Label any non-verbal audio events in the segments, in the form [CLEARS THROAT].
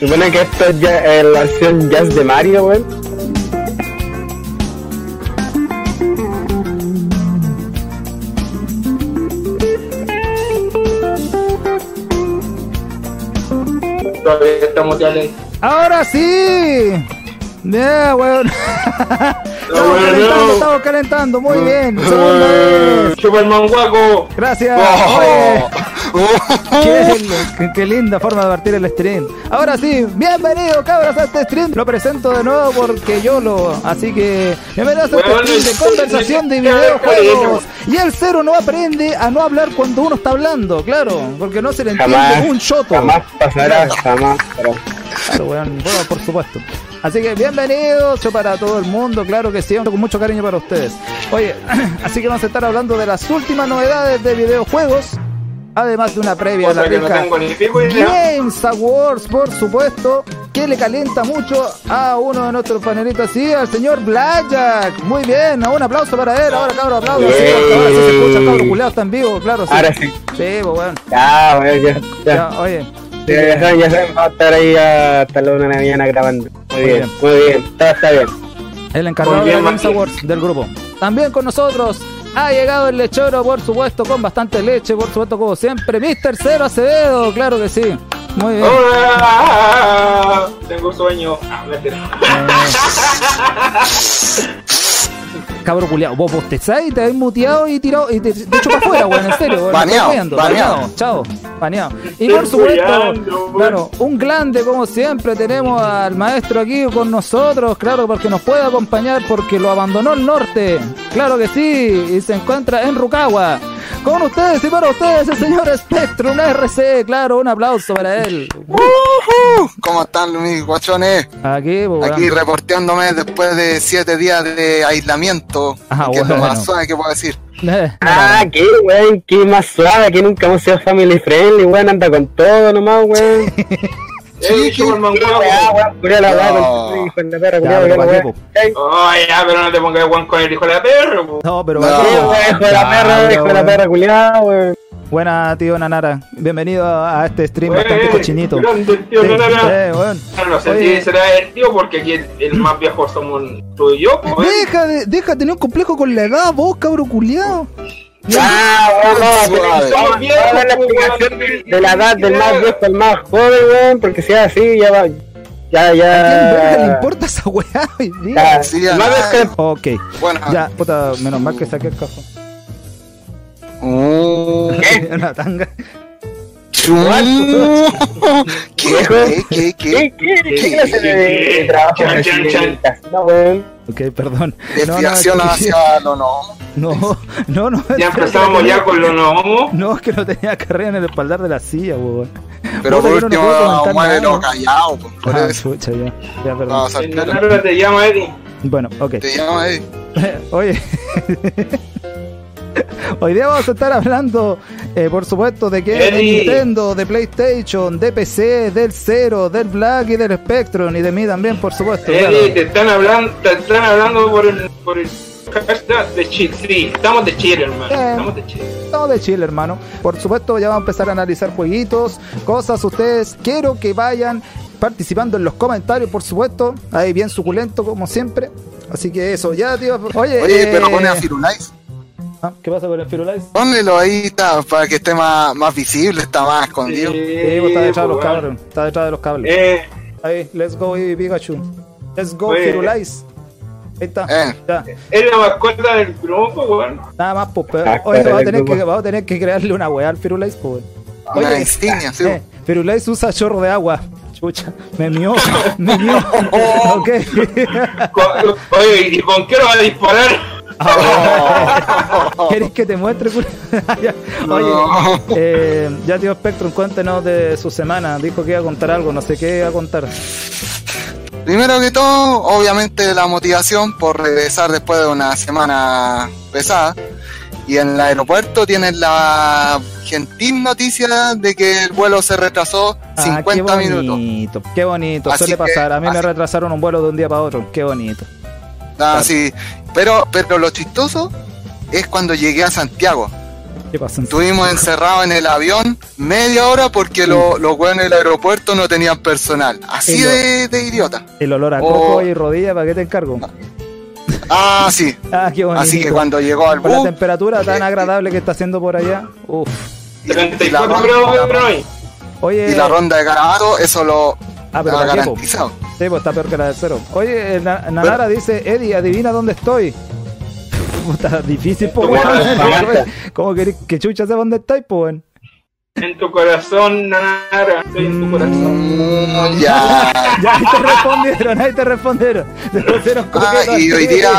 Supone que esto es ya, eh, la versión jazz de Mario, weón. Todavía estamos ya ley. Ahora sí. Yeah, weón. [LAUGHS] estamos bueno. calentando, estamos calentando. Muy bien. Segunda vez. Superman guaco. Gracias. Oh. Oye, qué, qué- qué linda forma de partir el stream. Ahora sí, bienvenido cabras a este stream. Lo presento de nuevo porque yo lo. Así que bienvenidos a este Bueno, stream de conversación de videojuegos. Y el cero no aprende a no hablar cuando uno está hablando, claro, porque no se le entiende Jamás, un choto. jamás pasará, jamás. Claro, bueno, por supuesto. Así que bienvenidos yo para todo el mundo, claro que sí, con mucho cariño para ustedes. Oye, [CLEARS THROAT] así que vamos a estar hablando de las últimas novedades de videojuegos, además de una previa a la no rica. Games Awards, por supuesto, que le calienta mucho a uno de nuestros panelistas, sí, al señor Blackjack. Muy bien, un aplauso para él, ahora cabro, aplauso. Sí, ahora sí se escucha, culiado, está en vivo, claro, sí. Ahora sí. Sí, pues bueno, Ya, weón, ya. Ya, ya, oye. ya, ya saben, ya saben, vamos a estar ahí hasta la una de la mañana grabando. Muy bien, bien. muy bien. Todo está bien. el encargado de bien, los Games. Awards del grupo. También con nosotros ha llegado el lechero, por supuesto, con bastante leche, por supuesto, como siempre, Mr. Cero Acevedo, claro que sí. Muy bien. Hola. Tengo sueño. Ah. [LAUGHS] Cabro culiao, vos bostezáis, te habéis muteado y tirado y te, te echo para afuera, weón, en serio, weón. Baneado, baneado. Chao, baneado. Y por supuesto, claro, un grande como siempre, tenemos al maestro aquí con nosotros, claro, porque nos puede acompañar porque lo abandonó el norte. Claro que sí, y se encuentra en Rucagua. Con ustedes y para ustedes el señor Spectrum RC, claro, un aplauso para él. ¿Cómo están mis guachones? Aquí, pues. Aquí reporteándome después de siete días de aislamiento. Ah, que es lo más suave que puedo decir. [LAUGHS] Ah, qué, weón, qué más suave, que nunca hemos sido family friendly, weón, anda con todo nomás, weón. Guaco. [LAUGHS] weón, culiao la weá, No. con tu hijo en la perra. Ey, Oh, ya, pero no te pongas Juan con el hijo de la perra. No, pero No. ¿para qué, Sí, weón? weón, hijo de la perra, hijo de la weón. perra, weón. Buena, tío Nanara. Bienvenido a este stream bastante Wey, cochinito. grande el tío Sí, Nanara. eh, weón. No sé Oye. si será el tío porque aquí el, el más viejo somos tú y yo. pues. Deja de, deja de tener un complejo con la edad, vos, cabro culiao. Ah, no, la explicación de la edad del más viejo al más joven, weón, porque si es así, ya va, ya, ¿A quién le ya. importa esa weá? Ya, Sí, ya. Ok, Bueno, ya, puta, menos mal que saqué el cajón. Uh, [LAUGHS] Una tanga. ¿Qué? ¿Qué? ¿Qué? ¿Qué, ¿Qué? qué, qué clase de, trabajo chan. No, weón. Ok, perdón. Desviación no, no, hacia lo no. no, no, no. Ya empezamos ya con lo no. No, es que no tenía carrera en el espaldar de la silla, weón. Pero por no último, muévelo callado. Por Ah, eso. chucha, ya. Ya, perdón. Nanara te llama Eddie. Bueno, ok. Te llamo ahí. [LAUGHS] Oye, [LAUGHS] hoy día vamos a estar hablando, eh, por supuesto, de que de. Nintendo, de PlayStation, de PC, del Zero, del Black y del Spectrum y de mí también, por supuesto. claro. Eddie, te están hablando, te están hablando por el, por el hashtag de chill. Sí, estamos de chill, hermano. Eh. Estamos de chill. Estamos de Chile, hermano. Por supuesto, ya vamos a empezar a analizar jueguitos, cosas. Ustedes quiero que vayan participando en los comentarios, por supuesto. Ahí bien suculento, como siempre. Así que eso, ya, tío. Oye, Oye, eh, pero pone a Firulais. Ah, ¿qué pasa con el Firulais? Pónelo ahí está, para que esté más, más visible, está más escondido. Sí, pues, está detrás de los pues, cables. Está detrás de los cables. Eh, Ahí, let's go y Pikachu. Let's go Oye. Firulais. Ahí está. Eh. Ya. es la mascota del grupo, weón. Nada más, pues. pero- Ah, Oye, vamos a, tener que, grupo. vamos a tener que crearle una weá al Firulais, pues. Una insignia, sí. eh, Firulais usa chorro de agua. Chucha, me mió, me mió. [LAUGHS] ok. [LAUGHS] Oye, ¿y con qué lo va a disparar? [LAUGHS] ¿Quieres que te muestre? [LAUGHS] Oye, eh, ya tío Spectrum, cuéntenos de su semana. Dijo que iba a contar algo, no sé qué iba a contar. Primero que todo, obviamente la motivación por regresar después de una semana pesada. Y en el aeropuerto tienen la gentil noticia de que el vuelo se retrasó Ah, 50 qué minutos. bonito, qué bonito, suele que- pasar. A mí me retrasaron un vuelo de un día para otro, qué bonito. Ah, sí. Pero, pero lo chistoso es cuando llegué a Santiago. ¿Qué pasó? Estuvimos encerrados en el avión media hora porque lo- los weones del aeropuerto no tenían personal. Así lo- de, de idiota. El olor a Oh. coco y rodilla, ¿para qué te encargo? Ah, sí. [LAUGHS] Ah, qué bonito. Así que cuando llegó al Con la bus temperatura tan agradable que está haciendo por allá. Uf. y, y la 34 ronda, grados hoy. Oye, y la ronda de Garabato, eso lo ah, pero ha garantizado. Sí, pues está peor que la del cero. Oye, eh, Na- Nanara dice, Eddie, adivina dónde estoy. [LAUGHS] Puta, difícil, po, weón. [LAUGHS] ¿Cómo querés que chucha sepa dónde estáis, po, weón? En tu corazón, Nanara. Estoy en tu corazón. Mm, [LAUGHS] ya. Ya, ahí te respondieron, ahí te respondieron. Se pusieron Ah, coquetos. y hoy día,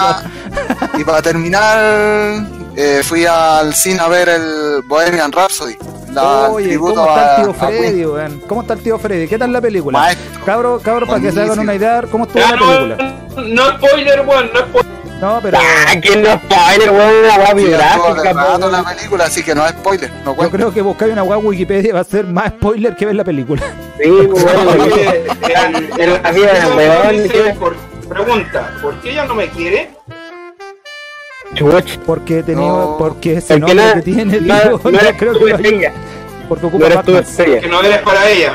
y para terminar, eh, fui al cine a ver el Bohemian Rhapsody. La, Oye, tributo ¿cómo está el a- tío Freddy, weón? ¿Cómo está el tío Freddy? ¿Qué tal la película? Maestro. Cabro, cabro, para que se hagan una idea, ¿cómo estuvo Ya la película? no spoiler, weón, no spoiler. No, pero Ah, ¿quién no spoiler, weón? Una de biográfica, po, la weón. película, así que no es spoiler. No yo creo que buscar una web Wikipedia va a ser más spoiler que ver la película. Sí, weón. Oye, el- En la vida del weón, Pregunta, ¿por qué ella no me quiere? Porque tenía, No. porque ese Porque nombre no, que tiene, no, digo, no [LAUGHS] no eres creo tú que estrella. porque No ocupa eres tú Batman. estrella. Que no eres para ella.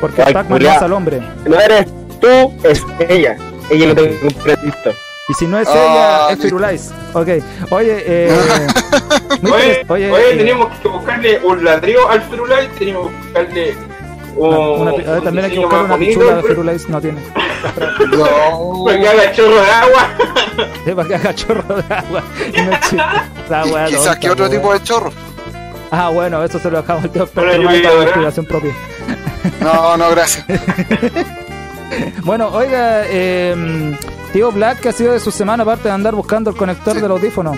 Porque Ay, Pac-Man mata al hombre. No eres tú, es ella. Ella no te compré listo. Y si no es Ah, ella, es listo. Firulais. Ok. Oye, eh. [LAUGHS] Oye, oye, oye, eh, tenemos que buscarle un ladrillo al Firulais, tenemos que buscarle un. una pi- a ver, un también hay que buscar más una pichula de pero- Firulais. No tiene. No. Para que haga chorro de agua. Sí, para que haga chorro de agua. Y no Quizás que otro weón. tipo de chorro. Ah, bueno, eso se lo dejamos al tío Pero yo para la propia. No, no, gracias. [LAUGHS] Bueno, oiga, eh, tío Black, ¿qué ha sido de su semana aparte de andar buscando el conector del audífono?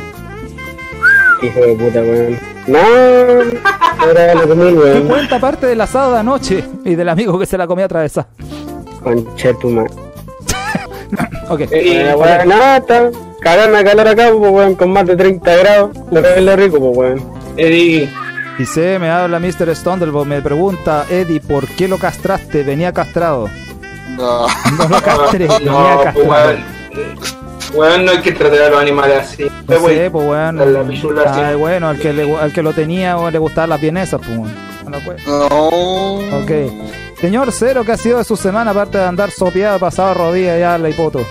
Hijo de puta, weón. No, [LAUGHS] ahora lo comí, ¿Qué weón. cuenta aparte del asado de anoche y del amigo que se la comía atravesada? Conche tu madre. [LAUGHS] Ok. Eh, Eh, weón, no, está cagando calor acá, pues, weón, con más de 30 grados. Lo que es lo rico, pues, weón. Eddie, Dice, me habla Mr. Stondelbo, me pregunta, Eddie, ¿por qué lo castraste? Venía castrado. No. [LAUGHS] No lo castré, venía no, pues, castrado. weón. No hay que tratar a los animales así. No pues weón. la así. Ay, bueno, al que, le, al que lo tenía o le gustaban las vienesas, pues weón. No. No. Ok. Señor Cero, ¿qué ha sido de su semana aparte de andar sopeado, pasado a rodillas ya la hipoto?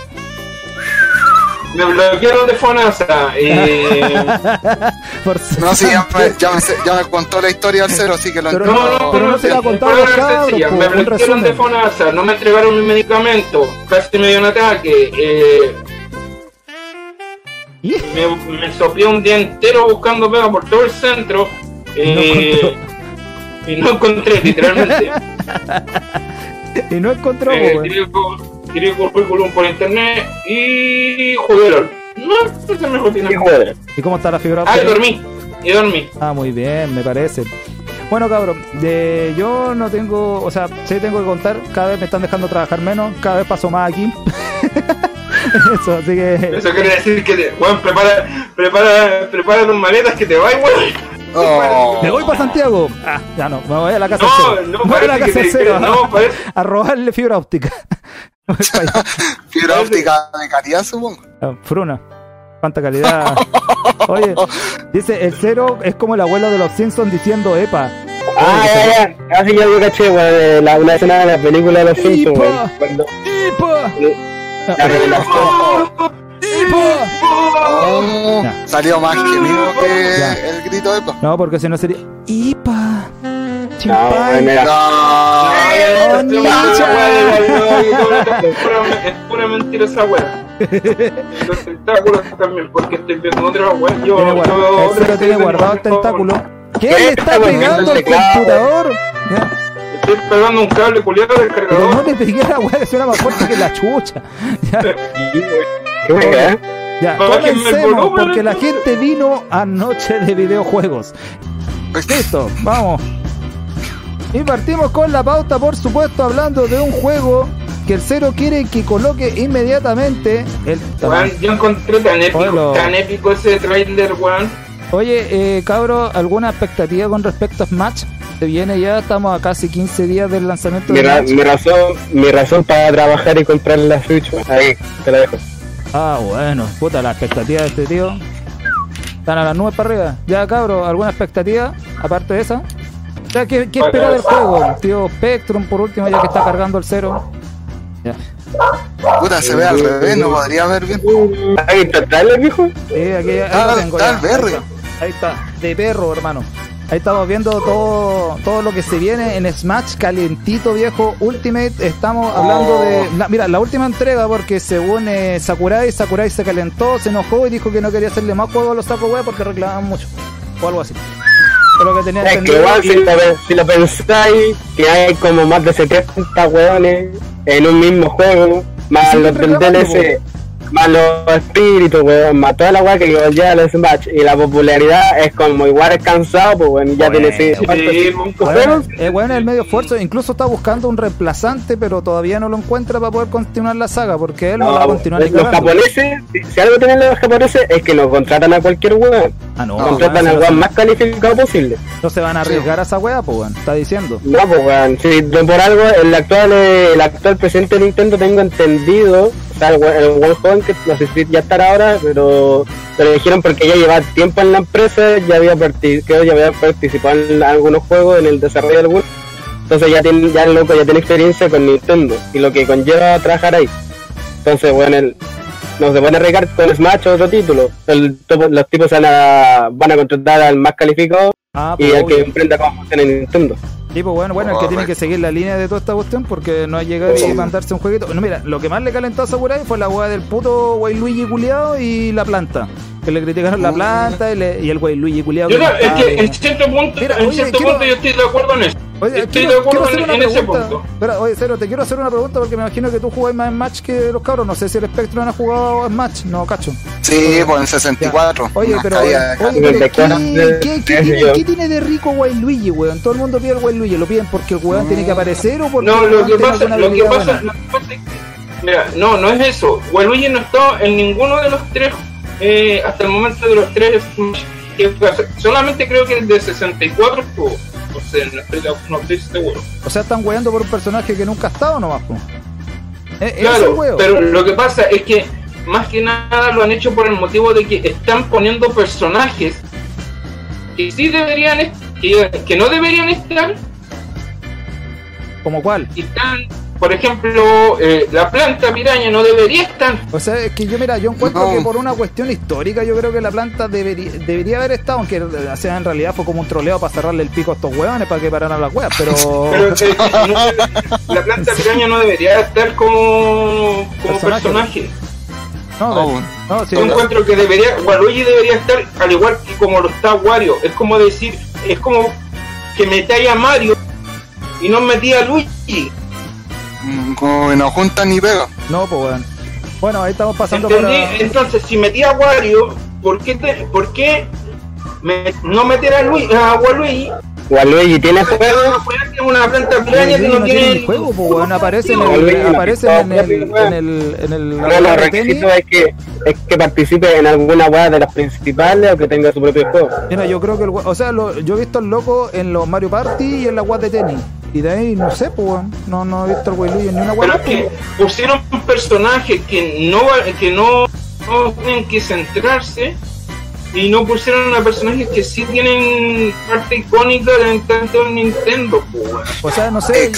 Me bloquearon de Fonasa. Eh, [LAUGHS] Por No, sí, ya me, ya, me, ya me contó la historia al cero, así que lo Pero no, entiendo. no, pero no se la ha contado a los fue una cabros, sencilla, po, Me bloquearon de. Fonasa, no me entregaron mi medicamento. Casi me dio un ataque. Eh, ¿Y? me, me sopié un día entero buscando pega por todo el centro. eh, y no encontré, literalmente. [LAUGHS] Y no encontró, Eh, tiré, tiré currículum por internet y jugué No, ese es el mejor ¿Qué final. joder? ¿Y cómo está la fibra Ah, dormí. Y dormí. Ah, muy bien, me parece. Bueno, cabrón, de, yo no tengo, o sea, sí tengo que contar, cada vez me están dejando trabajar menos, cada vez paso más aquí. [LAUGHS] Eso, así que... Eso quiere decir que, te, weón, prepara, prepara, prepara tus maletas que te vas, weón. Oh. Me voy para Santiago. Ah, ya no, me voy a la casa No, cero. no, Me voy a la casa te, cero. no, [LAUGHS] A robarle fibra óptica. [LAUGHS] [LAUGHS] Fibra óptica de calidad, supongo. Ah, Fruna. Cuánta calidad. Oye, dice, el cero es como el abuelo de los Simpsons diciendo epa. Ah, ya, ya. Ah, sí, ya yo caché, weón. eh, La, una escena de la película de los Simpsons, weón. Cuando ¡Epa! la revelación. Oh, Ya. salió más gemido que Ya. el grito de Epa. No, porque si no sería. ¡Ipa! No. No. [LAUGHS] Es pura, mentira esa weá. Los tentáculos también, porque estoy viendo otra weá. Yo, Tiene yo guardado, el tiene guardado tentáculo. ¿Qué ¿Qué le está pegando el computador? Estoy pegando un cable culiado del Pero no cargador. le pegué la weá que suena más fuerte que la chucha. Qué weón, ya, comencemos porque la gente vino anoche de videojuegos. Listo, vamos. Y partimos con la pauta, por supuesto, hablando de un juego que el cero quiere que coloque inmediatamente el yo encontré tan épico, tan épico ese trailer, weón. Oye, eh, cabro, ¿alguna expectativa con respecto a Smash? Se viene ya, estamos a casi 15 días del lanzamiento Mi, de ra- Smash. mi razón, mi razón para trabajar y comprar la Switch, ahí, te la dejo. Ah, bueno, puta, la expectativa de este tío. Están a las nubes para arriba. Ya, cabro, ¿alguna expectativa aparte de esa? Ya, ¿qué, qué espera del juego? Tío Spectrum, por último, ya que está cargando el cero. Ya. Puta, se ve al revés, no podría ver bien. ¿Has visto el trailer, viejo? Sí, aquí ahí Está- lo tengo. está ya. el verde. Ahí está. Ahí está, de perro, hermano. Ahí estamos viendo todo, todo lo que se viene en Smash calientito, viejo. Ultimate, estamos hablando de. la- mira, la última entrega, porque según eh, Sakurai, Sakurai se calentó, se enojó y dijo que no quería hacerle más juego a los sacos web porque reclamaban mucho. O algo así. Pero que tenía Es que igual si lo, si lo pensáis, que hay como más de 70 weones en un mismo juego, más los del DLC, los espíritus, weón, más toda la weá que lleva al Smash y la popularidad es como igual es cansado, pues bueno, ya Bueno, tiene sí, ¿cuántos? sí, cinco Bueno, juegos. eh, bueno, el medio esfuerzo, incluso está buscando un reemplazante, pero todavía no lo encuentra para poder continuar la saga, porque él no, la va a continuar los japoneses, si, si algo tienen los japoneses es que no contratan a cualquier weón, Ah, no, contratan weón, al weón más calificado posible. no se van a arriesgar a esa wea, pues, weón, está diciendo. No, pues weón, sí, de por algo el actual eh, el actual presidente de Nintendo tengo entendido, sea, el, el buen joven que no sé si ya estará ahora, pero pero dijeron porque ya llevaba tiempo en la empresa, ya había creo ya había participado en algunos juegos, en el desarrollo de algunos, entonces ya tiene, ya el loco ya tiene experiencia con Nintendo y lo que conlleva trabajar ahí. Entonces, bueno, el, no se puede arriesgar con Smash o otro título. El, los tipos van a, van a contratar al más calificado Ah, y al que obvio. emprenda cómo funciona Nintendo. Sí, pues bueno, bueno, el que tiene que seguir la línea de toda esta cuestión porque no ha llegado y mandarse un jueguito. No, mira, lo que más le calentó a Sakurai fue la weá del puto Luigi culiado y la planta. Que le criticaron la planta y, le- y el Luigi culiado. Yo no- es que en cierto punto, Mira, en oye, cierto quiero- punto yo estoy de acuerdo en eso. Oye, estoy quiero, de acuerdo quiero hacer en- una en ese punto. Espera, oye, Cero, te quiero hacer una pregunta porque me imagino que tú jugás más en Match que los cabros. No sé si el Spectrum ha jugado en Match. No, cacho. Sí, pues en 64. Oye, pero, oye, pero ¿qué, tiene, yo. qué tiene de rico Luigi, weón? Todo el mundo pide el Luigi. ¿Lo piden porque el weón tiene que aparecer o porque No, lo que pasa, que lo que pasa es que, mira, no, no es eso. Waluigi no está en ninguno de los tres, eh, hasta el momento de los tres, que solamente creo que el de 64 estuvo. O sea, no estoy, no estoy seguro. O sea, están weando por un personaje que nunca ha estado nomás. Eh, Claro, pero lo que pasa es que más que nada lo han hecho por el motivo de que están poniendo personajes que sí deberían, que, que no deberían estar ¿Como cuál? y están, por ejemplo, eh, la planta piraña no debería estar. O sea, es que yo, mira, yo encuentro No. que por una cuestión histórica, yo creo que la planta debería, debería haber estado, aunque o sea, en realidad fue como un troleo para cerrarle el pico a estos hueones para que pararan las hueas, pero. [LAUGHS] Pero eh, no- la planta piraña no debería estar como, como Personaje. personaje. no, No, no, sí, Yo encuentro que debería, Waluigi debería estar al igual que como lo está Wario. Es como decir, es como que metáis a Mario y no metí a Luigi. Como no juntan ni pegan. no, pues weón. Bueno, ahí estamos pasando por. Entonces, si metí a Wario, ¿por qué, te- por qué me- no meter a, Luigi, a Waluigi? Waluigi tiene juego, no una planta piraña que no no tiene juego, pues weón, aparece en el, no aparece en el, en el, en el, de los requisitos es que, es que participe en alguna weá de las principales o que tenga su propio juego. Mira, yo creo que el o sea, lo- yo he visto al loco en los Mario Party y en la guas de tenis. Y de ahí, no sé, pues. No, no he visto al en ni una Pero guas. es que pusieron un personaje que no que no, no tienen que centrarse y no pusieron a personajes que sí tienen parte icónica de tanto en Nintendo, pues, weón. O sea, no sé.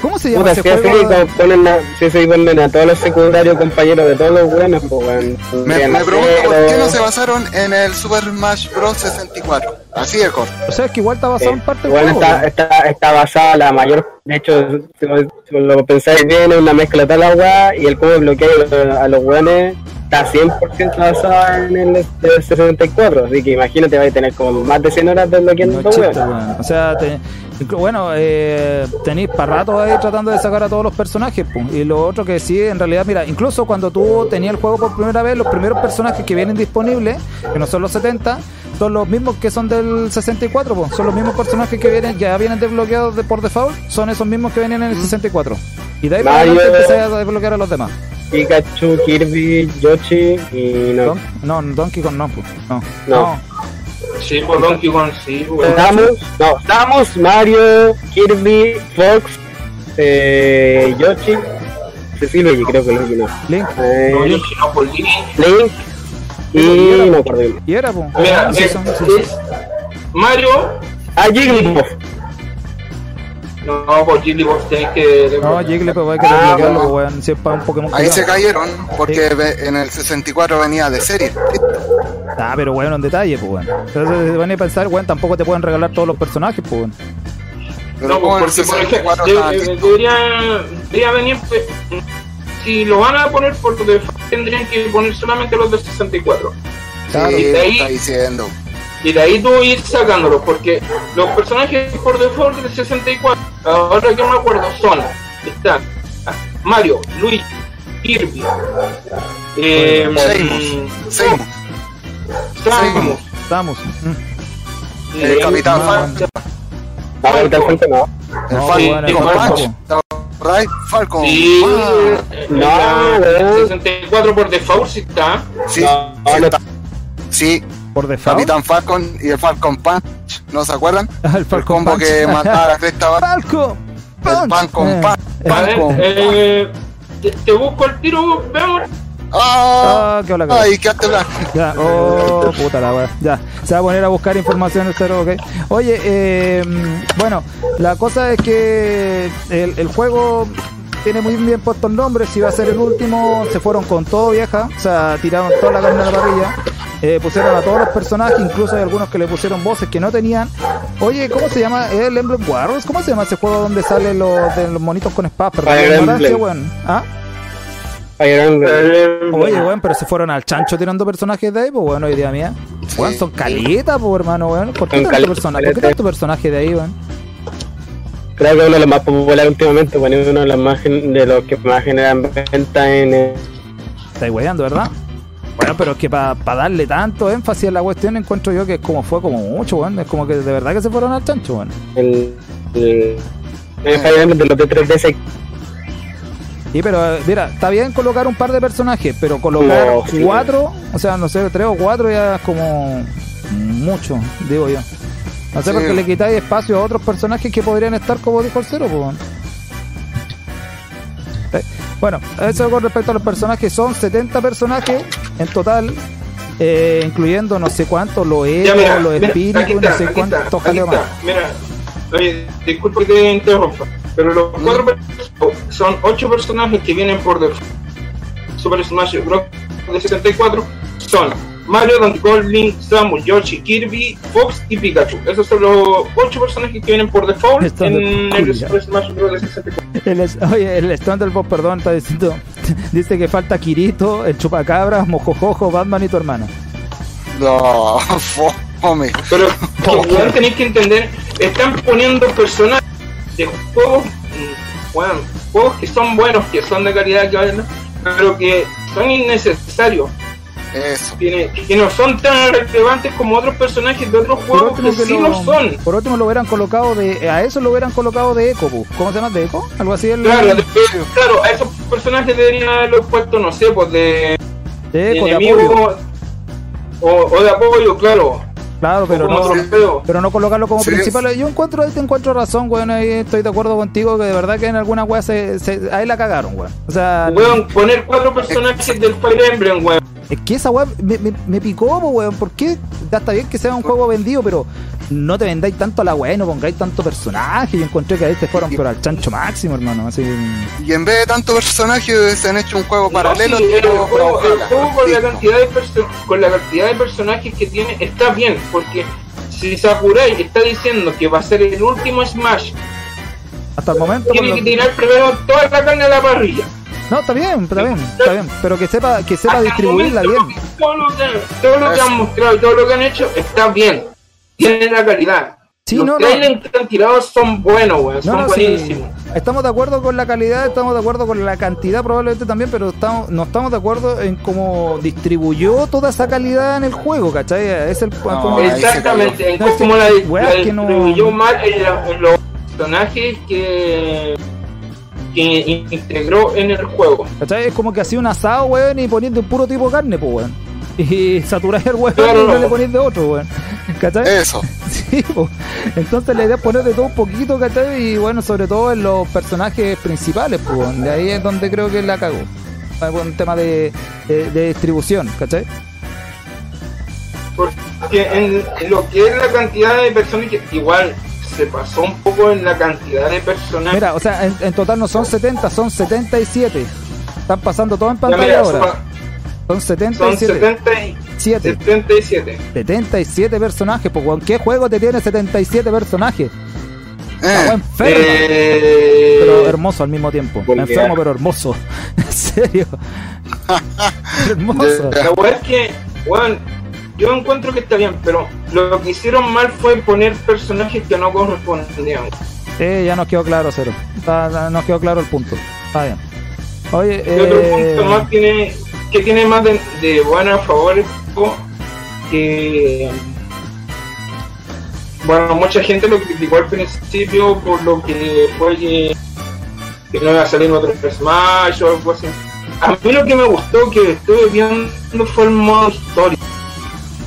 ¿Cómo se llama Puta, ese si así juego? como ponen a, si así ponen a todos los secundarios compañeros de todos los buenos, pues weón. Me, me pregunto por qué no se basaron en el Super Smash Bros. 64. Así de corto. O sea, es que igual está basado en parte del Bueno, juego. está, está, está basada la mayor, de hecho, si lo, si lo pensáis bien, es una mezcla de la weá y el cómo bloquea a los weones está 100% basado en el del 64, así que imagínate, vais a tener como más de 100 horas desbloqueando No chiste, weón. O sea, te- bueno, eh, tenéis para rato ahí tratando de sacar a todos los personajes. pum. Y lo otro que sí, en realidad, mira, incluso cuando tú tenías el juego por primera vez, los primeros personajes que vienen disponibles, que no son los 70, son los mismos que son del 64. po. Son los mismos personajes que vienen ya vienen desbloqueados de, por default, son esos mismos que venían en el 64. Y de ahí para Mario. adelante empecé a desbloquear a los demás. Pikachu, Kirby, Yoshi y no. No, Donkey Kong no, pues. no. No. Sí, por Donkey Kong, sí. Samus, no, Samus, Mario, Kirby, Fox, eh, Yoshi, sí, Luigi, creo que Luigi no. Link. Eh, No, Yoshi no, por Link. Link, Y no bien. Y era, pues. Mira, sí, es, son- sí, sí. es Mario. Ah, Jigglypuff. No, por Jigglypuff tenés que. No, Jigglypuff hay que Ah, desbloquearlo, no. weón. Si es para un Pokémon Ahí se cayeron porque en el 64 venía de serie. Ah, pero weón, en detalle, pues weón. Entonces se van a pensar, weón, tampoco te pueden regalar todos los personajes, pues weón. Pero No, porque por ejemplo, 64 de- debería, debería venir. pues, Si lo van a poner por default, tendrían que poner solamente los de 64. Claro. Sí, Y de ahí- está diciendo. Y de ahí tú ir sacándolos, porque los personajes por default de 64, ahora que me acuerdo, son, están Mario, Luigi, Kirby, eh, Seymour. Seymour. Samus, Estamos. Mm. El Capitán Falcon. Capitán Falcon no. El Falcon. Punch. Falcon. Sí, Ah, No, la weón. 64 por default sí está. sí, No, sí, no. está. Sí, Por default. Capitán Falcon y el Falcon Punch. ¿No se acuerdan? el [LAUGHS] El Falcon combo Punch. que mataba a la cresta abajo. Falco. El Falcon Eh, Punch. eh, Falcon. eh, te, te busco el tiro, veamos. ¡Ah! Ah, qué hola, ¡Ay, blanco! [LAUGHS] Ya, oh, puta la wea. Ya, se va a poner a buscar información el cero, ok. Oye, eh, bueno, la cosa es que el, el juego tiene muy bien puesto el nombre. Si va a ser el último, se fueron con todo, vieja. O sea, tiraron toda la carne a la parrilla. Eh, pusieron a todos los personajes, incluso hay algunos que le pusieron voces que no tenían. Oye, ¿cómo se llama? ¿Es ¿El Emblem Wars? ¿Cómo se llama ese juego donde salen los, de los monitos con espadas? Perdón, weón. ¿Ah? Fire Emblem. Oye, weón, pero se fueron al chancho tirando personajes de ahí, pues bueno, idea mía. Weón, son caletas, pues hermano, weón. ¿Por qué tanto personaje? ¿Por qué tanto personaje de ahí, weón? Creo que uno de los más populares últimamente, bueno, uno de los, más, de los que más generan venta en eh, Estáis weyando, ¿verdad? Bueno, pero es que para darle tanto énfasis a la cuestión encuentro yo que es como fue como mucho, weón. Es como que de verdad que se fueron al chancho, weón. el, el, el de los de 3DS. Y pero, mira, está bien colocar un par de personajes, pero colocar No, sí. cuatro, o sea, no sé, tres o cuatro ya es como mucho, digo yo. No sé, Sí. porque le quitáis espacio a otros personajes que podrían estar como dijo el cero, pues. Eh, Bueno, eso con respecto a los personajes, son 70 personajes en total, eh, incluyendo no sé cuántos, los mira, los espíritus, no sé cuántos más. Mira, oye, disculpa que te interrumpa, pero los cuatro personajes son ocho personajes que vienen por default. Super Smash Bros. de 74 son Mario, Donkey Kong, Link, Samus, Yoshi, Kirby, Fox y Pikachu. Esos son los ocho personajes que vienen por default en el. Super Smash Bros. de 64. El es- oye, el stand del boss, perdón, está diciendo, [LAUGHS] dice que falta Kirito, el chupacabras, Mojojojo, Batman y tu hermana. No, [LAUGHS] fome. Pero [LAUGHS] que, weón, tenéis que entender, están poniendo personajes de juegos, mm, bueno, juegos que son buenos, que son de calidad, que valen, pero que son innecesarios, Eso. que, que no son tan relevantes como otros personajes de otros Por juegos que, sí lo, lo son. por último lo hubieran colocado de, a eso lo hubieran colocado de Eco. ¿cómo se llama? ¿De Eco? Algo así el Claro, de- claro, a esos personajes deberían haberlo puesto, no sé, pues de, de de Eco, de enemigo apoyo. o, o de apoyo, claro. Claro, pero no, pero no colocarlo como Sí. principal. Yo encuentro ahí te encuentro razón, weón, ahí estoy de acuerdo contigo que de verdad que en alguna weá se, se- ahí la cagaron, weón. O sea, Weón, poner cuatro personajes del Fire Emblem, weón. Es que esa weá me, me, me picó, po, weón. ¿Por qué? Ya está bien que sea un juego vendido, pero no te vendáis tanto a la weá y no pongáis tanto personaje. Yo encontré que ahí te fueron pero al chancho máximo, hermano. Así. Y en vez de tanto personaje, se han hecho un juego paralelo. Sí, el, pero- juego, pero el juego con, la cantidad de perso- con la cantidad de personajes que tiene está bien, porque si Sakurai está diciendo que va a ser el último Smash, Hasta el momento. tiene por que tirar primero toda la carne a la parrilla. No, está bien, está bien, está bien. Pero que sepa, que sepa Hasta distribuirla momento, bien. Todo lo, que, todo lo que han mostrado y todo lo que han hecho está bien. Tiene la calidad. Sí, Los no, no. trailers que han tirado son buenos, weón. No, Son no, sí. buenísimos. Estamos de acuerdo con la calidad, estamos de acuerdo con la cantidad probablemente también, pero estamos, no estamos de acuerdo en cómo distribuyó toda esa calidad en el juego, ¿cachai? Es el No, como- Exactamente, en cómo que- la, distribuyó mal en, la- en los personajes que, que integró en el juego. ¿Cachai? Es como que hacía un asado, weón, y ponías de un puro tipo de carne, pues, weón. [LAUGHS] Y saturáis el Claro, y no no. le ponéis de otro, weón. ¿Cachai? Eso. [LAUGHS] Sí, pues. Entonces la idea es poner de todo un poquito, ¿cachai? Y bueno, sobre todo en los personajes principales, pues, weón. De ahí es donde creo que la cagó. Un tema de, de, de distribución, ¿cachai? que en lo que es la cantidad de personas que igual se pasó un poco en la cantidad de personajes. Mira, o sea, en, en total no son 70, son 77. Están pasando todo en pantalla mira, ahora. son, Son son 77. 70 y- 7. 77. 77 personajes, pues weón. ¿Qué juego te tiene 77 personajes? Eh, enfermo. Eh, Pero hermoso al mismo tiempo. Enfermo pero hermoso. [LAUGHS] En serio. [LAUGHS] hermoso. La weá es que, weón, yo encuentro que está bien, pero lo que hicieron mal fue poner personajes que no correspondían. Sí, ya nos quedó claro, cero. Está- nos quedó claro el punto. Está bien. Oye, Y otro eh, punto más tiene, que tiene más de, de bueno a favor que bueno, mucha gente lo criticó al principio por lo que fue que, que no iba a salir otro Smash o algo así. A mí lo que me gustó que estuve viendo fue el modo historia.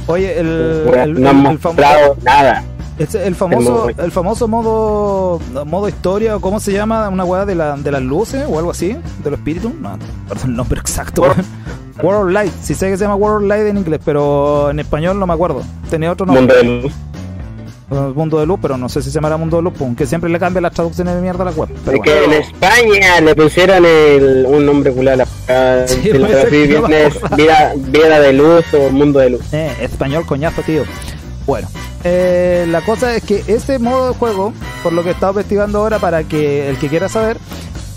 Oye, el, el, no han el- el fam- mostrado nada. Ese- el famoso, El famoso modo modo historia, o cómo se llama, una weá de, la, de las luces o algo así, de los espíritus, no, perdón el nombre exacto. World-. World Light, sí sé que se llama World Light en inglés, pero en español no me acuerdo. Tenía otro nombre, Mundo de luz. Mundo de Luz, pero no sé si se llamará Mundo de Luz, aunque siempre le cambian las traducciones de mierda a la web. Pero Es que en España le pusieron el, un nombre culado. [LAUGHS] Sí, si lo puede ser traducí que no bien me es acuerdo. vida, vida de luz o mundo de luz. Eh, español coñazo, tío. Bueno, eh, la cosa es que ese modo de juego, por lo que he estado investigando ahora, para que el que quiera saber,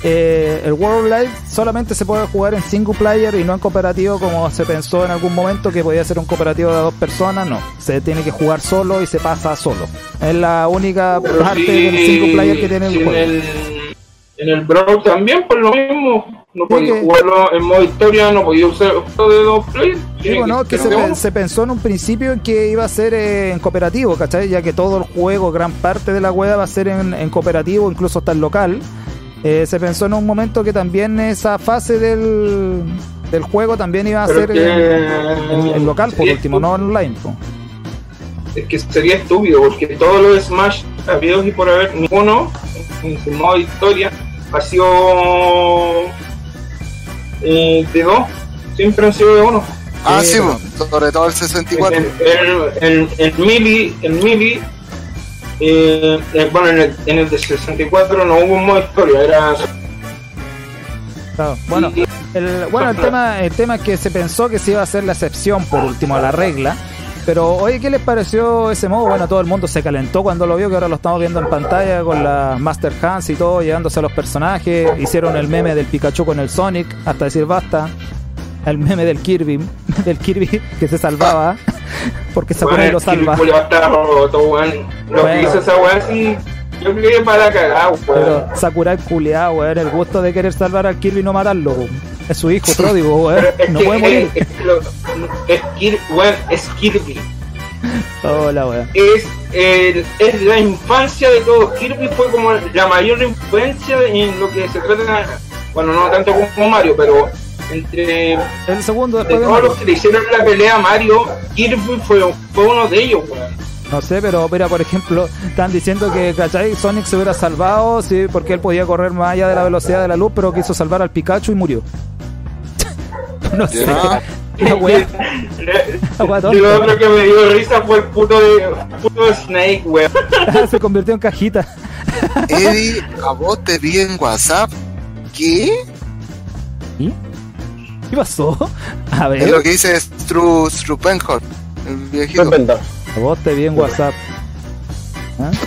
eh, el World Live solamente se puede jugar en single player y no en cooperativo como se pensó en algún momento que podía ser un cooperativo de dos personas. No, se tiene que jugar solo y se pasa solo. Es la única Pero parte del single player que tiene el en juego. el, en el Brawl también, por lo mismo. No podía que- jugarlo en modo historia, no podía usar de dos players. tiene Digo, no, que se, pe- pensó en un principio en que iba a ser en cooperativo, ¿cachai? Ya que todo el juego, gran parte de la web va a ser en, en cooperativo, incluso hasta el local. Eh, se pensó en un momento que también esa fase del, del juego también iba a Pero ser que- en, en- en local, por último, no online. po. Es que sería estúpido, porque todos los Smash habidos y por haber, ninguno en su modo historia ha sido eh, de dos, siempre han sido de uno. ah, Sí, sobre todo el 64. El, el, el, el Mili, el Mili eh, bueno, en el, en el de 64 no hubo un modo historia, era Claro. Bueno, el, bueno el, tema, el tema es que se pensó que se iba a hacer la excepción, por último, a la regla. Pero, oye, ¿qué les pareció ese modo? Bueno, todo el mundo se calentó cuando lo vio, que ahora lo estamos viendo en pantalla con las Master Hands y todo, llegándose a los personajes. Hicieron el meme del Pikachu con el Sonic, hasta decir basta. El meme del Kirby, del Kirby que se salvaba, porque Sakurai lo salva. El va a estar roto, weón. Lo Bueno. que hizo esa weá sí, yo creo que para cagar, weón. Pero Sakurai culiado, weón, el gusto de querer salvar al Kirby y no matarlo. weón. Es su hijo pródigo, weón. Es No que, puede morir. Es, lo- es Kir- weón, es Kirby. Hola, weón. Es, el- es la infancia de todos. Kirby fue como la mayor influencia en lo que se trata. Bueno, no tanto como Mario, pero entre El segundo de después de todos los que le hicieron la pelea a Mario, Kirby fue, fue uno de ellos, weón. No sé, pero mira, por ejemplo, están diciendo que, ¿cachai? Sonic se hubiera salvado, sí, porque él podía correr más allá de la velocidad de la luz, pero quiso salvar al Pikachu y murió. [LAUGHS] no sé. [LAUGHS] La wea, [LAUGHS] la wea Y lo otro que me dio risa fue el puto, de, puto Snake, weón. se convirtió en cajita. Eddie, a vos te vi en WhatsApp. ¿Qué? ¿Y? ¿Qué pasó? [LAUGHS] A Es ver, lo que dice Stru, el viejito. Vos te vi en WhatsApp. ¿Ah? [LAUGHS]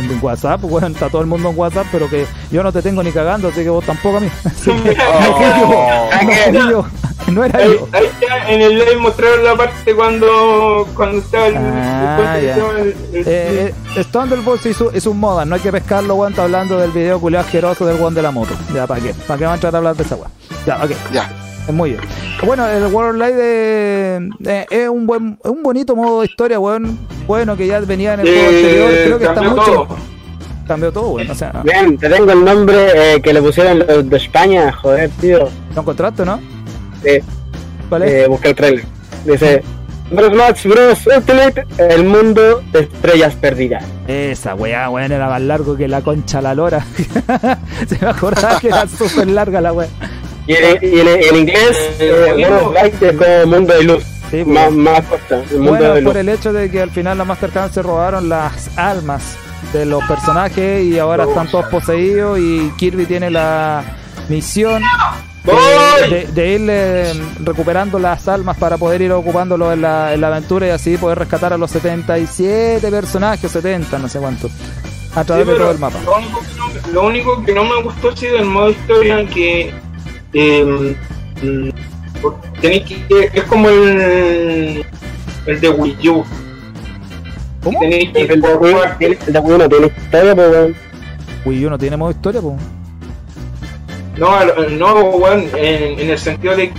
En WhatsApp, bueno, está todo el mundo en WhatsApp, pero que yo no te tengo ni cagando, así que vos tampoco a mí. [LAUGHS] Así que, no fui yo, no fui yo, no era Ahí, yo. ahí ya en el live mostraron la parte cuando, cuando estaba el, Ah, el- ya. el- el- Eh, eh, Thunderbolts es, un- es un moda, no hay que pescarlo, weón. Está hablando del video culiado asqueroso del weón de la moto. Ya, ¿para qué? ¿Para qué van a entrar a hablar de esa weón? Ya, ok. Ya. Es muy bien. Bueno, el World eh, eh, es un buen, es un bonito modo de historia, weón. Bueno, que ya venía en el juego eh, anterior. Creo que está cambió mucho. todo. Cambió todo, weón. O sea, no, Bien, te tengo el nombre eh, que le pusieron los de España, joder, tío. ¿lo encontraste, no? Eh, ¿Cuál es? eh, busca el trailer. Dice: Bros Max Bros Ultimate, el mundo de estrellas perdidas. Esa weá, weón, era más largo que la concha de la lora. [LAUGHS] Se me acordaba que era súper larga la weá. Y en, y en- en inglés, Eh, eh. World Light es como mundo de luz. Sí, pues. más, más corta. El mundo Bueno, de por luz. el hecho de que al final la Mastercard se robaron las almas de los personajes y ahora están todos poseídos y Kirby tiene la misión de, de- de irle recuperando las almas para poder ir ocupándolo en la, en la aventura y así poder rescatar a los 77 personajes, o 70, no sé cuánto, a través Sí, de todo el mapa. Lo único, que no, lo único que no me gustó sí del modo historia que eh, tenéis que es como el el de Wii U. ¿Cómo? Tenéis que El de Wii tiene- el de Wii no tiene historia, pues. Wii U no tiene modo historia, pues. No, no, weón, en, en el sentido de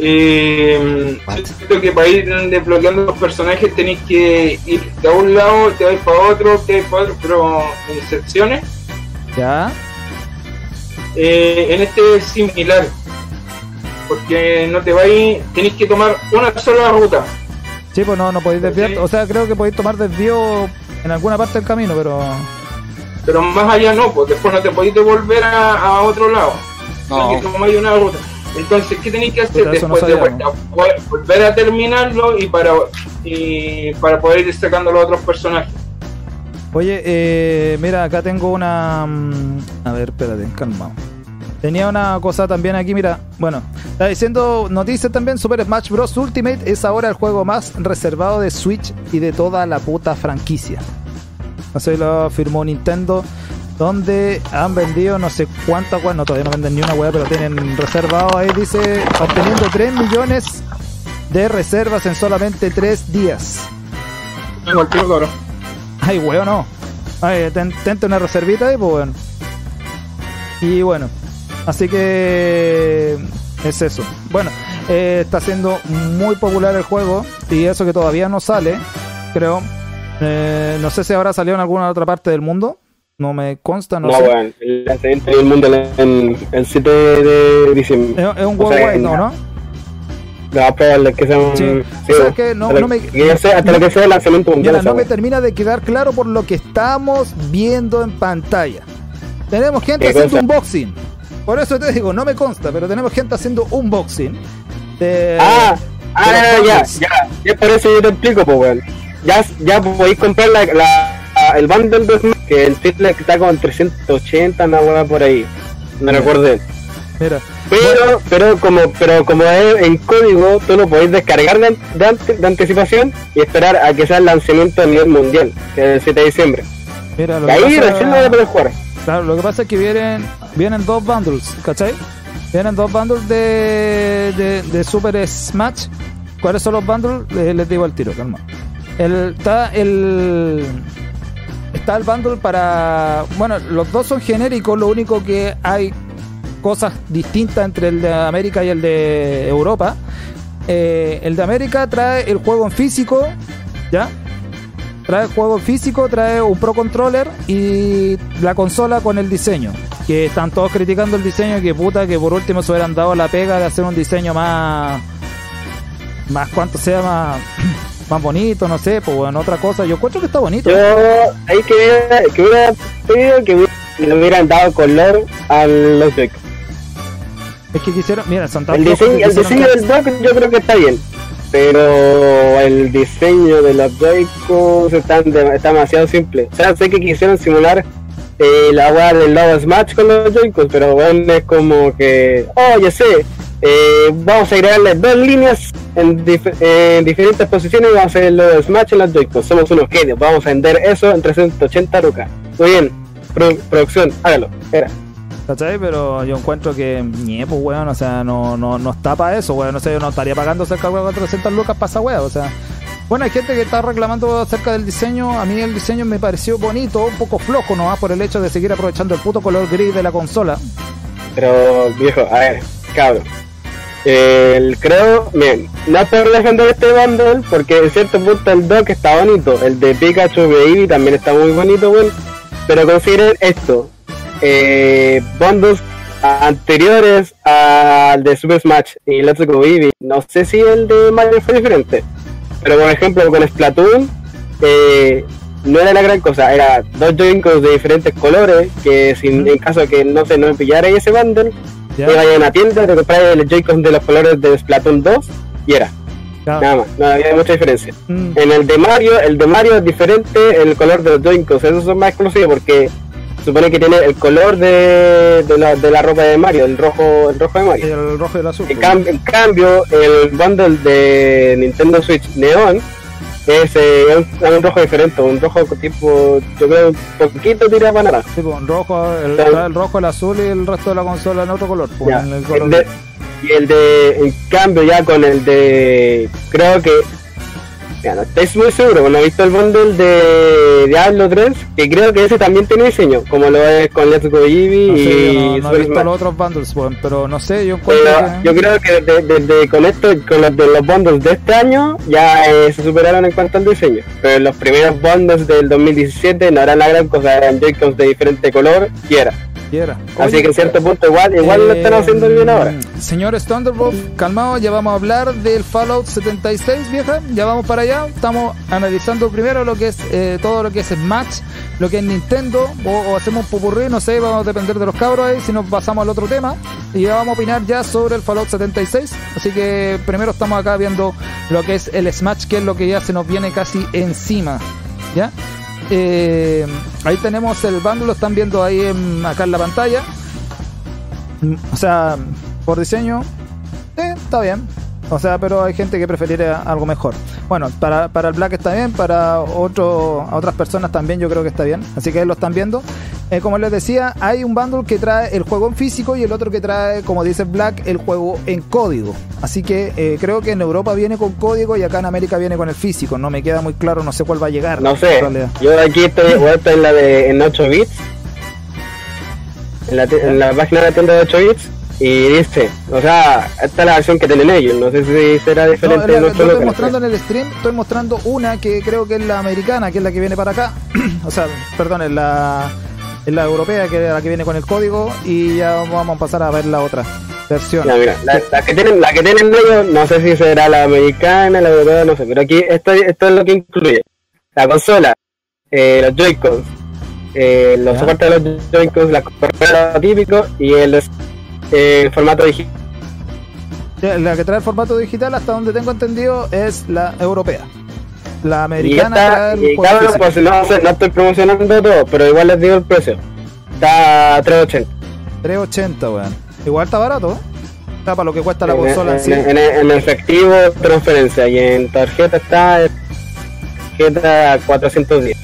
eh, siento que para ir desbloqueando los personajes tenéis que ir de un lado, te vais para otro, te vais para otro, pero en secciones. Ya. Eh, en este es similar. Porque no te vais, tenéis que tomar una sola ruta. Sí, pues no, no podéis desviar. Sí. O sea, creo que podéis tomar desvío en alguna parte del camino, pero. Pero más allá no, pues después no te podéis devolver a, a otro lado. No. Tomar una ruta. Entonces, ¿qué tenéis que hacer Puta, eso no después de vuelta? Vol- Volver a terminarlo y para y para poder ir sacando los otros personajes. Oye, eh, mira, acá tengo una. mm, A ver, espérate, calma. Tenía una cosa también aquí, mira. Bueno, está diciendo noticias también: Super Smash Bros. Ultimate es ahora el juego más reservado de Switch y de toda la puta franquicia. Así lo afirmó Nintendo. Donde han vendido no sé cuántas weas, no todavía no venden ni una wea, pero tienen reservado ahí, dice, obteniendo 3 millones de reservas en solamente 3 días. El tiro, cabrón. Ay, weón, no. Ay, ten- tente una reservita ahí, pues bueno. Y bueno, así que es eso. Bueno, eh, está siendo muy popular el juego y eso que todavía no sale, creo. Eh, no sé si habrá salido en alguna otra parte del mundo. No me consta, no, No, sé. weón. El lanzamiento del mundo en el 7 de diciembre. Es, es un O sea, worldwide, ¿no? ¿no? Más probable que sea un. Sí. sí, O sea weón. que no- Hasta no lo me- que sea- hasta lo que sea el lanzamiento mundial. Mira, no me termina de quedar claro por lo que estamos viendo en pantalla. Tenemos gente ¿Qué haciendo cosa? unboxing. Por eso te digo, no me consta, pero tenemos gente haciendo unboxing. De, Ah, ah, de los ya, ya. Ya por eso yo te explico, pues, weón. Ya, ya podéis comprar la, la- el bundle de Smash, que el triple está con 380, una hueá por ahí. No Ya. recuerdo. Mira, Pero, pero como, pero como es en código, tú lo podéis descargar de, de ante- de anticipación y esperar a que sea el lanzamiento a nivel mundial, que es el 7 de diciembre. mira, lo Y que ahí pasa- recién lo voy a poder jugar. Claro, lo que pasa es que vienen, vienen dos bundles, ¿cachai? Vienen dos bundles de, de, de Super Smash. ¿Cuáles son los bundles? Eh, les digo al tiro, calma. El, está el. Está el bundle para. Bueno, los dos son genéricos, lo único que hay cosas distintas entre el de América y el de Europa. Eh, el de América trae el juego en físico, ¿ya? Trae el juego en físico, trae un Pro Controller y la consola con el diseño. Que están todos criticando el diseño, que puta, que por último se hubieran dado la pega de hacer un diseño más. Más cuanto sea más. [CLEARS THROAT] Más bonito, no sé, pues bueno, otra cosa. Yo encuentro que está bonito. Yo ahí que que hubiera pedido que le hubieran dado color a los. Es que quisieron, mira, son tan El diseño, el diseño del dock yo creo que está bien. Pero el diseño de los Joy-Cons está, de- está demasiado simple. O sea, sé que quisieron simular eh, la weá del lado Smash con los Joy-Cons, pero bueno, es como que, oh, ya sé, eh, vamos a agregarle dos líneas en, dif- en diferentes posiciones y vamos a hacer los Smash en los Joy-Cons. Somos unos genios, vamos a vender eso en 380 lucas. Muy bien, Pro- producción, hágalo. Era. ¿Cachai? Pero yo encuentro que, ñe, pues weón, o sea, no, no, no está para eso, weón. No sé, yo no estaría pagando cerca de 400 lucas para esa weá, o sea. Bueno, hay gente que está reclamando acerca del diseño. A mí el diseño me pareció bonito, un poco flojo nomás por el hecho de seguir aprovechando el puto color gris de la consola. Pero, viejo, a ver, cabrón. El, creo, bien, no es por defender este bundle, porque en cierto punto el dock está bonito. El de Pikachu Baby también está muy bonito, weón. Pero consideren esto: eh, bundles anteriores al de Super Smash y Let's Go Baby. No sé si el de Mario fue diferente. Pero por ejemplo, con Splatoon, eh, no era la gran cosa, era dos Joy-Cons de diferentes colores, que sin, en caso de que no se no pillara ese bundle, ¿ya? iba a una tienda, te compras el Joy-Con de los colores de Splatoon 2 y era. Claro. Nada más, no había mucha diferencia. Mm, En el de Mario, el de Mario es diferente el color de los Joy-Cons, esos son más exclusivos porque supone que tiene el color de, de, la, de la ropa de Mario, el rojo, el rojo de Mario. el rojo y el azul. En, cam- en cambio, el bundle de Nintendo Switch Neon es eh, un, un rojo diferente, un rojo tipo, yo creo, un poquito tirado para naranja. Sí, pues, rojo, el, rojo, el azul y el resto de la consola en otro color. pues, Ya, en el color el de- y el de, en cambio, ya con el de, creo que, ya no estoy muy seguro, bueno, he visto el bundle de Diablo 3, que creo que ese también tiene diseño, como lo es con Let's Go Eevee No sé, y no, no he visto Smash. los otros bundles, pero no sé, yo encuentro Pero que... yo creo que desde, desde con esto, con los de los bundles de este año, ya eh, se superaron en cuanto al diseño. Pero los primeros bundles del 2017 no eran la gran cosa, eran Joy-Cons de diferente color y era. Quiera. Así Oye, que en cierto punto igual, igual lo están eh, haciendo bien ahora. Señores Thunderbolt, calmados, ya vamos a hablar del Fallout 76, vieja. Ya vamos para allá. Estamos analizando primero lo que es eh, todo lo que es Smash, lo que es Nintendo, o, o hacemos un popurrí, no sé, vamos a depender de los cabros ahí, si nos pasamos al otro tema. Y ya vamos a opinar ya sobre el Fallout 76. Así que primero estamos acá viendo lo que es el Smash, que es lo que ya se nos viene casi encima. ¿Ya? Eh, ahí tenemos el bundle, lo están viendo ahí en- acá en la pantalla. Mm, O sea, por diseño, eh, está bien. O sea, pero hay gente que preferiría algo mejor. Bueno, para, para el Black está bien, para otro, a otras personas también yo creo que está bien. Así que ahí lo están viendo. Eh, como les decía, hay un bundle que trae el juego en físico y el otro que trae, como dice Black, el juego en código. Así que eh, creo que en Europa viene con código y acá en América viene con el físico. No me queda muy claro, no sé cuál va a llegar. No sé, yo aquí estoy, estar en la de en 8 bits, en la, en la página de la tienda de 8 bits, y dice, o sea, esta es la versión que tienen ellos, no sé si será No, diferente la- en lo otro estoy mostrando en el stream, estoy mostrando una que creo que es la americana, que es la que viene para acá. [CLEARS THROAT] o sea, perdón, es la, es la europea, que es la que viene con el código. Y ya vamos a pasar a ver la otra versión. Ya, mira, la, la que tienen, la que tienen ellos, no sé si será la americana, la europea, no sé, pero aquí esto, esto es lo que incluye la consola, eh, los Joy-Cons, eh, los soportes de los Joy-Cons, la correa típico y el eh, formato digital. La que trae el formato digital, hasta donde tengo entendido, es la europea. La Y americana esta, trae el y físico. pues no, estoy promocionando todo, pero igual les digo el precio. Está a 380. 380, weón. Igual está barato, ¿eh? Está para lo que cuesta la En, consola en en- sí. en- en efectivo, transferencia. Y en tarjeta está tarjeta a 410.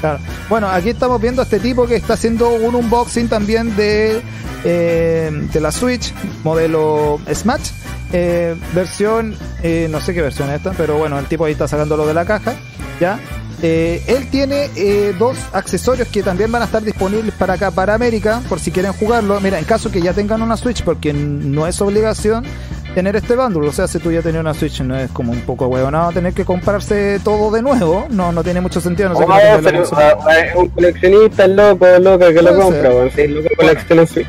Claro. Bueno, aquí estamos viendo a este tipo que está haciendo un unboxing también de, eh, de la Switch, modelo Smash, eh, versión, eh, no sé qué versión es esta, pero bueno, el tipo ahí está sacándolo de la caja, ¿ya? Eh, él tiene eh, dos accesorios que también van a estar disponibles para acá, para América, por si quieren jugarlo. Mira, en caso que ya tengan una Switch, porque no es obligación tener este bundle. O sea, si tú ya tenías una Switch, no es como un poco huevonado tener que comprarse todo de nuevo. No, no tiene mucho sentido. No sé Oh, no pero, consola. ah, ah, un coleccionista loco, loco que lo compra. Sí, loco colecciona Switch.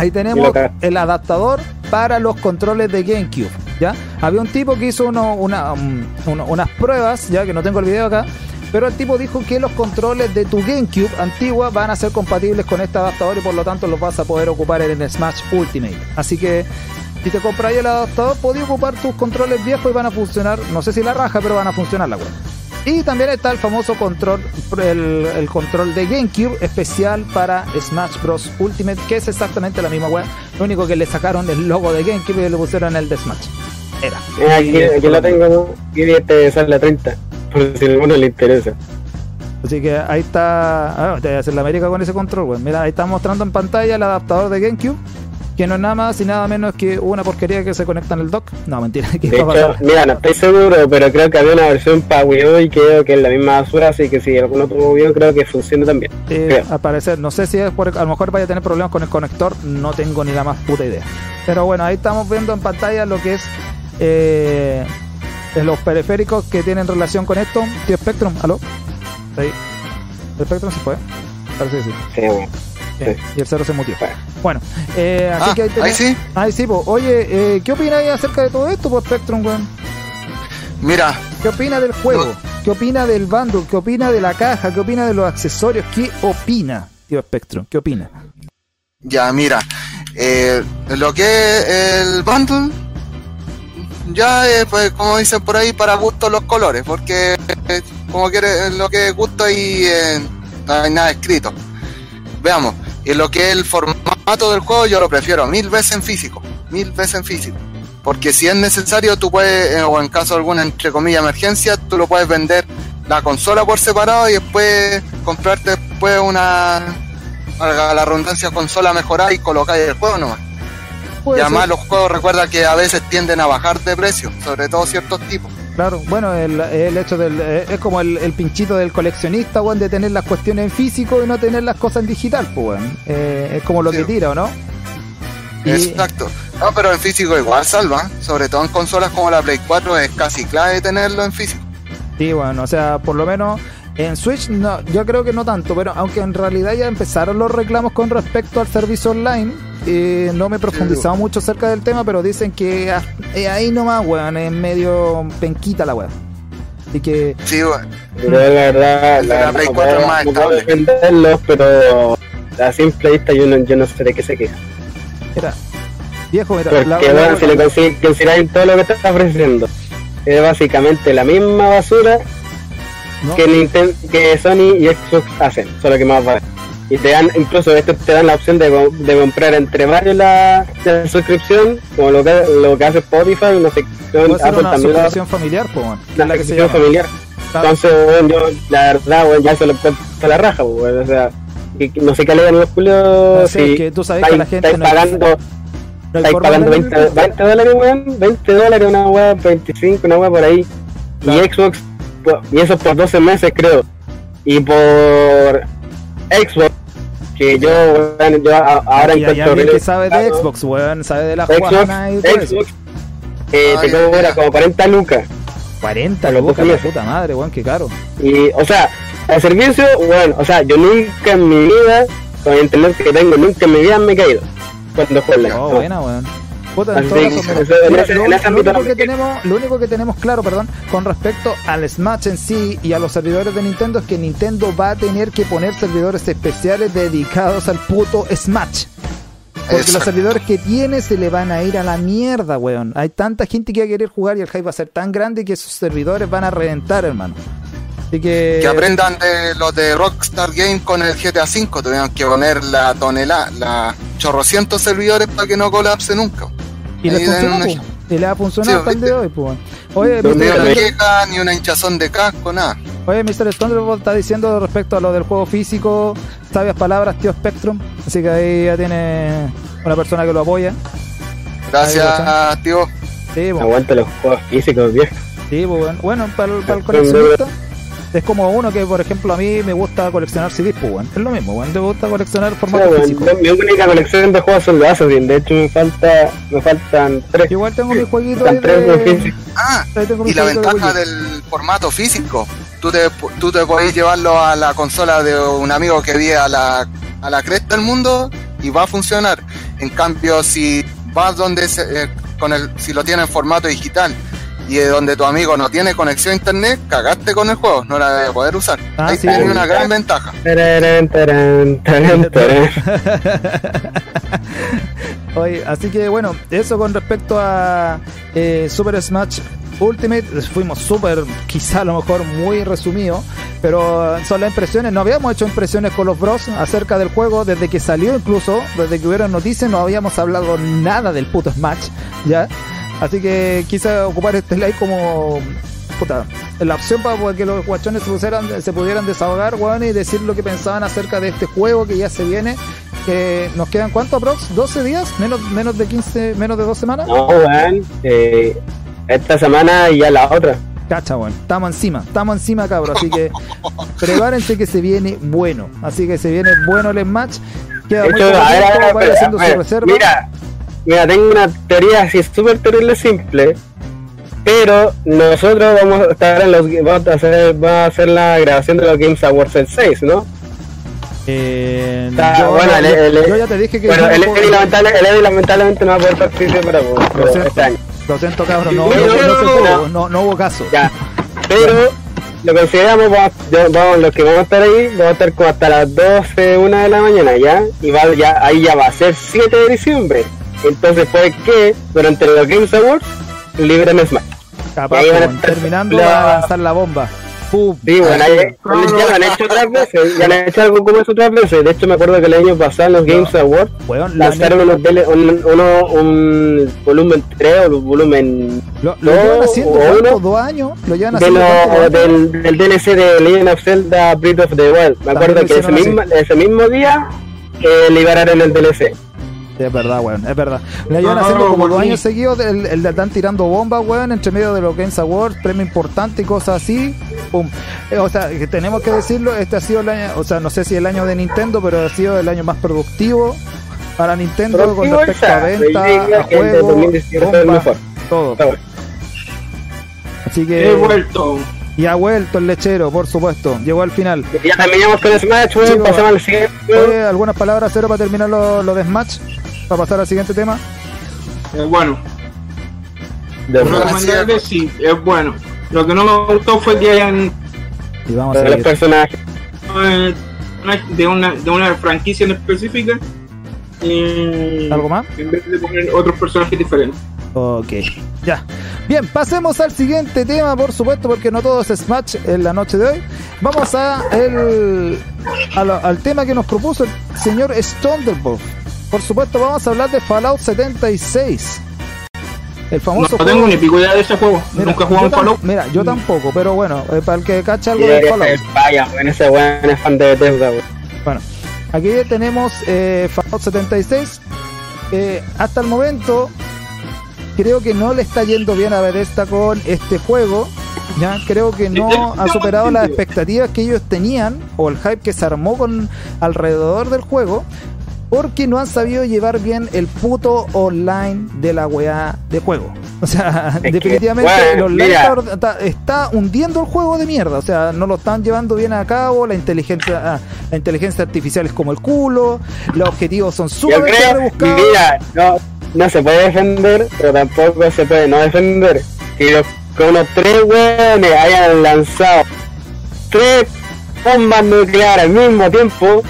Ahí tenemos el adaptador para los controles de GameCube. ¿ya? Había un tipo que hizo uno- una, um, uno- unas pruebas, ya que no tengo el video acá, pero el tipo dijo que los controles de tu GameCube antigua van a ser compatibles con este adaptador y por lo tanto los vas a poder ocupar en el Smash Ultimate. Así que si te compras el adaptador, podías ocupar tus controles viejos y van a funcionar, no sé si la raja, pero van a funcionar la cuenta. Y también está el famoso control, el, el control de GameCube especial para Smash Bros. Ultimate, que es exactamente la misma web. Lo único que le sacaron el logo de GameCube y le pusieron el de Smash. Era. Eh, aquí, aquí lo tengo, ¿no? y este sale a 30. Por si a alguno le interesa. Así que ahí está. Ah, te voy a hacer la América con ese control, weón. Mira, ahí está mostrando en pantalla el adaptador de GameCube. Que no es nada más y nada menos que una porquería que se conecta en el dock. No, mentira. [LAUGHS] que De hecho, mira, no estoy seguro, pero creo que había una versión para Wii U y creo que es la misma basura, así que si alguno tuvo Wii U, creo que funciona también. Eh, al parecer, no sé si es por, a lo mejor vaya a tener problemas con el conector, no tengo ni la más puta idea. Pero bueno, ahí estamos viendo en pantalla lo que es eh, los periféricos que tienen relación con esto. Tío Spectrum, ¿aló? Ahí. ¿El Spectrum se fue? Parece que sí. Sí, bueno. Bien. Y el cero se mutió. Bueno, eh, así Ah, que ahí, ahí tenemos- sí. Ahí sí, po. Oye, eh, ¿qué opinas acerca de todo esto, pues Spectrum, weón? Mira, ¿Qué opina del juego? ¿Qué opina del bundle? ¿Qué opina de la caja? ¿Qué opina de los accesorios? ¿Qué opina, tío Spectrum? ¿Qué opina? ya, mira. eh, lo que es el bundle, ya, eh, pues como dicen por ahí, para gusto los colores, porque eh, como quiere, lo que es gusto y eh, no hay nada escrito. Veamos, y lo que es el formato del juego, yo lo prefiero mil veces en físico, mil veces en físico. Porque si es necesario, tú puedes, eh, o en caso de alguna, entre comillas, emergencia, tú lo puedes vender la consola por separado y después comprarte después una, valga la redundancia, consola mejorada y colocar el juego nomás. Y Puede además ser. los juegos recuerda que a veces tienden a bajar de precio, sobre todo ciertos tipos. Claro, bueno, el, el hecho del. eh, Es como el, el pinchito del coleccionista, weón, de tener las cuestiones en físico y no tener las cosas en digital, pues, weón. Eh, es como lo Sí. que tira, ¿o no? Y- Exacto. No, pero en físico igual salva, sobre todo en consolas como la Play 4 es casi clave tenerlo en físico. Sí, bueno, o sea, por lo menos en Switch no, yo creo que no tanto, pero aunque en realidad ya empezaron los reclamos con respecto al servicio online, eh, no me he profundizado mucho acerca del tema, pero dicen que ah, eh, ahí nomás, weón, es medio penquita la weón. Así que, Sí, bueno. Yo la verdad, La la, Play no 4 es puedo- más no defenderlos, pero a simple vista yo no, yo no sé de qué se queja. mira, viejo, mira, Porque la- bueno, la- si le consiguen consideran todo lo que te está ofreciendo, es básicamente la misma basura no, que Nintendo, que Sony y Xbox hacen, solo que más barato. Y te dan, incluso estos te dan la opción de, de comprar entre varios la, la suscripción, como lo que, lo que hace Spotify, no sé, Apple una también suscripción familiar, pues, la es la que se suscripción llama. familiar. Entonces, bueno, yo, la verdad, bueno, ya se lo a la raja, bueno, o sea, que- no sé qué alegan los No culios sé, si que tú sabes que la gente estáis no pagando, no hay estáis pagando de- 20, 20 dólares, weón, 20 dólares una weá, 25, una weá por ahí. Claro. Y Xbox, y eso por 12 meses, creo. Y por Xbox, que yo, weón, yo ahora encuentro alguien que sabe de Xbox, weón, sabe de la Xbox, y todo. Xbox, eh, Ah, te cobra como 40 lucas. 40 Por los lucas, 12 la puta madre, weón, qué caro. Y, o sea, el servicio, bueno, o sea, yo nunca en mi vida, con el internet que tengo, nunca en mi vida me he caído cuando juego. Oh, buena, weón. Puta, en lo, único que tenemos, claro, perdón, con respecto al Smash en sí y a los servidores de Nintendo es que Nintendo va a tener que poner servidores especiales dedicados al puto Smash. Porque los servidores que tiene se le van a ir a la mierda, weón. Hay tanta gente que va a querer jugar y el hype va a ser tan grande que esos servidores van a reventar, hermano. Así que... Que aprendan de los de Rockstar Games con el GTA V, tuvieron que poner la tonelada, la chorrocientos servidores para que no colapse nunca. Y le funcionó. Y le ha funcionado Sí, hasta el día de hoy, pues. Oye, Los Mr. Ni queja, ni una hinchazón de casco, nada. Oye, Mr. Thunderbolt está diciendo respecto a lo del juego físico, sabias palabras, tío Spectrum. Así que ahí ya tiene una persona que lo apoya. Gracias, tío. Sí, po. Aguanta los juegos físicos, viejo. Sí, pues, bueno. Bueno, para el, para el coleccionista es como uno que, por ejemplo, a mí me gusta coleccionar CDs, pues, bueno. Es lo mismo, bueno. Te gusta coleccionar formato bueno, físico. mi única colección de juegos son los Assassin, de hecho me falta, me faltan tres. Igual tengo mi jueguito ahí Faltan tres de de... físico. Ah, ahí tengo mi y la de ventaja del formato físico. Tú te, tú te podés llevarlo a la consola de un amigo que vive a la, a la cresta del mundo y va a funcionar. En cambio, si vas donde se- eh, con el, si lo tiene en formato digital y de donde tu amigo no tiene conexión a internet, cagaste con el juego, no la vas a poder usar. Ah, Ahí sí, tienes pues. una gran ventaja. Tararán, tarán, tarán, tarán. [LAUGHS] Oye, así que bueno, eso con respecto a eh, Super Smash Ultimate, fuimos súper, quizá a lo mejor muy resumido, pero son las impresiones, no habíamos hecho impresiones con los bros acerca del juego desde que salió incluso, desde que hubieron noticias no habíamos hablado nada del puto Smash, ¿ya? Así que quise ocupar este live como puta, la opción para que los guachones se, pusieran- se pudieran desahogar, weón, y decir lo que pensaban acerca de este juego que ya se viene. Que nos quedan cuánto aprox? ¿12 días? ¿Menos, menos de 15, menos de dos semanas? No, weón, eh, esta semana y ya la otra. Cacha, weón. Estamos encima, estamos encima, cabrón. Así que [LAUGHS] prepárense que se viene bueno. Así que se viene bueno el match. Queda De muy a ver, a ver, a ver, su reserva. Mira, mira, tengo una teoría así súper terrible simple. Pero nosotros vamos a estar en los vamos a hacer, vamos a hacer la grabación de los Games Awards el 6, ¿no? Eh, Está- yo, bueno, el- el- yo ya te dije que Bueno, el Eddie lamentable, el Eddie lamentablemente no va a poder participar pero, pero siento. este año. Lo siento, cabrón. No, No, no, no, no, pudo, no. no, no hubo caso. Ya. Pero lo consideramos, vamos, yo- vamos, los que vamos a estar ahí, vamos a estar como hasta las 12, 1 de la mañana, ¿ya? Y va, ya, ahí ya va a ser 7 de diciembre. Entonces puede que durante los Games Awards libre en Smash. Capaz, terminando la- va a lanzar la bomba. Pum. Sí, bueno, Claro. ya lo han hecho otras veces, ya lo han hecho algo como eso otras veces. De hecho, me acuerdo que el año pasado en los Games Awards lanzaron unos tele- un, uno, un volumen 3 o un volumen lo, lo no, llevan haciendo o dos años. Lo llevan de haciendo lo- del, del DLC de Legend of Zelda Breath of the Wild. Me acuerdo que ese mismo, ese mismo día eh, liberaron el DLC. Es verdad, weón, es verdad. Le llevan No, haciendo como dos años seguidos el, están tirando bombas, weón, entre medio de los Games Awards, premio importante y cosas así. Pum. Eh, o sea, que tenemos que decirlo, este ha sido el año, o sea, no sé si el año de Nintendo, pero ha sido el año más productivo para Nintendo con respecto a venta, a juegos, 2018 fue el bombas, mejor. todo. Así He que vuelto. y ha vuelto el lechero, por supuesto. Llegó al final. Ya terminamos con Smash, weón, pasamos al siguiente. ¿Algunas palabras cero para terminar lo, lo de Smash? Para pasar al siguiente tema. Eh, bueno, recomendarles, sí, es bueno. Lo que no me gustó fue que hayan Y vamos a de los personajes. eh, de una de una franquicia en específica eh, ¿Algo más? en vez de poner otros personajes diferentes. Ok, ya. Bien, pasemos al siguiente tema, por supuesto, porque no todo es Smash en la noche de hoy. Vamos a el, a lo- al tema que nos propuso el señor Stonderbolt. Por supuesto, vamos a hablar de Fallout 76. El No, famoso no tengo juego- ni pico idea de ese juego. Mira, Nunca he jugado un Fallout. Mira, yo tampoco, pero bueno, eh, para el que cacha algo de Fallout. ser Vaya, ese weón es fan de Bethesda, weón. Bueno, aquí tenemos eh, Fallout 76. Eh, hasta el momento, creo que no le está yendo bien a Bethesda con este juego. Ya creo que no ha superado las expectativas que ellos tenían o el hype que se armó con alrededor del juego. Porque no han sabido llevar bien el puto online de la weá de juego. O sea, que, definitivamente bueno, el online mira. está, hundiendo el juego de mierda. O sea, no lo están llevando bien a cabo. La inteligencia, ah, la inteligencia artificial es como el culo. Los objetivos son creo, rebuscados. mira, no, no se puede defender, pero tampoco se puede no defender. Que los, que unos tres weones hayan lanzado tres bombas nucleares al mismo tiempo,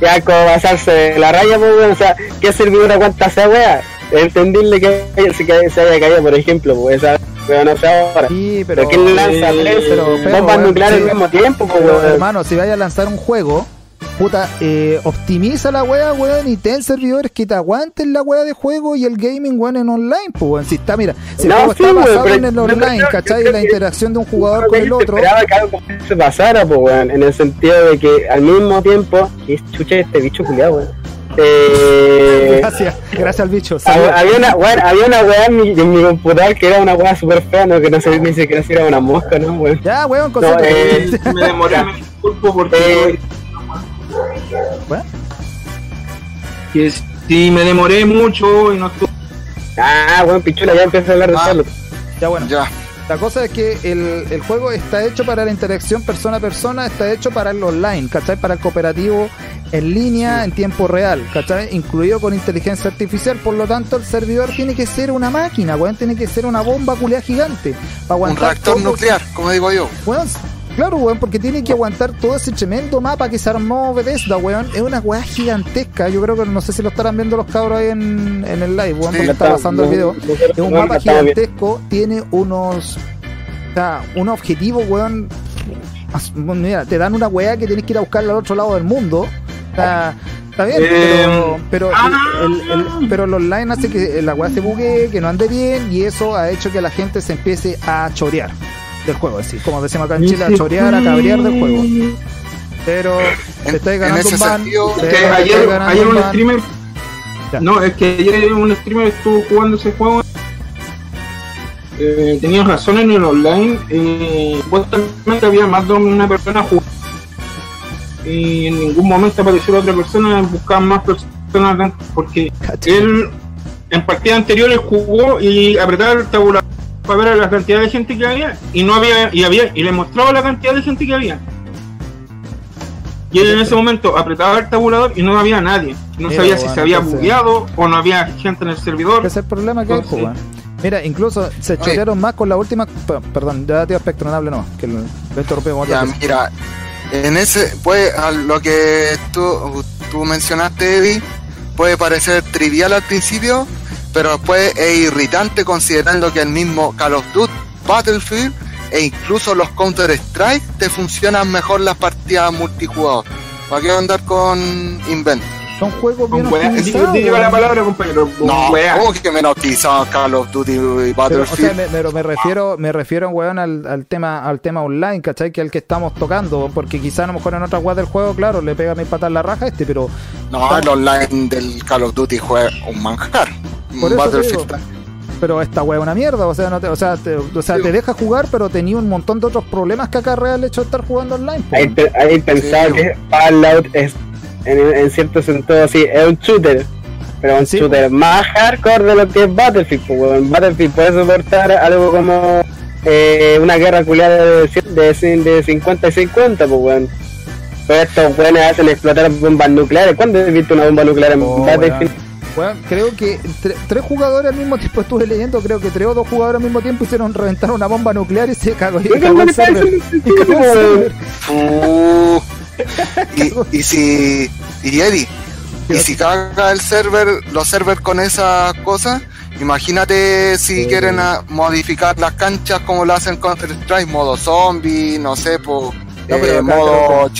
ya como pasarse de la raya, pues, weón, o sea, ¿qué servidor aguanta esa wea? Entenderle que, se- que se haya caído, por ejemplo, pues esa wea no sé ahora. Sí, pero, Pero ¿quién lanza tres pero, pero, bombas nucleares al mismo tiempo, pues, pero, weón? hermano, si vaya a lanzar un juego, puta, eh, optimiza la wea, weón, y ten servidores que te aguanten la wea de juego y el gaming, weón, en online, pues, weón. Si está, mira, si No, el juego sí, está basado en el online, yo ¿cachai? la interacción de un jugador con el se otro. Esperaba que algo eso pasara, pues, weón, en el sentido de que al mismo tiempo, que es chucha este bicho culiado, weón. Eh, Gracias, gracias al bicho. había una, weón, había una weá en mi, en mi computador que era una weá super fea, no, que no sé ni siquiera si era una mosca, ¿no, weón? Ya, weón, No, concéntrate. eh, Me demoré, me disculpo porque Eh, Que si me demoré mucho y no estuve ah, weón, pichula, ya empieza a hablar de Ah. Ya, bueno. Ya. La cosa es que el, el juego está hecho para la interacción persona a persona, está hecho para el online, ¿cachai? Para el cooperativo en línea, en tiempo real, ¿cachai? Incluido con inteligencia artificial, por lo tanto el servidor tiene que ser una máquina, weón, tiene que ser una bomba culiada gigante. Para Un aguantar reactor todo- nuclear, como digo yo. Weón, claro, weón, porque tiene que aguantar todo ese tremendo mapa que se armó Bethesda, weón. Es una weá gigantesca. Yo creo que no sé si lo estarán viendo los cabros ahí en, en el live, weón, Sí, porque está pasando el video. Es un mapa bien. gigantesco, tiene unos. O sea, un objetivo, weón. Mira, te dan una weá que tienes que ir a buscarla al otro lado del mundo. O sea, está bien, Eh, pero, pero, ah. el, el- pero el online hace que la weá se bugue, que no ande bien, y eso ha hecho que la gente se empiece a chorear del juego, así como decimos acá en Chile, a chorear, a cabrear del juego. Pero En- te estáis en ganando un ban. ayer, ayer un streamer Ya. no es que ayer un streamer estuvo jugando ese juego eh, tenías razón en el online eh, supuestamente había más de una persona jugando y en ningún momento apareció la otra persona buscaban más personas porque él en partidas anteriores jugó y apretaba el tabulador para ver la cantidad de gente que había y no había y había y le mostraba la cantidad de gente que había. Y él en ese momento apretaba el tabulador y no había nadie. No Mira, sabía si bueno, se había entonces- bugueado o no había gente en el servidor. Ese es el problema que hay, Entonces- weón. Mira, incluso se chorearon más con la última. per- Perdón, ya tío Spectrum, no hable no, que lo otra Ya, mira, en ese, pues, a lo que tú, tú mencionaste, Eddie, puede parecer trivial al principio, pero después es irritante considerando que el mismo Call of Duty Battlefield e incluso los Counter Strike te funcionan mejor las partidas multijugador. ¿Para qué andar con invent? Son juegos bien optimizados, la palabra, compañero. No. ¿cómo que menos optimizado Call of Duty y Pero, o sea, Battlefield? me, pero me refiero, me refiero, weón, al, al tema, al tema online, ¿cachai? Que es el que estamos tocando, porque quizá a lo mejor en otra weá del juego, claro, le pega mi pata en la raja a este, pero no, el online del Call of Duty fue un manjar. Por eso te digo. pero esta weá es una mierda, o sea, no te, o sea, te, o sea, te deja jugar, pero tenía un montón de otros problemas que acarrea el hecho de estar jugando online. po. Hay, pe- hay pensado Sí. que Fallout es, en, en cierto sentido, sí, es un shooter. Pero un Sí, shooter más hardcore de lo que es Battlefield. pues, weón. Battlefield puede soportar algo como eh, una guerra culiada de, de, de 50 y 50, pues, weón. Pero estos weones hacen explotar bombas nucleares. ¿Cuándo has visto una bomba nuclear en Oh, Battlefield? Weón, creo que tre- tres jugadores al mismo tiempo estuve leyendo, creo que tres o dos jugadores al mismo tiempo hicieron reventar una bomba nuclear y se cagó, y cagó el server. Y cagó el server. Uh, y, y si y Eddie, y si caga el server, los servers con esas cosas, imagínate si Sí. quieren ah, modificar las canchas como lo hacen Counter Strike, modo zombie, no sé, po, No, pero eh, modo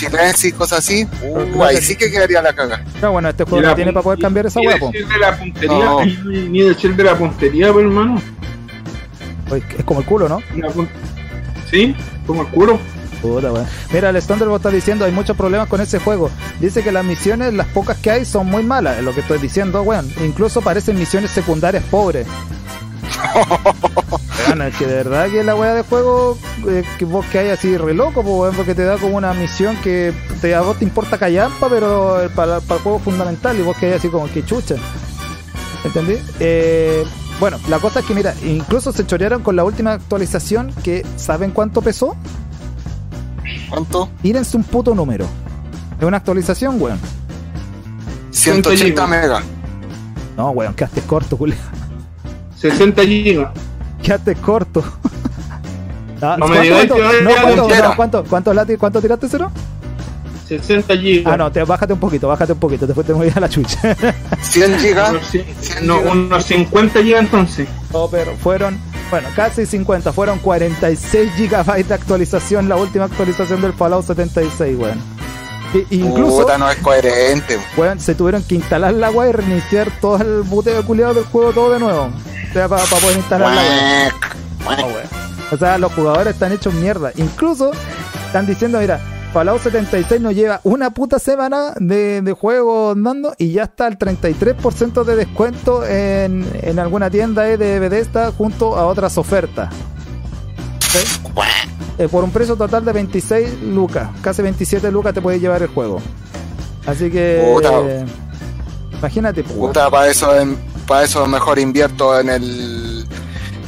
y cosas así. Uh, ahí sí que quedaría la caga. No, bueno, este juego no tiene para poder cambiar esa decir de la puntería, No. ni, ni decir de la puntería, pues, hermano. Oye, Es como el culo, ¿no? Sí, como el culo. Puta, weón. Mira, el Thunderbolt está diciendo hay muchos problemas con ese juego. Dice que las misiones, las pocas que hay, son muy malas. Es lo que estoy diciendo, weón. Incluso parecen misiones secundarias pobres. [LAUGHS] Es que de verdad que la weá de juego eh, que vos que hay así re loco, pues, porque te da como una misión que te, a vos te importa callampa, pero eh, para, para el juego es fundamental y vos que hay así como que chucha. ¿Entendí? Eh, bueno, la cosa es que, mira, incluso se chorearon con la última actualización que, ¿saben cuánto pesó? ¿Cuánto? Tírense un puto número. Es una actualización, weón. 180 megas. No, weón, quedaste corto, culiao. 60 gigas. Quedaste corto. [LAUGHS] Ah, No me ¿cuánto, cuánto? que no No, era ¿cuánto, entera. no, ¿cuánto, cuánto, lati- cuánto tiraste, cero? 60 gigas. Ah, no, te, bájate un poquito, bájate un poquito, después te voy a la chucha. [LAUGHS] 100 gigas. Unos, ci- 100 no, gigas. unos 50 gigas entonces. No, pero fueron, bueno, casi 50, fueron 46 gigabytes de actualización, la última actualización del Fallout 76, weón. I- incluso, Puta, no es coherente. weón, se tuvieron que instalar la weá y reiniciar todo el boteo culiado del juego todo de nuevo. O sea, para poder instalar la weá. Cuac. No, weón. O sea, los jugadores están hechos mierda. Incluso están diciendo, mira, Fallout 76 nos lleva una puta semana de, de juego andando y ya está el 33% de descuento en, en alguna tienda eh, de Bethesda junto a otras ofertas. Eh, por un precio total de 26 lucas, casi 27 lucas te puede llevar el juego. Así que... Puta. Imagínate. Puta, para eso, para eso mejor invierto en el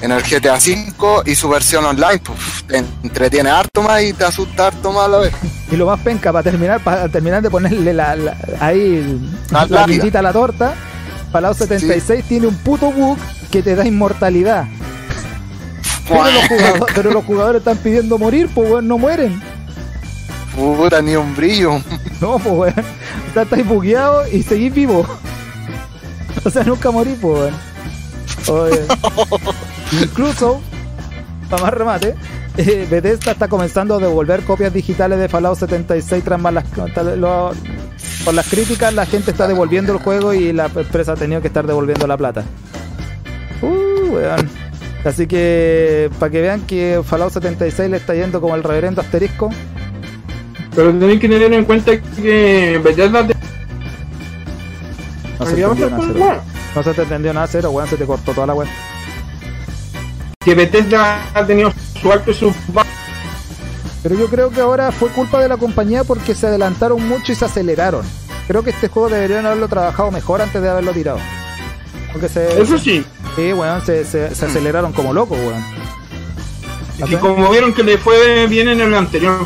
en el GTA V y su versión online. Pues, te entretiene harto más y te asusta harto más a la vez. Y lo más penca, para terminar, para terminar de ponerle la, la- ahí La la guindita a la torta, Fallout 76 tiene un puto bug que te da inmortalidad. Pero los, jugadores, pero los jugadores están pidiendo morir, pues weón, no mueren. Puta, ni un brillo. No, pues weón. O sea, estáis bugueados y seguís vivo. [LAUGHS] O sea, nunca morís, pues weón. Oye. [LAUGHS] Incluso, para más remate, eh, Bethesda está comenzando a devolver copias digitales de Fallout 76 tras malas lo- por las críticas la gente está devolviendo el juego y la empresa ha tenido que estar devolviendo la plata. Uh, weón. Así que para que vean que Fallout 76 le está yendo como el reverendo asterisco. Pero tenéis que tener en cuenta que Bethesda se entendió nada, cero. No se te entendió nada, cero, weón, se te cortó toda la weón. que Bethesda ha tenido su alto y su bajo. Pero yo creo que ahora fue culpa de la compañía porque se adelantaron mucho y se aceleraron. Creo que este juego deberían haberlo trabajado mejor antes de haberlo tirado. Porque se. Eso sí. Sí, weón, se, se, se aceleraron como locos, weón. Y como vieron que le fue bien en el anterior.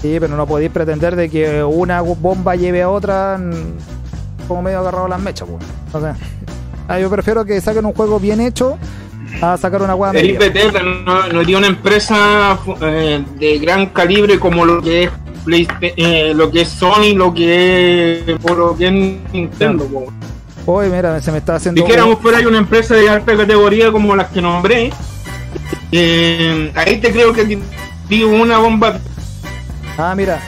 Sí, pero no podéis pretender de que una bomba lleve a otra mm, como medio agarrado las mechas, weón. O sea, ah, yo prefiero que saquen un juego bien hecho a sacar una Eric media. Bethesda no, no tiene una empresa eh, de gran calibre como lo que es Playsta- eh, lo que es Sony, lo que es, o lo que es Nintendo. po. Oye, mira, se me está haciendo. Dijéramos por ahí una empresa de alta categoría como las que nombré. eh, ahí te creo que digo una bomba Ah, mira.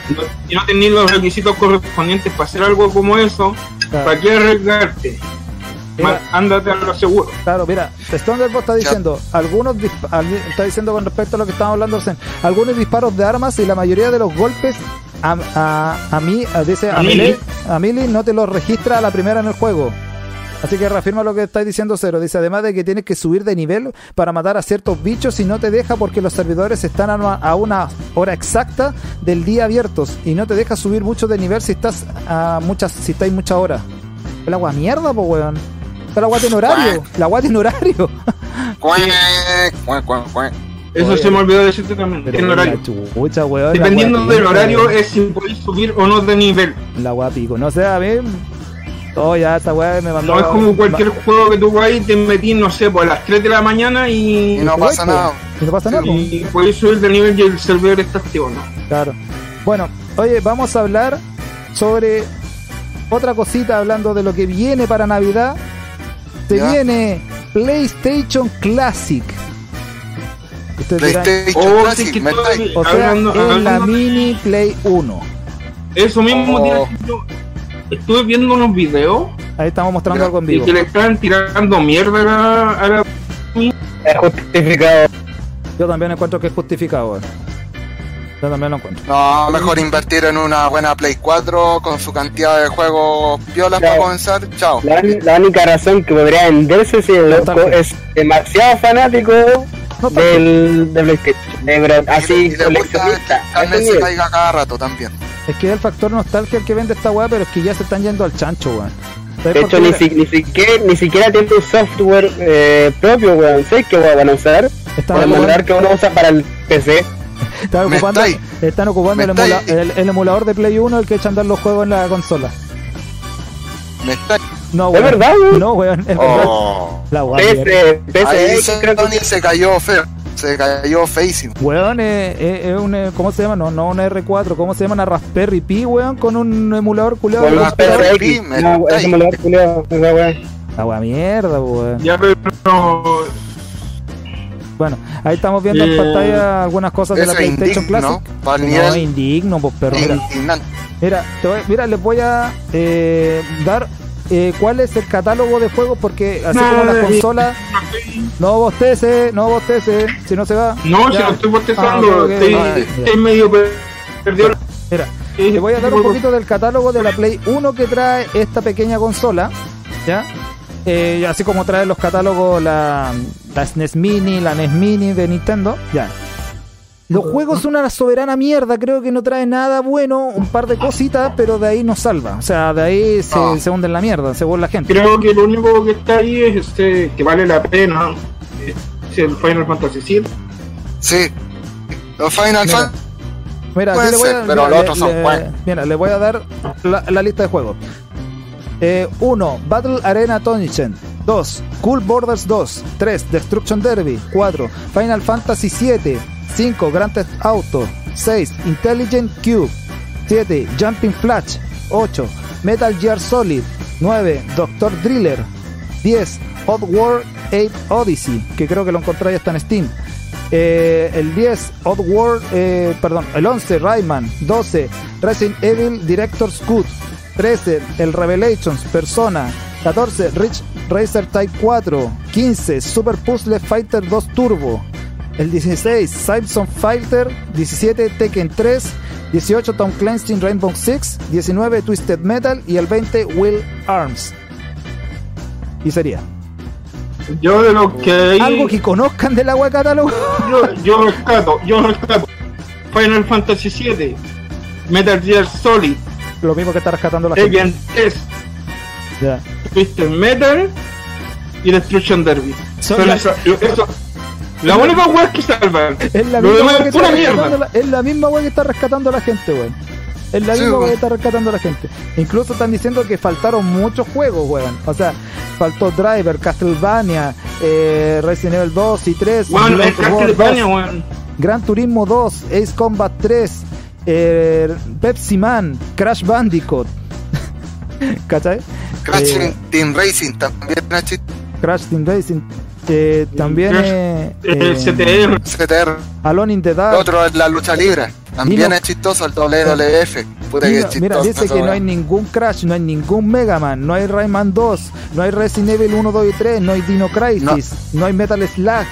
y no tenéis los requisitos correspondientes para hacer algo como eso. Claro. ¿Para qué arriesgarte? Mira. Ándate a lo seguro. Claro, mira, Stonebot está diciendo, algunos está diciendo con respecto a lo que estábamos hablando recién, algunos disparos de armas y la mayoría de los golpes a, a, a mí, a- dice a, A a melee no te los registra a la primera en el juego. Así que reafirma lo que estáis diciendo Cero. Dice, además de que tienes que subir de nivel para matar a ciertos bichos y no te deja porque los servidores están a una, a una hora exacta del día abiertos y no te deja subir mucho de nivel si estás a muchas, si estáis muchas horas. El agua mierda, pues weón. Está la agua tiene horario. La agua tiene horario. Eso Oye. se me olvidó decirte también. El horario. chucha, weón, Dependiendo del pico, horario weón. es si podéis subir o no de nivel. La weá pico. No sé, a mí. Oh, ya, esta weá me mandó. No es como cualquier juego que tú ahí te metís, no sé, pues a las 3 de la mañana y, Y no pasa nada. Y no pasa nada, y podéis subir de nivel y el servidor está activo, ¿no? Claro. Bueno, oye, vamos a hablar sobre otra cosita hablando de lo que viene para Navidad. Se Ya. viene PlayStation Classic. Ustedes dirán, PlayStation Oh, Classic, sí, que me estáis- o sea, hablando- en la mini Play 1. Eso mismo, Oh. Estuve viendo unos videos Ahí estamos mostrando algo en y vivo. que le estaban tirando mierda a la, a la- Es justificado. Yo también encuentro que es justificado. weón. Yo también lo encuentro. No, mejor invertir en una buena Play 4 con su cantidad de juegos Claro. para comenzar. Chao. La, la única razón que podría venderse si el loco es demasiado fanático del, de PlayStation. De verdad, Y así le- y le gusta que cada rato también. Es que es el factor nostalgia el que vende esta weá, pero es que ya se están yendo al chancho, weón. ¿Sabes De hecho, ni, si- ni, siquiera, ni siquiera tiene un software eh, propio, weón. ¿Sabes qué weón van a usar? están, Para mandar que uno usa para el PC. están ocupando, están el, emula- estáis- el- el emulador de Play 1 el que echa a andar los juegos en la consola. Me está... No, ¿Es weón. verdad, weón? No, weón, es verdad. Oh. La weá. mierda. PC, PC, creo que se cayó feo. Se cayó feísimo. Weón, es, es- es un. eh, ¿Cómo se llama? No, no una R4. ¿Cómo se llama? Una Raspberry Pi, weón, con un emulador culeado. con un Raspberry Pi. No, ese emulador culiao, esa. La weá mierda, weón. Ya, pero no, Bueno, ahí estamos viendo en Eh, pantalla algunas cosas de la es PlayStation. Classic. No, nivel indigno, pues, pero mira. Mira, te voy- mira, les voy a eh, dar eh, cuál es el catálogo de juegos porque así como las No, consolas, no bostece, no bostece, si no se va. no, si Ya. lo estoy Ah, bostezando, estoy, Ah, estoy medio per- perdido. Mira, te voy a dar un poquito del catálogo de la Play 1 que trae esta pequeña consola, ¿ya? Eh, así como trae los catálogos la, la SNES Mini, la NES Mini de Nintendo, ya. Los juegos son una soberana mierda, creo que no trae nada bueno, un par de cositas, pero de ahí no salva. O sea, de ahí se, se hunde en la mierda, según la gente. Creo que lo único que está ahí es este, que vale la pena. Es el Final Fantasy VII. Sí. Los Final Mira. Fan. Mira, Puede le voy a, ser, pero los otros son le- buenos. mira, le voy a dar la, la lista de juegos. 1. Battle Arena Tournament 2. Cool Borders 2 3. Destruction Derby 4. Final Fantasy 7 5. Grand Theft Auto 6. Intelligent Cube 7. Jumping Flash 8. Metal Gear Solid 9. Doctor Driller 10. Oddworld 8 Odyssey que creo que lo encontré ya está en Steam eh, el 10, Oddworld, eh, perdón, el 11, Rayman, 12, Resident Evil Director's Cut, 13, el Revelations, Persona, 14, Rich Racer Type 4, 15, Super Puzzle Fighter 2 Turbo, el 16, Simpson Fighter, 17, Tekken 3, 18, Tom Clancy Rainbow Six, 19, Twisted Metal y el 20, Will Arms. Y sería. Yo de los que hay, Algo que conozcan del agua catálogo. [LAUGHS] yo, yo rescato, yo rescato Final Fantasy VII, Metal Gear Solid, Lo mismo que está rescatando la gente. Tekken 3, Ya. Twisted Metal y Destruction Derby. Son Son la- esa- lo- eso- la única wea que salvan. Es la misma wea que está rescatando la, es la misma wea que está rescatando la gente, weón. Es la Sí, misma wea weón. que está rescatando la gente. Incluso están diciendo que faltaron muchos juegos, weón. O sea, faltó Driver, Castlevania, eh, Resident Evil 2 y 3, Weón, el Castlevania, 2, weón. Gran Turismo 2, Ace Combat 3, eh, Pepsi Man, Crash Bandicoot. [LAUGHS] ¿Cachai? Crash Eh, Team Racing también. Crash Team Racing. Eh, también eh, El eh, CTR. CTR. Alone in the Dark. Otro es la lucha libre. También Dino- es chistoso el WWF. Puta que Dino- es mira, chistoso. dice esa que no hay ningún Crash, no hay ningún Mega Man, no hay Rayman 2, no hay Resident Evil 1, 2 y 3, no hay Dino Crisis, no, hay Metal Slug,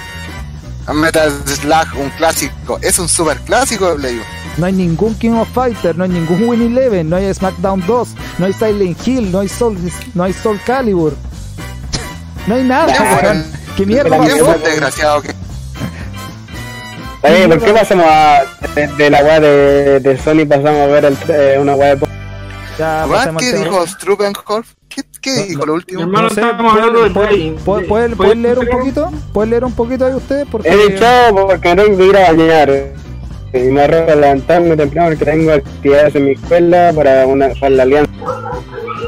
Metal Slug, un clásico. Es un super clásico de Play no hay ningún King of Fighter, no hay ningún Win Eleven, no hay SmackDown 2, no hay Silent Hill, no hay Soul, no hay Soul Calibur. No hay nada. ¿Qué mierda La ¿Quién pasó? desgraciado que Oye, ¿por qué pasamos a, de, de la weá de, de Sony pasamos a ver el, eh, una weá de... Ya, ¿Qué dijo Strubenhoff? ¿Qué, qué No, dijo no. lo último? Hermano, No sé, estamos hablando de ¿pueden- Play. ¿pueden- pueden- pueden leer un poquito? ¿Pueden leer un poquito ahí ustedes? Porque... He dicho porque no tengo que ir a bañar. Y me arrojo a levantarme temprano porque tengo actividades en mi escuela para, una, para la alianza.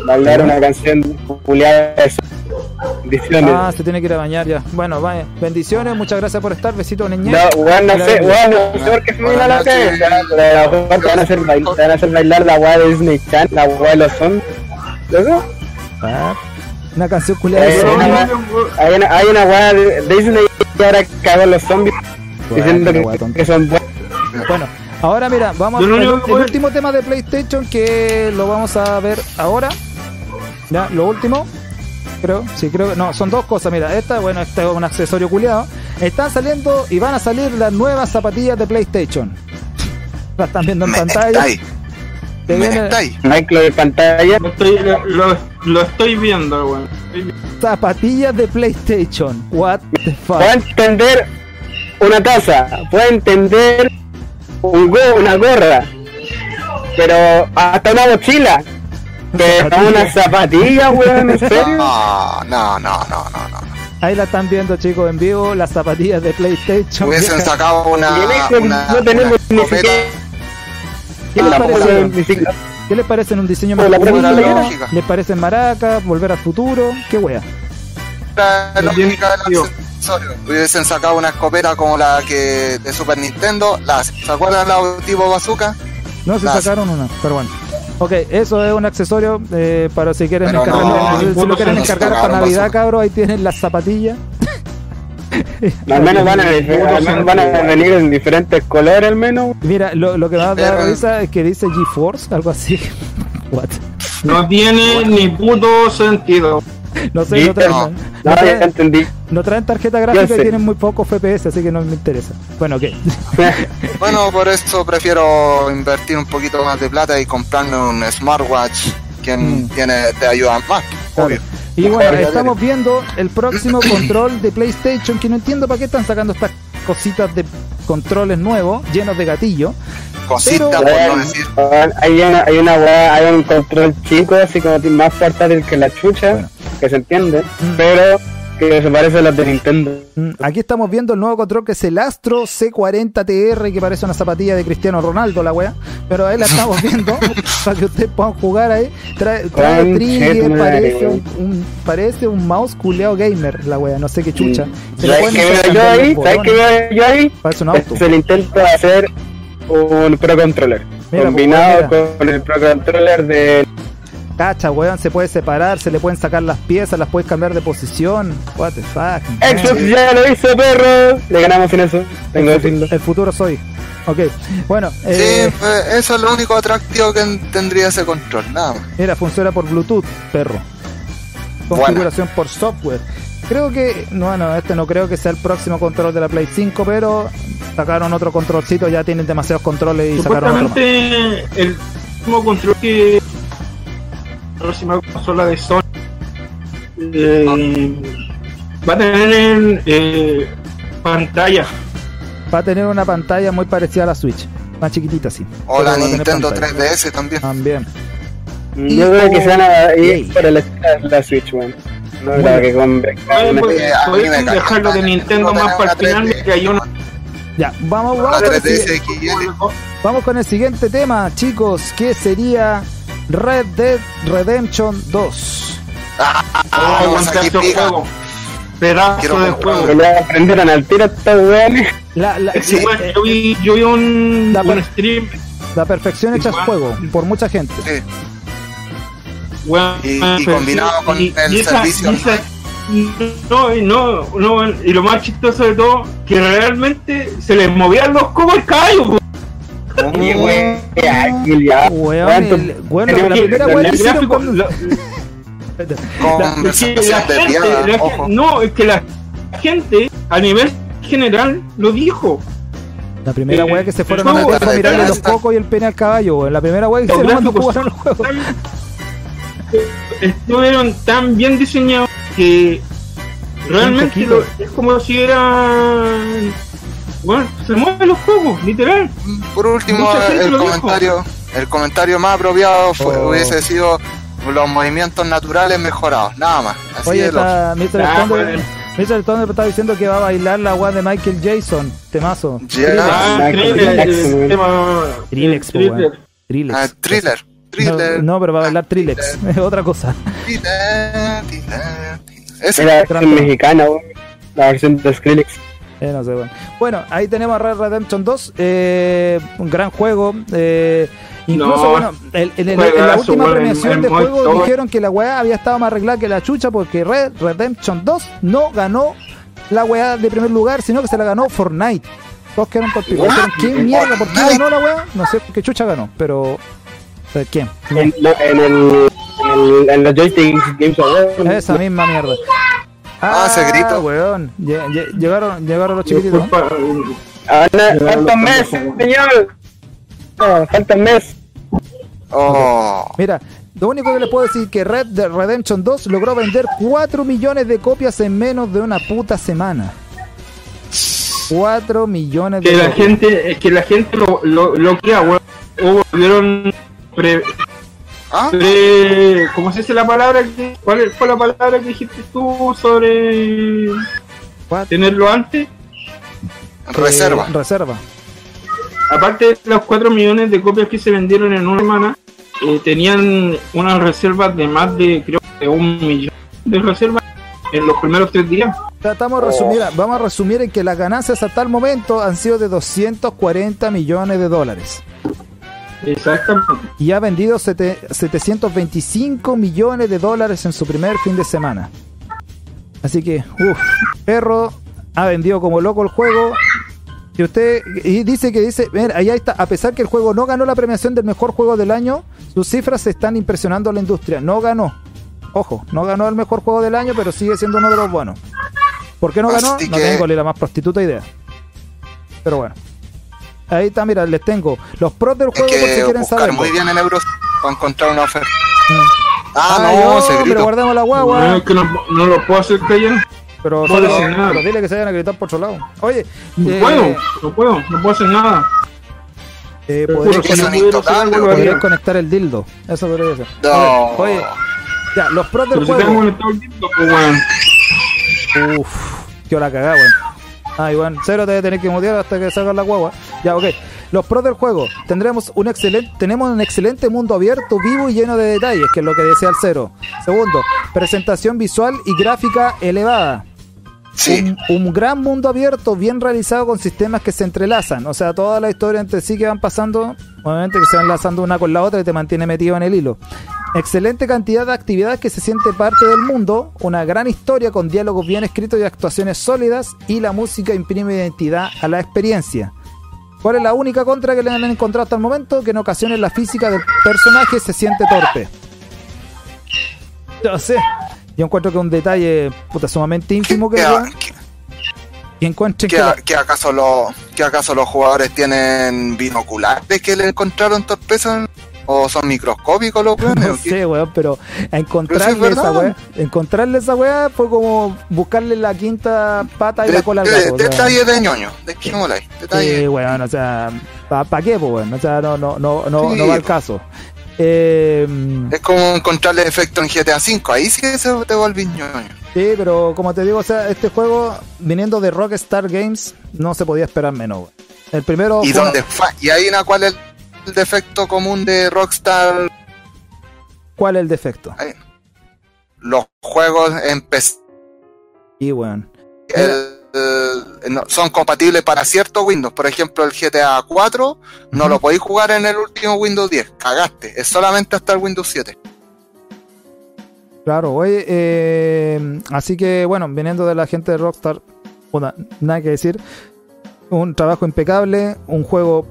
Bailar una canción Bendiciones. Ah, se tiene que ir a bañar ya. Bueno, vaya. Bendiciones, muchas gracias por estar. Besito, niña. No, weón, no sé, weón, no sé por qué se me vino a la cabeza. Pero te van a hacer bailar, te van a hacer bailar la weá de Disney Channel, la weá de los son. ¿Loco? Ah, una canción culiada de Eh, hay una, hay una weá de Disney que ahora cagó los zombies diciendo que, que son buenos. Bueno, ahora mira, vamos lo al único el, último tema de PlayStation que lo vamos a ver ahora. Ya, lo último. Creo, sí, creo que no, son dos cosas. Mira, esta, bueno, este es un accesorio culiado. Están saliendo y van a salir las nuevas zapatillas de PlayStation. Las están viendo en Me pantalla. Te viene estáis. Michael de pantalla. Lo estoy, lo, lo- lo estoy viendo, weón. Zapatillas de PlayStation. What the fuck. Puedo entender una taza, puedo entender un go, una gorra, pero hasta una mochila. Pero Zapatilla. una zapatilla, weón, ¿en serio? [LAUGHS] No, no, no, no, no, no. Ahí la están viendo, chicos, en vivo. Las zapatillas de PlayStation. Hubiesen [LAUGHS] sacado una. Y en una, eso no tenemos una ni siquiera. ¿Qué les la parece? puedo- ni siquiera- ¿Qué les parece en un diseño la lógica. ¿Les parece maracas? ¿Volver al futuro? ¿Qué wea? la lógica del tío. Accesorio. Hubiesen sacado una escopeta como la que de Super Nintendo. Las, ¿Se acuerdan la tipo bazooka? No, se Las- sacaron una, pero bueno. Ok, eso es un accesorio eh, para si quieren Pero no, si- si lo quieren encargar para Navidad, bazooka. cabros, ahí tienen las zapatillas. [LAUGHS] Al menos van a, al menos van a venir en diferentes colores, al menos. Mira, lo, lo que me da Pero- risa es que dice GeForce, algo así. [LAUGHS] What? No tiene ni puto sentido. [LAUGHS] No sé, no traen, no. no traen- entendí. no traen tarjeta gráfica y tienen muy pocos FPS, así que no me interesa. Bueno, ok. [LAUGHS] Bueno, por eso prefiero invertir un poquito más de plata y comprarme un smartwatch que Mm. tiene, te ayuda más. Claro. Obvio. Y bueno, estamos viendo el próximo [CLEARS THROAT] control de PlayStation, que no entiendo para qué están sacando estas cositas de controles nuevos, llenos de gatillo. Cosita, Pero- por no decir. Hay una, hay una weá, hay un control chico, así como más portátil que la chucha, Bueno. que se entiende, pero que se parece a los de Nintendo. Mm, Aquí estamos viendo el nuevo control que es el Astro C40TR, que parece una zapatilla de Cristiano Ronaldo, la wea. Pero ahí la estamos [LAUGHS] viendo para que ustedes puedan jugar ahí. Trae, trae trigger, parece un, un- parece un mouse culeado gamer, la wea, no sé qué chucha. Se le ¿Sabes qué veo yo ahí? ¿Sabes qué veo yo ahí? Parece un auto. Es el intento de hacer un Pro Controller. Mira, combinado pues, con el Pro Controller de. Cacha, weón, se puede separar, se le pueden sacar las piezas, las puedes cambiar de posición. What the fuck. Xbox ya lo hizo, perro. Le ganamos sin eso. Tengo que decirlo. El futuro soy. Ok, bueno, eh, pues, eso es lo único atractivo que tendría ese control, nada más. mira, funciona por Bluetooth, perro. Configuración por software. Creo que, no, no, este no creo que sea el próximo control de la Play 5, pero sacaron otro controlcito, ya tienen demasiados controles y sacaron otro el mismo control que la próxima consola de Sony eh, va a tener eh, pantalla. Va a tener una pantalla muy parecida a la Switch, más chiquitita así. O la Nintendo pantalla. 3DS también. También. Yo creo que se van a ir de la Switch, weón. No que cae dejarlo de. Nintendo más para el final, que hay uno. Ya, vamos, vamos, con el 3DS siguiente- XL. vamos con el siguiente tema, chicos, que sería Red Dead Redemption 2. Ah, Oh, pedazo de pica. juego. Pedazo Quiero de comprarlo. juego. Que le aprendieron al tiro a estos weones. La, la, Sí, eh, bueno, yo vi, yo vi un, La un per- stream la perfección hecha es Igual. juego por mucha gente. Sí. Weón, Y- y pero combinado con y- el y esa- servicio y esa- no, y no, no, y lo más chistoso de todo, que realmente se les movían los cocos al caballo. Oye, güey, qué ágil ya. Weón, ¿Cuánto- el- bueno, la primera no, es que la gente a nivel general lo dijo. La primera weá que se fueron a a mirarle los cocos y el pene al caballo. La primera weá que Los hicieron cuando gráficos jugaron el juego. tan- estuvieron tan bien diseñados que realmente lo- es como si eran bueno se mueven los cocos literal Por último, el dijo. comentario, el comentario más apropiado fue- Oh. hubiese sido los movimientos naturales mejorados, nada más. Así Oye, está Mr. Ah, Thunder, bueno. Mr. Thunder está diciendo que va a bailar la weá de Michael Jason, temazo. Yeah. ah, thriller, Jackson, thriller, thriller. No, no, pero va a bailar Trilex, [LAUGHS] es otra cosa. thriller, thriller, Es la versión mexicana. La versión de Skrillex. Eh, no sé, bueno. Bueno, ahí tenemos a Red Redemption 2, eh, un gran juego. eh, incluso, No, bueno, el- en, el- en la última premiación el- de el juego dijeron que la weá había estado más arreglada que la chucha porque Red Redemption 2 no ganó la weá de primer lugar, sino que se la ganó Fortnite. Todos quedaron por pico. ¿qué mierda? ¿Por qué ganó la weá? No sé qué chucha ganó, pero. ¿Quién? En, no, en el. En, el, en los Joystick Games Awards. Esa misma mierda. Ah, ese grito. weón. Lle- lle- Llegaron, llegaron los chiquititos. Ah, no, falta un mes, señor. No, falta un mes. oh, Mira, lo único que les puedo decir es que Red Dead Redemption 2 logró vender 4 millones de copias en menos de una puta semana. 4 millones de que la copias. gente es que la gente lo lo, lo que weón o volvieron pre, ¿Ah? pre- ¿cómo se dice la palabra que, cuál fue la palabra que dijiste tú sobre tenerlo antes reserva. eh, reserva. aparte de los 4 millones de copias que se vendieron en una semana, eh, tenían unas reservas de más de, creo que un millón de reservas en los primeros tres días. Tratamos de resumir, vamos a resumir en que las ganancias hasta el momento han sido de 240 millones de dólares. Exactamente. Y ha vendido sete- 725 millones de dólares en su primer fin de semana. Así que, uff, perro ha vendido como loco el juego. Y usted y dice que dice, mira, ahí está, a pesar que el juego no ganó la premiación del mejor juego del año, sus cifras están impresionando a la industria. No ganó. Ojo, no ganó el mejor juego del año, pero sigue siendo uno de los buenos. ¿Por qué no ganó? Así No que- tengo ni la más prostituta idea. Pero bueno. Ahí está, mira, les tengo los pros del juego por si que quieren buscar saber. muy bien en euros para encontrar una oferta. Ah, Ay, no, oh, se pero guardemos la No, guagua. es que no, no lo puedo hacer callar. Pero, no solo- pero dile que se vayan a gritar por otro lado. Oye, No eh, puedo, no puedo, no puedo hacer nada. eh, que no podrías haría. conectar el dildo. Eso podría ser. No. Oye, ya, los pros del Pero si tengo juego. el disco, pues weón. Uf, qué hora cagada, weón. Ah, Iván, cero te debe tener que mutear hasta que salga la guagua. Ya, ok. Los pros del juego. Tendremos un excelente, tenemos un excelente mundo abierto, vivo y lleno de detalles, que es lo que desea el cero. Segundo, presentación visual y gráfica elevada. Sí, un, un gran mundo abierto, bien realizado con sistemas que se entrelazan. O sea, toda la historia entre sí que van pasando, obviamente que se van enlazando una con la otra y te mantiene metido en el hilo. Excelente cantidad de actividades que se siente parte del mundo, una gran historia con diálogos bien escritos y actuaciones sólidas, y la música imprime identidad a la experiencia. ¿Cuál es la única contra que le han encontrado hasta el momento? Que en ocasiones la física del personaje se siente torpe. Yo sé. Yo encuentro que un detalle puta, sumamente ínfimo que, ¿Qué, que la- qué acaso los, qué acaso los jugadores tienen binoculares que le encontraron torpeza? ¿O son microscópicos los weones? [LAUGHS] no sé, weón, pero encontrarle Pero sí es esa weá, encontrarle esa weá fue como buscarle la quinta pata y la cola al gato. o sea, Detalle de ñoño, ahí. Detalle. sí, weón, o sea, ¿para qué, pues, weón? O sea, no, no, no, no, Sí, no va al caso. Eh, Es como encontrarle efecto en GTA V, ahí sí que se te vuelve ñoño. sí, pero como te digo, o sea, este juego, viniendo de Rockstar Games, no se podía esperar menos, weón. El primero ¿Y fue dónde ¿Y ahí na, cuál es el defecto común de Rockstar? ¿Cuál es el defecto? Los juegos en PC Y, el- el- no- son compatibles para ciertos Windows. Por ejemplo, el GTA 4 no lo podéis jugar en el último Windows 10. Cagaste. Es solamente hasta el Windows 7. Claro, oye, eh, así que bueno, viniendo de la gente de Rockstar, nada que decir. Un trabajo impecable, un juego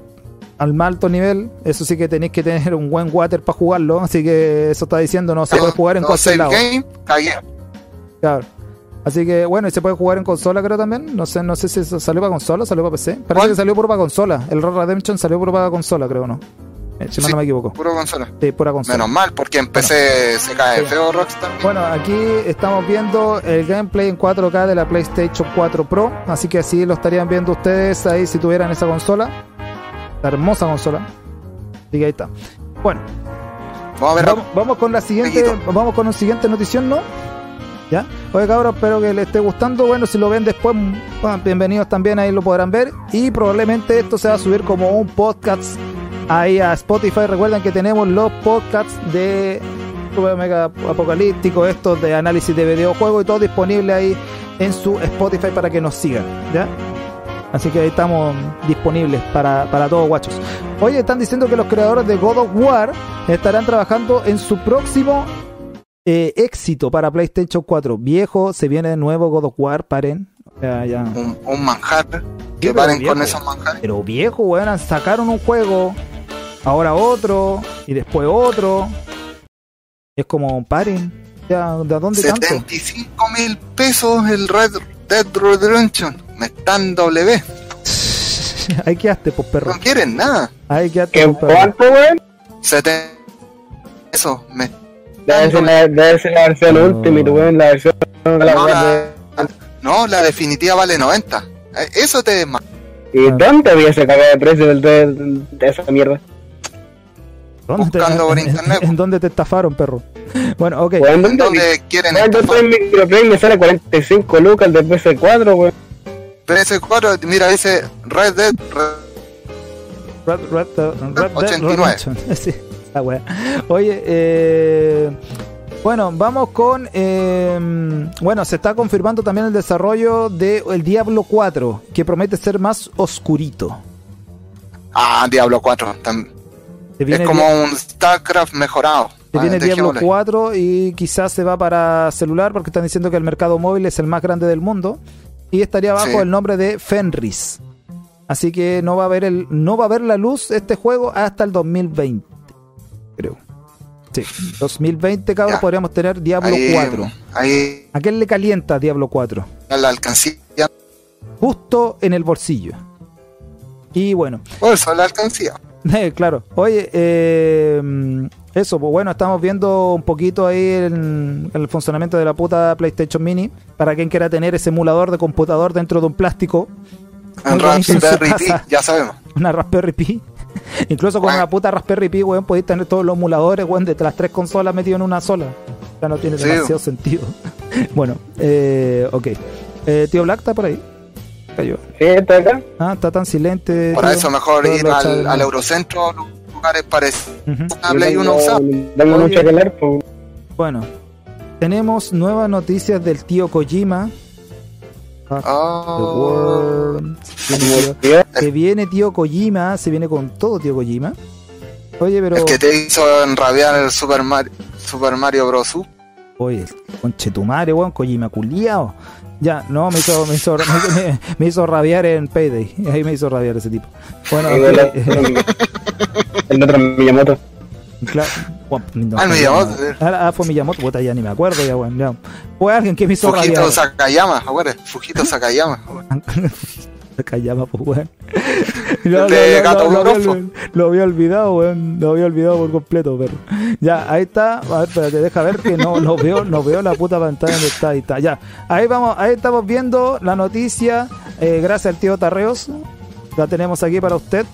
al más alto nivel. Eso sí que tenéis que tener un buen water para jugarlo. Así que eso está diciendo, no se puede jugar en No, cualquier lado. game. Claro. Así que bueno, y se puede jugar en consola creo también. No sé, no sé si eso salió para consola o salió para PC. Parece ¿Cuál? que salió puro para consola. El Red Redemption salió puro para consola, creo, ¿no? Eh, si Sí. no me equivoco. Puro consola. Sí, pura consola. Menos mal, porque en PC se cae Sí. feo Rockstar. Bueno, aquí estamos viendo el gameplay en 4K de la PlayStation 4 Pro, así que así lo estarían viendo ustedes ahí si tuvieran esa consola, hermosa consola. Así que ahí está. Bueno, Vamos a ver. vamos, vamos con la siguiente, vamos con la siguiente notición, ¿no? ¿Ya? Oye cabros, espero que les esté gustando. Bueno, si lo ven después, bienvenidos también, ahí lo podrán ver. Y probablemente esto se va a subir como un podcast ahí a Spotify. Recuerden que tenemos los podcasts de Mega Apocalíptico, estos de análisis de videojuegos y todo disponible ahí en su Spotify para que nos sigan, ¿ya? Así que ahí estamos disponibles para, para todos guachos. Oye, están diciendo que los creadores de God of War estarán trabajando en su próximo eh, éxito para PlayStation 4. Viejo, se viene de nuevo God of War, paren. Ya, ya. Un, un manjar. pero Que paren viejo. con esos manjares. Pero viejo, weón, sacaron un juego, ahora otro, y después otro. Es como, paren. Ya, ¿de dónde tanto? 75 mil pesos el Red Dead Redemption. Me están W. Ahí quedaste, pues perro. No quieren nada. Ahí quedaste, ¿Qué pues, perro. cuánto, weón? 70 eso me Debe ser la, debe ser la versión No. Ultimate, weón, la versión de la No, la- de- No, la definitiva vale 90. Eh, Eso te desma- ¿Y dónde había ese cagado de precio del, de, de esa mierda? ¿Dónde te- buscando por en- internet, ¿En dónde te estafaron, perro? [LAUGHS] Bueno, ok. ¿En ¿dónde? dónde quieren en Microplay me sale 45 lucas el de PS4, weón. PS4, mira, dice Red Dead. Red- Red, Red, Red Dead 89. Redemption. [LAUGHS] Sí, esa wea. Oye, eh, bueno, vamos con. eh, bueno, se está confirmando también el desarrollo de el Diablo 4, que promete ser más oscurito. Ah, Diablo 4. tam- Se Es como un StarCraft mejorado. Se viene Ah, Diablo dejémosle. 4 y quizás se va para celular porque están diciendo que el mercado móvil es el más grande del mundo y estaría bajo Sí. el nombre de Fenris. Así que no va a ver el no va a ver la luz este juego hasta el 2020, creo. Sí, 2020, cabrón, Ya. podríamos tener Diablo Ahí, 4. ahí ¿A quién le calienta Diablo 4? a la alcancía. Justo en el bolsillo. Y bueno, eso la alcancía. [LAUGHS] Claro. Oye, eh, eso, pues bueno, estamos viendo un poquito ahí el, el funcionamiento de la puta PlayStation Mini. Para quien quiera tener ese emulador de computador dentro de un plástico, su Raspberry Pi, [LAUGHS] ya sabemos. una Raspberry Pi. [LAUGHS] Incluso con Bueno. una puta Raspberry Pi, weón, podéis tener todos los emuladores, weón, de las tres consolas metidos en una sola. Ya no tiene Sí. demasiado sentido. [LAUGHS] bueno, eh, ok. Eh, tío Black está por ahí. Cayó. ¿Sí, está acá? Ah, está tan silente. Por tío. eso mejor Todo ir al. Eurocentro, lugares parecidos Ujú. a Play 1 usado. Tengo Oye. mucho que leer, pues. Bueno, tenemos nuevas noticias del tío Kojima. Oh. Viene tío- Que viene tío Kojima, se viene con todo tío Kojima. Oye, pero. el que te hizo enrabiar el Super Mario, Super Mario Bros. U. Oye, conchetumare, weón, Kojima culiao. Ya, no, me hizo, me hizo, me, me- me hizo rabiar en Payday. Ahí me hizo rabiar ese tipo. Bueno, el, eh, el otro Miyamoto. claro. Bueno, no, Ah, el Miyamoto. Ah, ah, fue Miyamoto, puta, ya ni me acuerdo ya, weón. ya. Fue alguien que me hizo Fujito rabiar. Sakayama, acuérdate, Fujito Sakayama. [LAUGHS] Callaba, pues, weón. [LAUGHS] El de Gato lo, había, Grofo. lo había olvidado, weón. Lo había olvidado por completo, pero. Ya, ahí está. A ver, espérate, deja ver que no, no veo, no veo la puta pantalla donde está. Ahí está, ya. Ahí vamos, ahí estamos viendo la noticia. eh, gracias al tío Tarreos. La tenemos aquí para usted.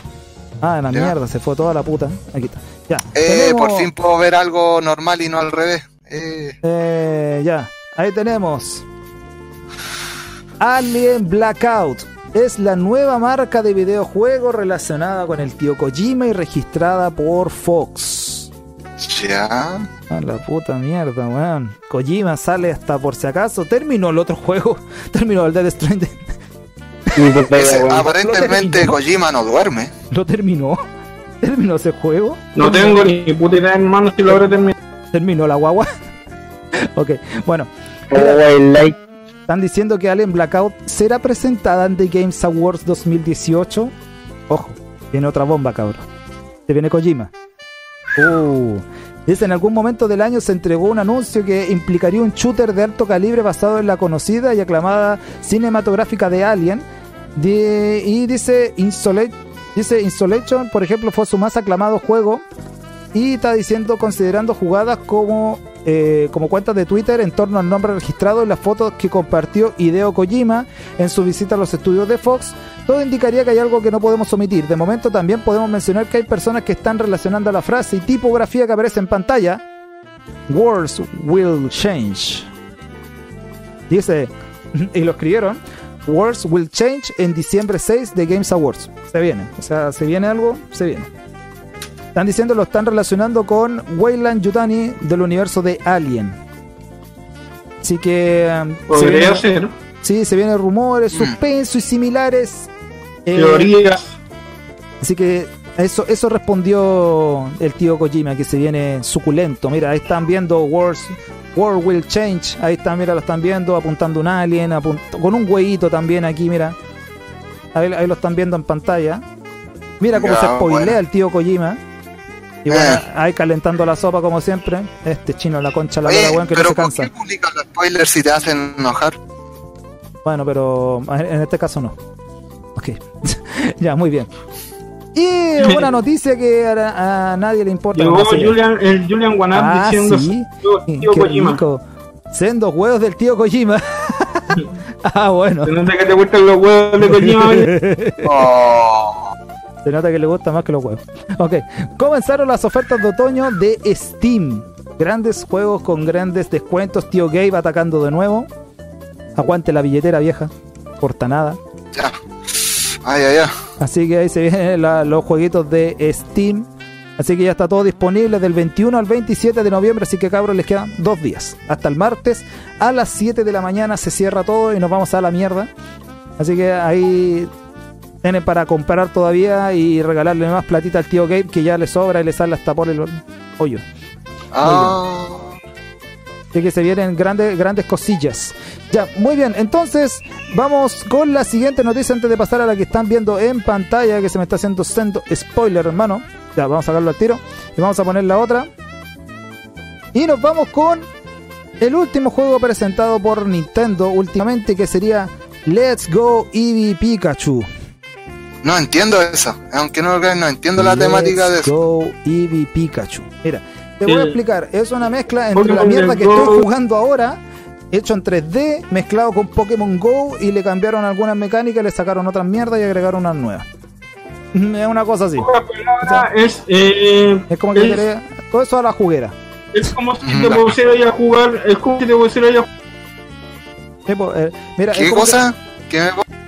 Ah, la Ya. mierda, se fue toda la puta. Aquí está. Ya. Eh, Tenemos- por fin puedo ver algo normal y no al revés. Eh, Eh, ya, ahí tenemos. Alien Blackout. Es la nueva marca de videojuegos relacionada con el tío Kojima y registrada por Fox. ya. A la puta mierda, weón. Kojima sale hasta por si acaso. Terminó el otro juego. [LAUGHS] Terminó el Dead Stranding. Ese- aparentemente Kojima no duerme. Lo terminó. [LAUGHS] Terminó ese juego. No tengo ni puta idea, hermano, si lo habré terminado. Terminó la guagua. [LAUGHS] ok, bueno. Oh, el like. Están diciendo que Alien Blackout será presentada en The Games Awards 2018. Ojo, viene otra bomba, cabrón. Se viene Kojima. Uh. Dice, en algún momento del año se entregó un anuncio que implicaría un shooter de alto calibre basado en la conocida y aclamada cinematográfica de Alien. Y dice, Insola- dice, Insolation, por ejemplo, fue su más aclamado juego. Y está diciendo, considerando jugadas como, eh, como cuentas de Twitter en torno al nombre registrado y las fotos que compartió Hideo Kojima en su visita a los estudios de Fox, todo indicaría que hay algo que no podemos omitir. De momento también podemos mencionar que hay personas que están relacionando la frase y tipografía que aparece en pantalla. Words will change. Dice, [LAUGHS] y lo escribieron, Words will change en diciembre 6 de Games Awards. Se viene, o sea, se viene algo, se viene. Están diciendo, lo están relacionando con Weyland Yutani del universo de Alien. Así que... se Podría viene- ser. Sí, se vienen rumores, suspenso y similares. Eh, Teorías. Así que eso, eso respondió el tío Kojima, que se viene suculento. Mira, ahí están viendo Wars, World Will Change. Ahí están, mira, lo están viendo apuntando un alien, apunt- con un hueito también aquí, mira. Ahí, ahí lo están viendo en pantalla. Mira cómo se spoilea bueno. el tío Kojima. Y bueno, Eh. ahí calentando la sopa como siempre. Este chino, la concha, la verdad, weón, que no pero se ¿por cansa. qué publican los spoilers si te hacen enojar? Bueno, pero en este caso no. Ok. [LAUGHS] ya, muy bien. Y una noticia que a, a nadie le importa. Llegó no. Julian, el Julian Wanap Ah, diciendo sí. tío, tío Qué Kojima. rico. Sendos huevos del tío Kojima. [LAUGHS] ah, bueno. Se nota que te gustan los huevos de Kojima. [LAUGHS] Oh, Se nota que le gusta más que los huevos. [LAUGHS] Ok. Comenzaron las ofertas de otoño de Steam. Grandes juegos con grandes descuentos. Tío Gabe atacando de nuevo. Aguante la billetera vieja. Porta nada. ya. Ay, ay, ay. Así que ahí se [LAUGHS] vienen la- los jueguitos de Steam. Así que ya está todo disponible del 21 al 27 de noviembre. Así que cabros, les quedan dos días. Hasta el martes a las 7 de la mañana se cierra todo y nos vamos a la mierda. Así que ahí tienen para comprar todavía y regalarle más platita al tío Gabe que ya le sobra y le sale hasta por el hoyo. Ah, Así que se vienen grandes, grandes cosillas. Ya, muy bien. Entonces, vamos con la siguiente noticia antes de pasar a la que están viendo en pantalla, que se me está haciendo sendo spoiler, hermano. Ya, vamos a sacarlo al tiro. Y vamos a poner la otra. Y nos vamos con el último juego presentado por Nintendo últimamente, que sería Let's Go Eevee Pikachu. No entiendo eso. Aunque no lo crean, no entiendo la Let's temática de eso. Go Eevee Pikachu. Mira, te voy a explicar. Es una mezcla entre la mierda que Go. estoy jugando ahora, hecho en 3D, mezclado con Pokémon Go y le cambiaron algunas mecánicas, le sacaron otras mierdas y agregaron unas nuevas. [LAUGHS] Es una cosa así. Es, eh, Es como que es, querés- todo eso a la juguera. es como si Mm, te pusieras a jugar, es como si te pusieras a Sí, po, eh, mira, ¿Qué cosa? ¿Qué me...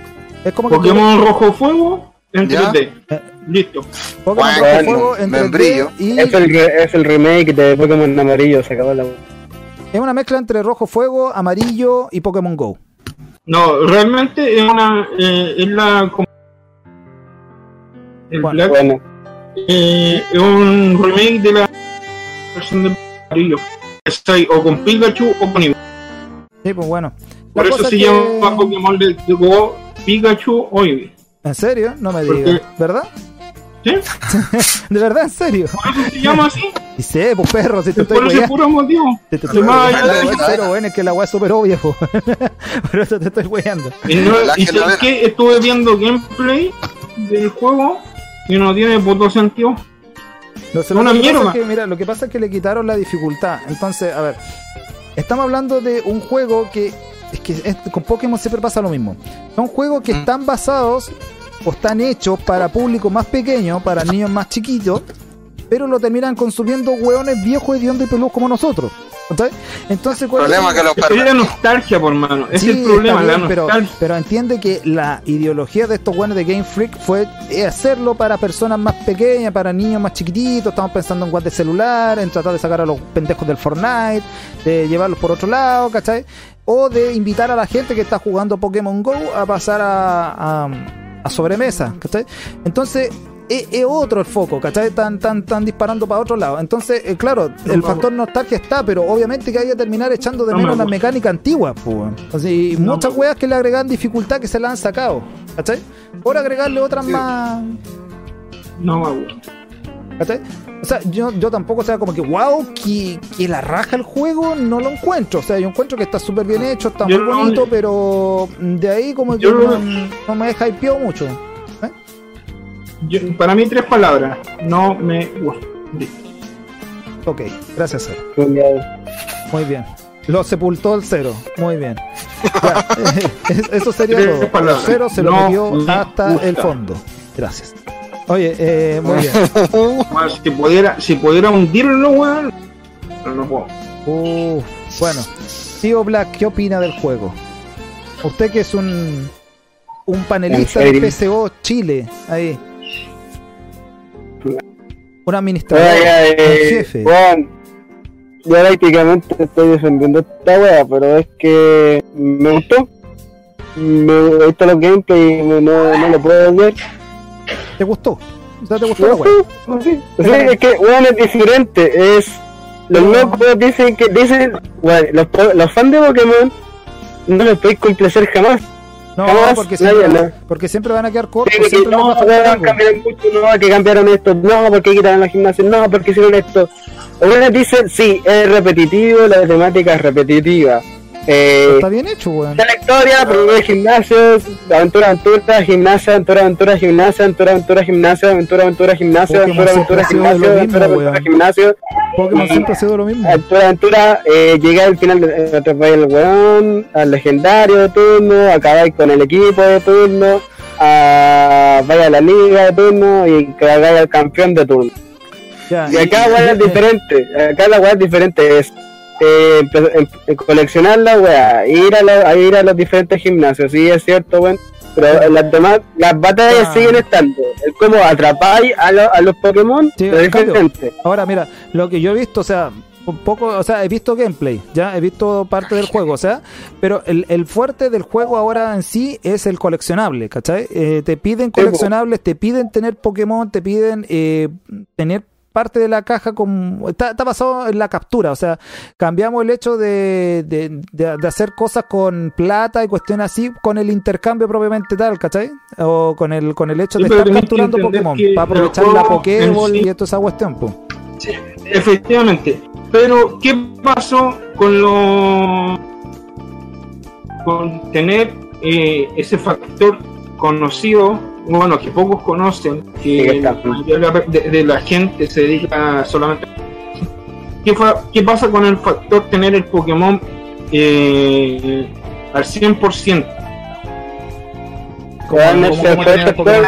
es como que Pokémon Rojo Fuego en Ya. 3D. Eh. Listo. Pokémon Bueno, Rojo Fuego en 3D membrillo. y Es el, re- es el remake de Pokémon amarillo, se acabó la. es una mezcla entre Rojo Fuego, Amarillo y Pokémon Go. No, realmente es una, eh, es la, como- el Bueno. Black Bueno, eh, es un remake de la versión de amarillo. Estoy o con Pikachu o con Eevee. Sí, pues bueno. Por eso se que- llama Pokémon de Go Pikachu Eevee. ¿En serio? No me Porque- digas. ¿Verdad? ¿Sí? [LAUGHS] ¿De verdad? ¿En serio? Por eso se llama así. [LAUGHS] Y sé, pues perro, si te estoy por ese weyando. puro motivo. Te, te estoy pero bueno, es que la weá es súper obvia, po. [LAUGHS] Por eso te estoy weyando. Y, no, y vera. que estuve viendo gameplay del juego y no tiene puto sentido. No sé, Una lo mierda. es que, mira, lo que pasa es que le quitaron la dificultad. Entonces, a ver, estamos hablando de un juego que es que es- con Pokémon siempre pasa lo mismo. Son juegos que Mm. están basados o están hechos para público más pequeño, para niños más chiquitos, pero lo terminan consumiendo hueones viejos, hediondos y peludos como nosotros. Entonces, ¿cuál es Problema el- que los Es la nostalgia, por mano. Es Sí, el problema, la pero, nostalgia. pero entiende que la ideología de estos buenos de Game Freak fue eh, hacerlo para personas más pequeñas, para niños más chiquititos. Estamos pensando en guantes de celular, en tratar de sacar a los pendejos del Fortnite, de llevarlos por otro lado, ¿cachai? O de invitar a la gente que está jugando Pokémon Go a pasar a, a, a sobremesa, ¿cachai? Entonces, es, es otro el foco, ¿cachai? Están, están, están disparando para otro lado. Entonces, eh, claro, el factor nostalgia está, pero obviamente que hay que terminar echando de No me menos las gusta. mecánicas antiguas, pues. Así, No muchas me weas que le agregan dificultad que se la han sacado, ¿cachai? Por agregarle otras Sí. más. No me. ¿Cachai? O sea, yo, yo tampoco, o sea, como que wow, que, que la raja el juego, no lo encuentro. O sea, yo encuentro que está súper bien hecho, está Yo muy no- bonito, pero de ahí como que Yo no, no- me hypeó mucho. ¿eh? Yo- para mí, tres palabras. No me gusta. Ok, gracias, Cero. Muy bien. Lo sepultó el cero. Muy bien. Ya, [LAUGHS] [LAUGHS] eso sería Tres todo. El cero se lo No metió me hasta gusta. el fondo. Gracias. Oye, eh, muy bien. [LAUGHS] Bueno, si pudiera, si pudiera hundirlo, weón. Pero no puedo. Bueno, Tío Black, ¿qué opina del juego? Usted que es un un panelista de? PSO Chile, ahí. Un administrador, un eh, jefe. Juan, yo prácticamente estoy defendiendo esta wea, pero es que me gustó. Me visto los gameplays y no, no lo puedo ver. ¿Te gustó? O sea, ¿te gustó la No, wea? sí, es que weón es diferente. Es los No. locos dicen que dicen weón, los, los fans de Pokémon no los podéis complacer jamás. No, Jamás porque nadie siempre, habla. porque siempre van a quedar cortos, Sí, que no, algo. cambiaron mucho, no, que cambiaron esto, no, porque quitaron la gimnasia, no, porque hicieron esto. Weones dicen, sí, es repetitivo, la temática es repetitiva. Eh, Está bien hecho, weón. Esta la historia, gimnasios, aventura, aventura, gimnasia, aventura, aventura, gimnasia, aventura, aventura, gimnasia, aventura, aventura, gimnasia, aventura, aventura, gimnasio, aventura, aventura, weón. gimnasio, Pokémon siempre ha sido lo mismo. aventura, aventura, eh, llegué al final, de atropellé al weón, al legendario de turno, acabáis con el equipo de turno, a, vaya a la liga de turno y cagáis al campeón de turno. Ya, Y acá weón es diferente, acá la weá es diferente, es eh, em- em- coleccionar la weá, ir a, la- a ir a los diferentes gimnasios, sí es cierto, weón, pero las demás, las batallas Ah. siguen estando, es como atrapáis a, lo- a los Pokémon, Sí, pero diferente. Ahora, mira, lo que yo he visto, o sea, un poco, o sea, he visto gameplay, ya he visto parte del juego, o sea, pero el, el fuerte del juego ahora en sí es el coleccionable, ¿cachai? Eh, te piden coleccionables, te piden tener Pokémon, te piden eh, tener parte de la caja con está, está basado en la captura, o sea, cambiamos el hecho de, de, de- de hacer cosas con plata y cuestiones así con el intercambio propiamente tal, ¿cachai? O con el con el hecho Sí, de estar capturando Pokémon para aprovechar la Pokéball sí- y toda esa cuestión, pues. Sí, efectivamente. Pero, ¿qué pasó con lo. con tener eh, ese factor conocido, bueno, que pocos conocen, que la mayoría de, de la gente se dedica solamente. ¿Qué, fa- qué pasa con el factor tener el Pokémon eh, al 100%? Weón, como- este como tener este Pokémon.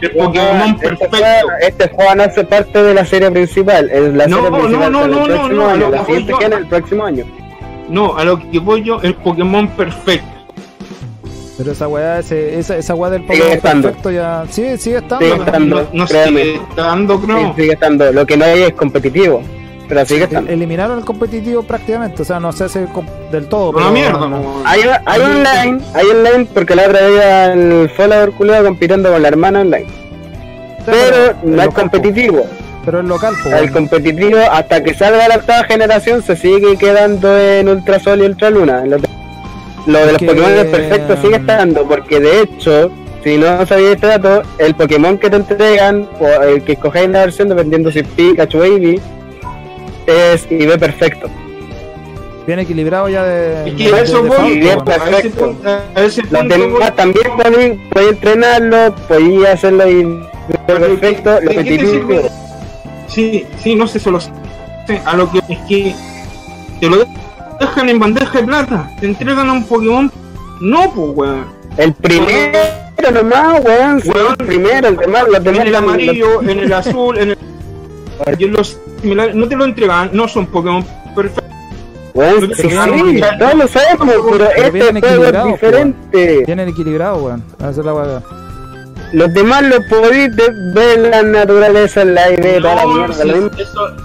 El Pokémon este perfecto. Este juego no hace parte de la serie principal, es la No, serie no, principal no, no, no, próximo no, año, lo la que siguiente yo- gana el próximo año. No, a lo que voy yo, el Pokémon perfecto. Pero esa weá, ese, esa, esa weá del Pokémon perfecto ya. Sí, sigue estando. Sigue ¿no? estando. No, no sigue estando, creo. Sí, sigue estando, lo que no hay es competitivo, pero sigue estando. El- Eliminaron el competitivo prácticamente, o sea, no se hace del todo. Pero- mierda, no. no. Hay, hay online, hay online porque la otra día el follower culiado compitiendo con la hermana online. Pero no es competitivo. Pero es local, El competitivo hasta que salga la octava generación se sigue quedando en Ultra Sol y Ultra Luna. Lo, de- lo de los Que- Pokémon perfectos sigue estando porque de hecho, si no sabéis este dato, el Pokémon que te entregan o el que escogáis en la versión dependiendo si es Pikachu Eevee es IV perfecto. Bien equilibrado ya de. Es que de- a eso de voy, bien, weón. a ese perfecto. punto, a ese Los punto también podéis entrenarlo, podéis hacerlo y perfecto, lo ¿De qué te repetitivo. sirve? Sí, sí, no sé, solo sé. A lo que es que te lo dejan en bandeja de plata, te entregan a un Pokémon. No, pues, weón. El primero nomás, weón, Weón. el primero, el demás, los demás En el amarillo, en el azul, en el. [LAUGHS] Y en los similares, no te lo entregan, no son Pokémon perfectos. Weón, sí, sí, todos lo sabemos, pero este juego es equilibrados, diferente. Vienen equilibrados, weón. Esa es la weá. Los demás los podéis ver la naturaleza en la idea, toda la No, mierda, sí, eso,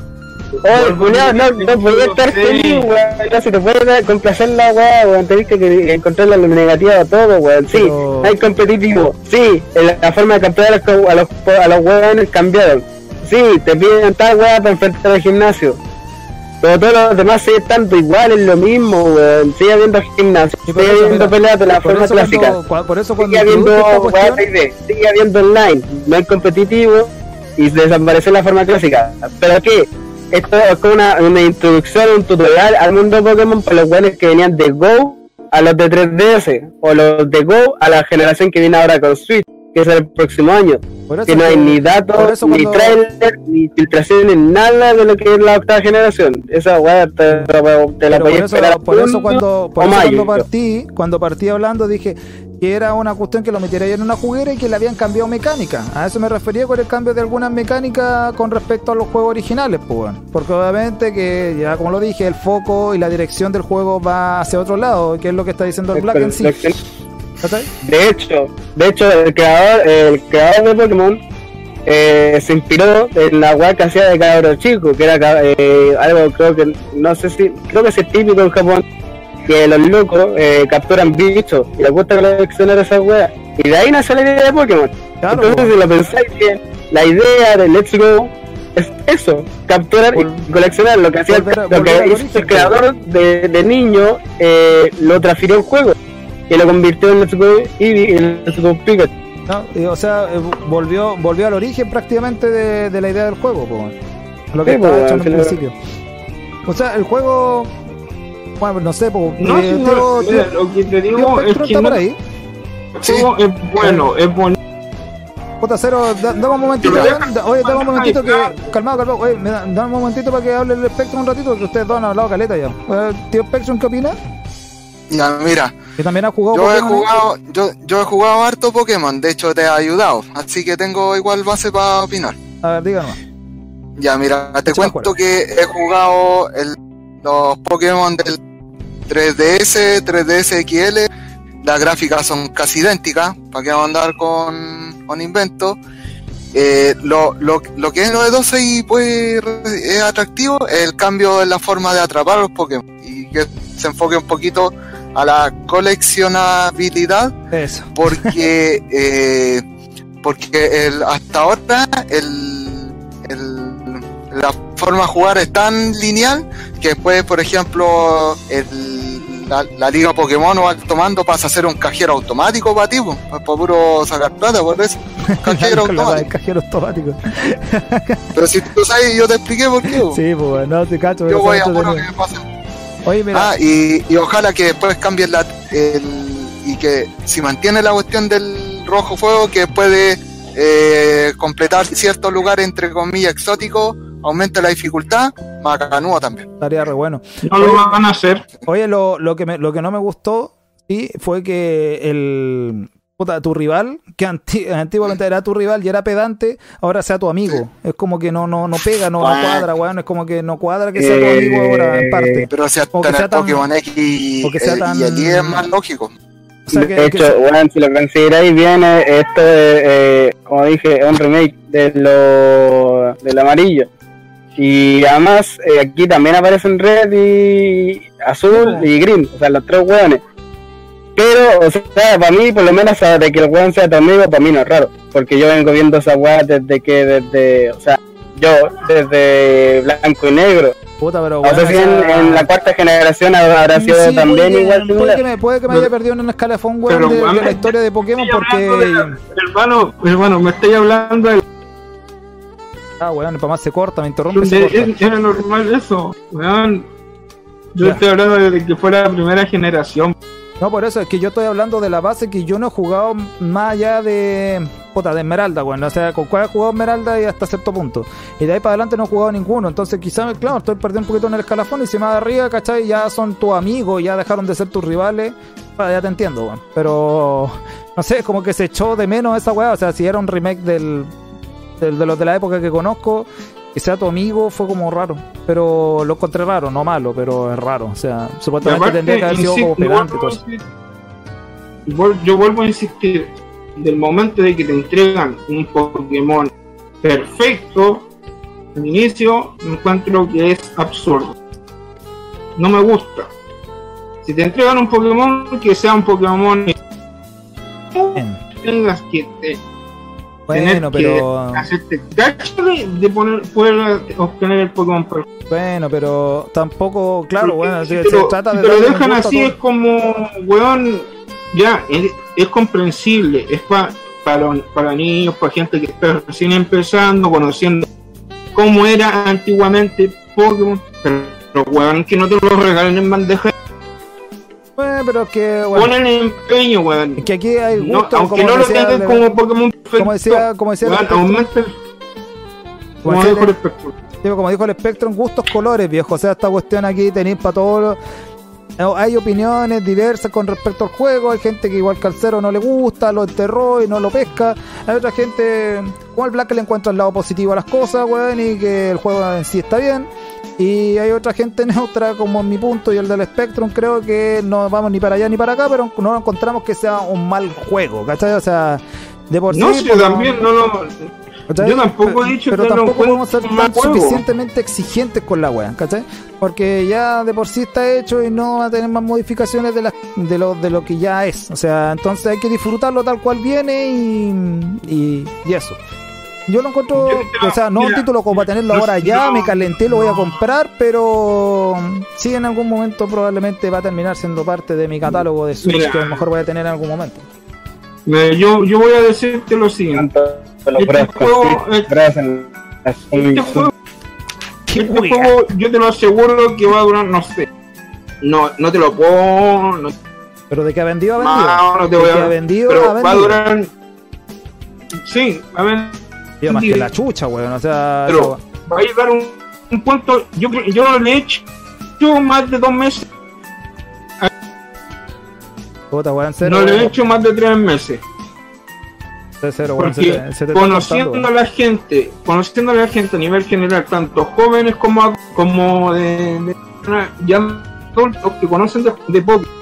Oye, culiao, no, no podía estar feliz, weón. No se te puede complacer la weá, weón. Tenés que encontrar la negativa a todo, weón. Sí, Pero- hay competitivo. Sí, la, forma de capturar a los, a los, weones cambiaron. Sí, te piden tal weá para enfrentar al gimnasio. Pero todos los demás siguen estando igual, es lo mismo, weón. Sigue habiendo gimnasio, sigue habiendo peleas de la forma clásica. cuando- por eso cuando Sigue habiendo cuestión- 3D, sigue habiendo online, no hay competitivo y desapareció la forma clásica. ¿Pero qué? Esto es como una, una introducción, un tutorial al mundo Pokémon para los weones que venían de Go a los de 3DS o los de Go a la generación que viene ahora con Switch, que es el próximo año. eso Que no hay ni datos, ni trailer, ni filtraciones, nada de lo que es la octava generación. Esa weá te, te la eso, esperar por eso cuando, por eso cuando partí, cuando partí hablando dije que era una cuestión que lo metiera en una juguera y que le habían cambiado mecánica. A eso me refería con el cambio de algunas mecánicas con respecto a los juegos originales, pues. Porque obviamente que ya como lo dije, el foco y la dirección del juego va hacia otro lado, que es lo que está diciendo el Black en sí. De hecho, de hecho el creador, el creador de Pokémon eh, se inspiró en la weá que hacía de cabro chico, que era eh, algo creo que no sé si, creo que es típico en Japón, que los locos eh, capturan bichos y les gusta coleccionar esas weas. Y de ahí nació la idea de Pokémon. Claro, Entonces po. si lo pensáis bien, la idea de Let's Go es eso, capturar y coleccionar lo que hacía el- lo que hizo el creador de, de niño, eh, lo transfirió al juego y lo convirtió en Let's Go Eevee y en Let's Go Pikachu. ¿no? Y, o sea, eh, volvió, volvió al origen prácticamente de, de la idea del juego, bueno. Lo que Sí, estaba pues, hecho en bueno, principio. O sea, el juego. Bueno, no sé, pues. No, eh, sí, Teo- mira, lo que te digo es que está no, por ahí. juego es bueno, es bonito. Puta cero, da- dame un momentito. Da- oye, dame un momentito que. Calmado, calmado. Oye, me da- dame un momentito para que hable el Spectrum un ratito, porque ustedes dos han hablado caleta ya. Eh, tío Spectrum, ¿qué opina? Ya, mira, Que también ha jugado yo he Pokémon, ¿eh? jugado, yo, yo he jugado harto Pokémon, de hecho te he ayudado, así que tengo igual base para opinar. A ver, díganos. Ya, mira, te cuento que he jugado el- los Pokémon del 3DS, 3DS XL. Las gráficas son casi idénticas, para que vamos a andar con, con inventos. Eh, lo, lo, lo que es novedoso y pues es atractivo es el cambio en la forma de atrapar a los Pokémon y que se enfoque un poquito a la coleccionabilidad Eso. porque [LAUGHS] eh, porque el, hasta ahora el, el- la forma de jugar es tan lineal que después por ejemplo el- la, la liga Pokémon o Alto Mando pasa a ser un cajero automático para ti para puro sacar plata por eso [LAUGHS] cajero automático cajero automático. [LAUGHS] pero si tú sabes yo te expliqué por qué po. Sí, pues, no te cacho. yo voy a puro que me pasen Oye, mira. Ah, y, y ojalá que después cambien la, el, y que si mantiene la cuestión del rojo fuego, que puede eh, completar ciertos lugares entre comillas exóticos, aumente la dificultad, macanudo también. Estaría re bueno. No lo van a hacer. Oye, lo, lo, que me, lo que no me gustó sí, fue que el puta, tu rival, que anti- antiguamente era tu rival y era pedante, ahora sea tu amigo. Es como que no, no, no pega, no, no Ah. cuadra, weón. Es como que no cuadra que sea tu Eh, amigo ahora, en parte. Pero hasta O que en sea tan- Pokémon X o que sea el- tan- y el Y es más lógico. O sea, que, de que- hecho, bueno, si lo consideráis bien, eh, esto es, eh, como dije, es un remake de lo del amarillo. Y además, eh, aquí también aparecen red y azul y green, o sea, los tres hueones. Pero, o sea, para mí, por lo menos, de que el hueón sea tu amigo, para mí no es raro. Porque yo vengo viendo esa hueá desde que, desde, o sea, yo, desde blanco y negro. puta, pero O sea, si en, en la cuarta generación habrá sido sí, también puede, igual puede que me, puede que me haya perdido en un escalafón, weón, de, de la historia de Pokémon, de porque... la- hermano, hermano, me estoy hablando de, Ah, weón, para más se corta, me interrumpe, se de- corta. es- era normal eso, weón. Yo Ya. estoy hablando de que fuera la primera generación. No, por eso es que yo estoy hablando de la base que yo no he jugado más allá de. Puta, de Esmeralda, bueno. O sea, con cuál he jugado Esmeralda y hasta cierto punto. Y de ahí para adelante no he jugado ninguno. Entonces, quizás, claro, estoy perdiendo un poquito en el escalafón y si más de arriba, ¿cachai? Ya son tus amigos, ya dejaron de ser tus rivales. Ah, ya te entiendo, weón. Pero. No sé, como que se echó de menos esa weá. O sea, si era un remake del, de los de la época que conozco. Que sea tu amigo fue como raro. Pero lo encontré raro, no malo, pero es raro. O sea, supuestamente tendría que haber sido vuel- yo vuelvo a insistir, del momento de que te entregan un Pokémon perfecto, al inicio, encuentro que es absurdo. No me gusta. Si te entregan un Pokémon, que sea un Pokémon Bien. tengas que te- Bueno, tener pero que hacerte gacho de, de poner, poder obtener el Pokémon bueno, pero tampoco, claro, bueno, si se, te se trata si de te lo dejan así todo. es como, weón, ya, es, es comprensible, es pa- para, para niños, para gente que está recién empezando, conociendo cómo era antiguamente Pokémon, pero, pero, weón, que no te lo regalen en bandeja, Bueno, pero es que, bueno, ponen empeño, weón. es que aquí hay No, gusto, aunque como no lo decía, tengan como Pokémon perfecto, como decía, como decía weón, como dijo el- Spectrum. Como dijo el Spectrum, gustos colores, viejo. O sea, esta cuestión aquí tenéis para todos Hay opiniones diversas con respecto al juego. Hay gente que igual Calcero no le gusta, lo enterró y no lo pesca. Hay otra gente, como el Black, que le encuentra el lado positivo a las cosas, weón, y que el juego en sí está bien. Y hay otra gente [LAUGHS] neutra, como en mi punto y el del Spectrum, creo que no vamos ni para allá ni para acá, pero no encontramos que sea un mal juego, ¿cachai? O sea, de por No, sí. si pues, también no lo. ¿Cachai? Yo tampoco he dicho pero que tampoco encuentro podemos ser un tan suficientemente exigentes con la wea, ¿cachai? Porque ya de por sí está hecho y no va a tener más modificaciones de, las de, lo, de lo que ya es. O sea, entonces hay que disfrutarlo tal cual viene y, y, y eso. Yo lo encuentro, Yo o sea, no un título como para tenerlo no- ahora ya, no- me calenté, lo voy a comprar, pero sí en algún momento probablemente va a terminar siendo parte de mi catálogo de Switch Mira. que a lo mejor voy a tener en algún momento. Eh, yo, yo voy a decirte lo siguiente. Este brazos juego, las- Este juego, ¡Qué este juego, yo te lo aseguro que va a durar, no sé. No, no te lo puedo. No, Pero de que ha vendido, ha vendido. no, no te voy a. ha vendido, pero ha va a vendido. durar. Sí, a ver. Más que la chucha, weón. O sea, Pero va a llegar un, un punto. Yo, yo le he hecho más de dos meses. puta, weón, cero, no le he hecho más de tres meses. Cero, weón, se Porque te- se te está conociendo a la gente, conociendo a la gente a nivel general, tanto jóvenes como, como de, de- ya adultos que conocen de, de Pokémon.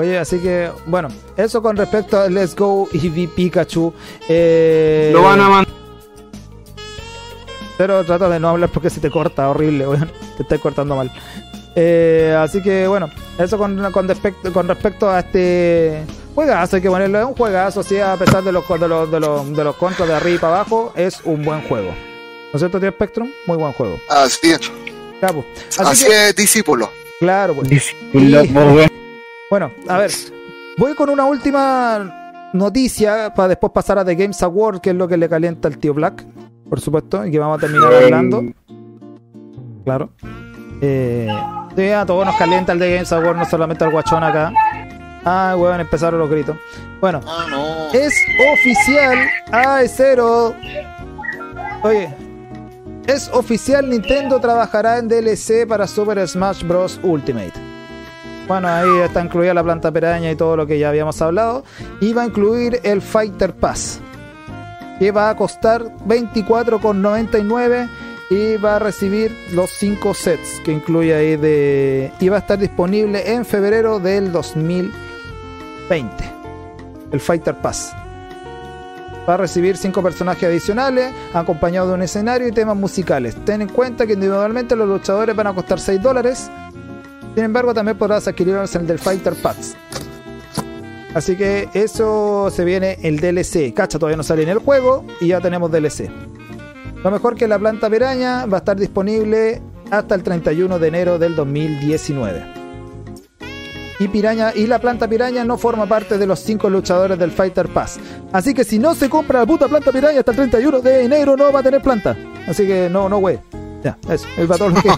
Oye, así que, bueno, eso con respecto a Let's Go Eevee Pikachu. Eh, Lo van a mandar. Pero trata de no hablar porque se te corta, horrible, weón. Te estoy cortando mal. Eh, así que bueno, eso con, con, respecto, con respecto a este juegazo, hay que ponerlo, es un juegazo, sí, a pesar de los, de los, de los, de los contras de arriba y para abajo, es un buen juego. ¿No es cierto, tío Spectrum? Muy buen juego. Así es, pues. Así así que- es, discípulo. Claro, pues. Discípulo, Sí. Bueno, a ver, voy con una última noticia para después pasar a The Games Award, que es lo que le calienta al tío Black, por supuesto, y que vamos a terminar hablando. Claro. Eh, sí, a todos nos calienta el The Games Award, no solamente al guachón acá. Ah, weón, empezaron los gritos. Bueno, Ah, no. es oficial. Ah, es cero. Oye. Es oficial, Nintendo trabajará en DLC para Super Smash Bros. Ultimate. Bueno, ahí está incluida la planta peraña y todo lo que ya habíamos hablado. Y va a incluir el Fighter Pass. Que va a costar 24,99 y va a recibir los 5 sets que incluye ahí de... Y va a estar disponible en febrero del 2020 el Fighter Pass. Va a recibir 5 personajes adicionales, acompañados de un escenario y temas musicales. Ten en cuenta que individualmente los luchadores van a costar 6 dólares. Sin embargo, también podrás adquirirlos en el del Fighter Pass. Así que eso se viene el DLC. Cacha, todavía no sale en el juego y ya tenemos DLC. Lo mejor que la planta piraña va a estar disponible hasta el 31 de enero del 2019 y Piraña y la planta piraña no forma parte de los cinco luchadores del Fighter Pass. Así que si no se compra la puta planta piraña hasta el 31 de enero no va a tener planta. Así que no, no güey. Ya, eso. Todos los que,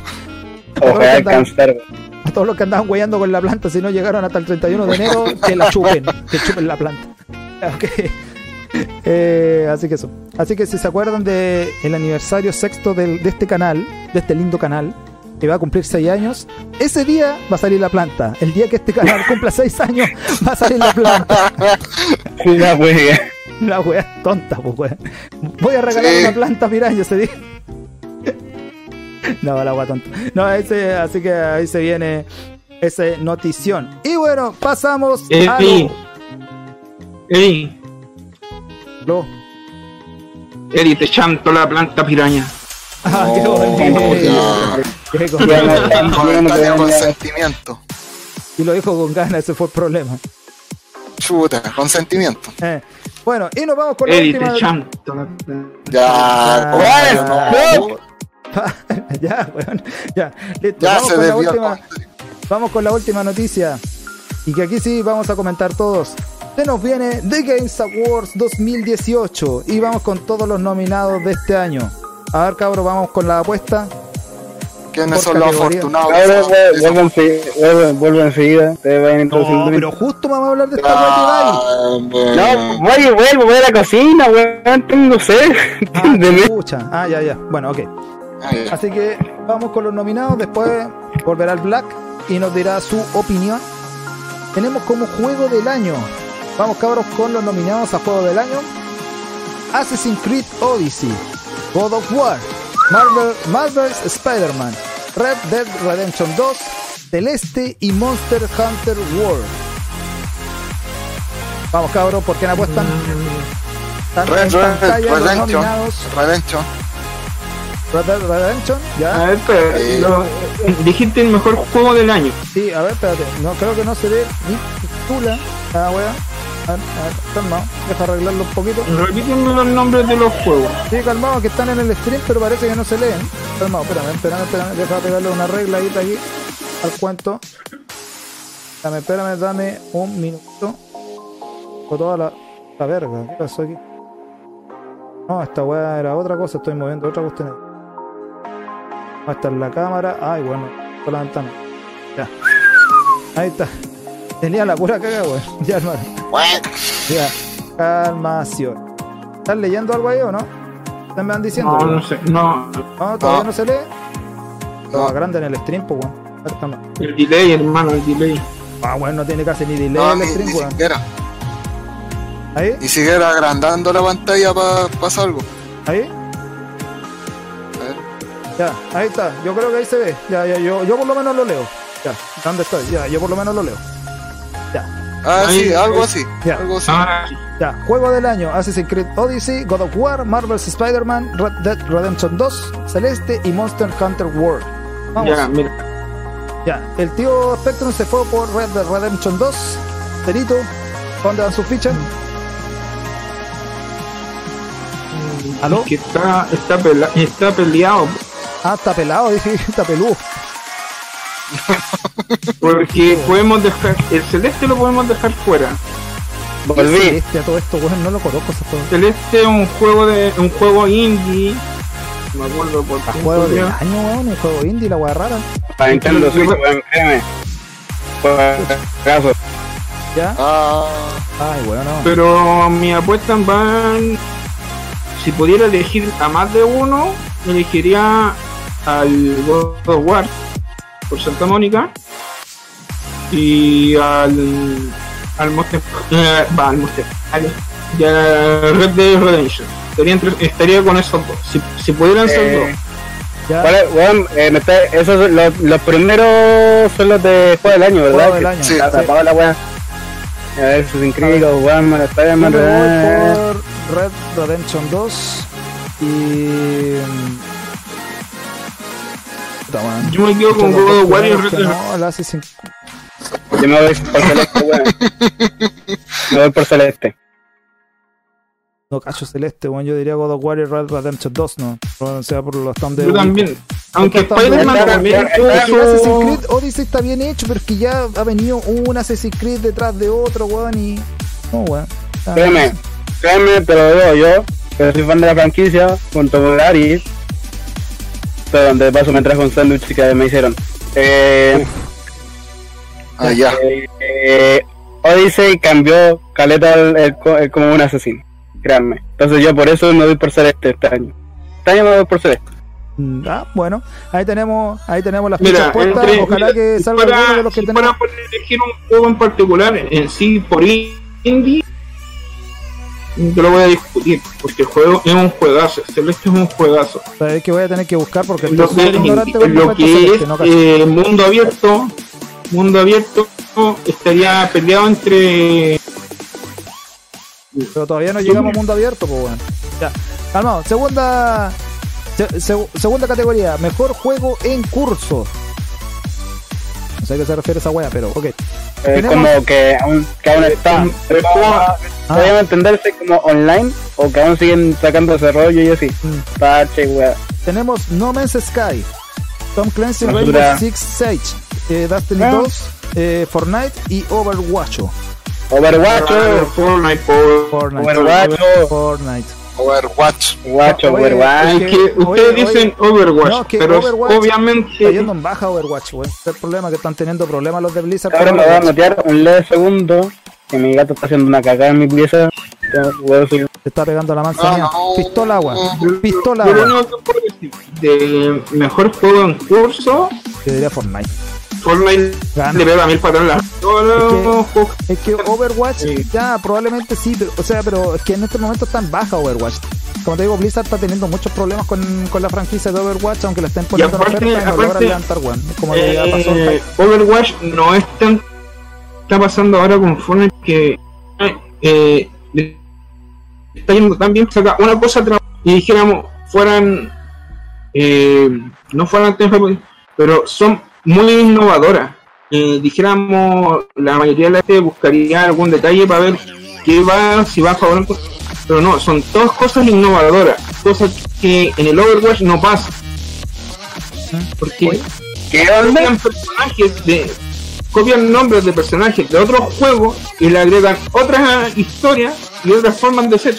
[LAUGHS] Ojalá. A todos los que andaban weyando con la planta si no llegaron hasta el 31 de enero, que la chupen, que chupen la planta. [LAUGHS] Ok. Eh, así que eso. Así que si se acuerdan de el aniversario sexto del- de este canal, de este lindo canal, que va a cumplir 6 años, ese día va a salir la planta. El día que este canal [LAUGHS] cumpla 6 años, va a salir la planta. [LAUGHS] Una wea. La wea tonta, pues wea. Voy a regalar Sí. una planta piraña ese día. [LAUGHS] No, la wea tonta. No, ese, así que ahí se viene ese notición. Y bueno, pasamos a Ey, lo- ey, lo- Eddie, te chanto la planta piraña. [LAUGHS] Ah, qué Oh, bonito. [LAUGHS] Y lo dijo con ganas, ese fue el problema. Chuta, con sentimiento. Eh, Bueno, y nos vamos con la Eddie, te última. chanto la Ya, ya. [LAUGHS] ya, weón. Ya, listo. Ya vamos se con la última. Vamos con la última noticia. Y que aquí sí vamos a comentar todos. Se nos viene The Games Awards 2018. Y vamos con todos los nominados de este año. A ver, cabros, vamos con la apuesta. ¿Quiénes son los afortunados? Vuelvo enseguida. Te vayan No, introduciendo. pero justo vamos a hablar de esta Ah. No, voy y vuelvo, voy a la cocina, weón. Tengo sed. Ah, [LAUGHS] chucha. Ah, ya, ya. Bueno, ok. Así que vamos con los nominados. Después volverá el Black y nos dirá su opinión. Tenemos como juego del año. Vamos, cabros, con los nominados a juego del año: Assassin's Creed Odyssey, God of War, Marvel, Marvel's Spider-Man, Red Dead Redemption 2, Celeste y Monster Hunter World. Vamos, cabros, ¿por qué no apuestan? Están Red en Red pantalla los Redemption. nominados. Redemption. Red Dead Redemption, ya. A ver, espera, Eh. dijiste el mejor juego del año. Sí, a ver, espérate. No, creo que no se ve ni tula. Ah, wea. A ver, a ver, calmado. Deja arreglarlo un poquito. Repíteme los nombres de los juegos. Sí, calmado, que están en el stream, pero parece que no se leen. Calmado, espérame, espérame, espérame. Deja pegarle una regladita aquí al cuento. Espérame, espérame, dame un minuto. Con toda la, la verga. ¿Qué pasó aquí? No, esta weá era otra cosa. Estoy moviendo otra cuestión. Ah, está en la cámara. Ay, bueno, por la ventana. Ya. Ahí está. Tenía la pura caga, weón. [LAUGHS] Ya, hermano. Ya. Calmación. ¿Estás leyendo algo ahí o no? ¿Ustedes me van diciendo? No, no sé. No, No, todavía No. no se lee. Lo No. grande en el stream, pues, weón. A el delay, hermano, el delay. Ah, weón, no tiene casi ni delay no, el ni, stream, ni weón. siquiera. Ahí, Ni siquiera agrandando la pantalla para pasar algo. ahí. Ya, ahí está. Yo creo que ahí se ve. Ya, ya, yo, yo por lo menos lo leo. Ya, ¿dónde estoy? Ya, yo por lo menos lo leo. Ah, Ahí, sí, algo así. Ya. Algo así. Ya, juego del año: Assassin's Creed Odyssey, God of War, Marvel's Spider-Man, Red Dead Redemption 2, Celeste y Monster Hunter World. Vamos. Ya, mira. Ya, el tío Spectrum se fue por Red Dead Redemption 2. Cerito, ¿dónde van sus fichas? ¿Aló? Que está, está, pela- está peleado. Ah, está pelado, dije, [LAUGHS] está peludo. Porque podemos dejar. El celeste lo podemos dejar fuera. Volví. Este a todo esto, weón, no lo conozco ese juego. Celeste es un juego de. un juego indie. No me acuerdo por qué. Juego del año, weón, un juego indie, la weá rara. Para Nintendo Switch, weón, créeme. ¿Ya? Ah, Ay, weón, no. Pero mi apuesta van. Si pudiera elegir a más de uno, elegiría al God of War por Santa Mónica y al. al Monster. eh, [LAUGHS] va, al Monster. al- y a Red Dead Redemption. Estaría, entre- estaría con esos dos. Si, si pudieran ser Eh, dos. Ya, ¿Cuál es, weón? Eh, me está- esos son los, los primeros son los de juego del año, ¿verdad? Juego del año, sí. la weá. A ver, si es increíble, weón, me eh. voy por Red Redemption 2 y... Puta, weón. Yo me quedo con God of War y Red Dead No, el Assassin's Yo me voy por Celeste, weón. Me voy por Celeste. No, cacho celeste, bueno, yo diría God of War y Red Redemption 2, no. O sea, por los stand de. Yo también. Aunque Spider-Man bien, también Assassin's Creed Odyssey está bien hecho, pero es que ya ha venido un Assassin's Creed detrás de otro, weón, y. No, weón. Créeme, créeme, te lo digo yo, que soy fan de la franquicia, junto con Gary. Pero donde paso me trajo un sándwich que me hicieron. Eh, ya. eh, eh, Odyssey cambió Caleta el- el co- el como un asesino. Créanme. Entonces yo por eso me voy por Celeste este año. Este año me voy por Celeste. mm, Ah, bueno, ahí tenemos, ahí tenemos las Mira, fichas puestas. entre- Ojalá mira, que salga de los que si tenemos. por elegir un juego en particular, en sí, por indie, te lo voy a discutir, porque el juego es un juegazo, Celeste es un juegazo. Sabes que voy a tener que buscar porque Lo que, con lo que es no eh, mundo abierto, mundo abierto estaría peleado entre Pero todavía no llegamos a mundo abierto, pues bueno. Ya. Calmado, segunda. se- se- segunda categoría, mejor juego en curso. No sé a qué se refiere esa wea, pero ok. Es Tenemos- como que aún, que aún está. Pero es como, Ah. podríamos entenderse como online o que aún siguen sacando ese rollo y así. Mm. Parche, weá. Tenemos No Man's Sky, Tom Clancy. Rainbow Six Siege, eh, Destiny Ah. 2, eh, Fortnite y Overwatch. Overwatch, Ah, Fortnite, por- Fortnite. Overwatch, Fortnite. Overwatch. Overwatch, Oye, Overwatch. Es que- oye, ustedes oye, dicen Overwatch, no, que pero Overwatch Está obviamente yendo en baja Overwatch, güey. Este es el problema que están teniendo problemas los de Blizzard. Ahora me voy a notear un leve segundo que mi gato está haciendo una cagada en mi pieza. Se está pegando la manzanilla. No. Pistola agua. Pistola Yo lo agua. de mejor juego en curso, Yo diría Fortnite. Fortnite Gana. le pega mil en la- Es que Overwatch, Sí. ya, probablemente sí, pero, o sea, pero es que en este momento está en baja Overwatch. Como te digo, Blizzard está teniendo muchos problemas con, con la franquicia de Overwatch, aunque la estén poniendo en aparte- oferta y no aparte, levantar. Como que ya pasó. Eh, Overwatch no es tan está pasando ahora con Fortnite que eh, está yendo tan bien saca una cosa y dijéramos fueran eh, no fueran pero son muy innovadoras Eh, dijéramos la mayoría de la gente buscaría algún detalle para ver qué va si va a favor pero no son todas cosas innovadoras cosas que en el Overwatch no pasa porque copian personajes de copian nombres de personajes de otros juegos y le agregan otras historias y otras formas de ser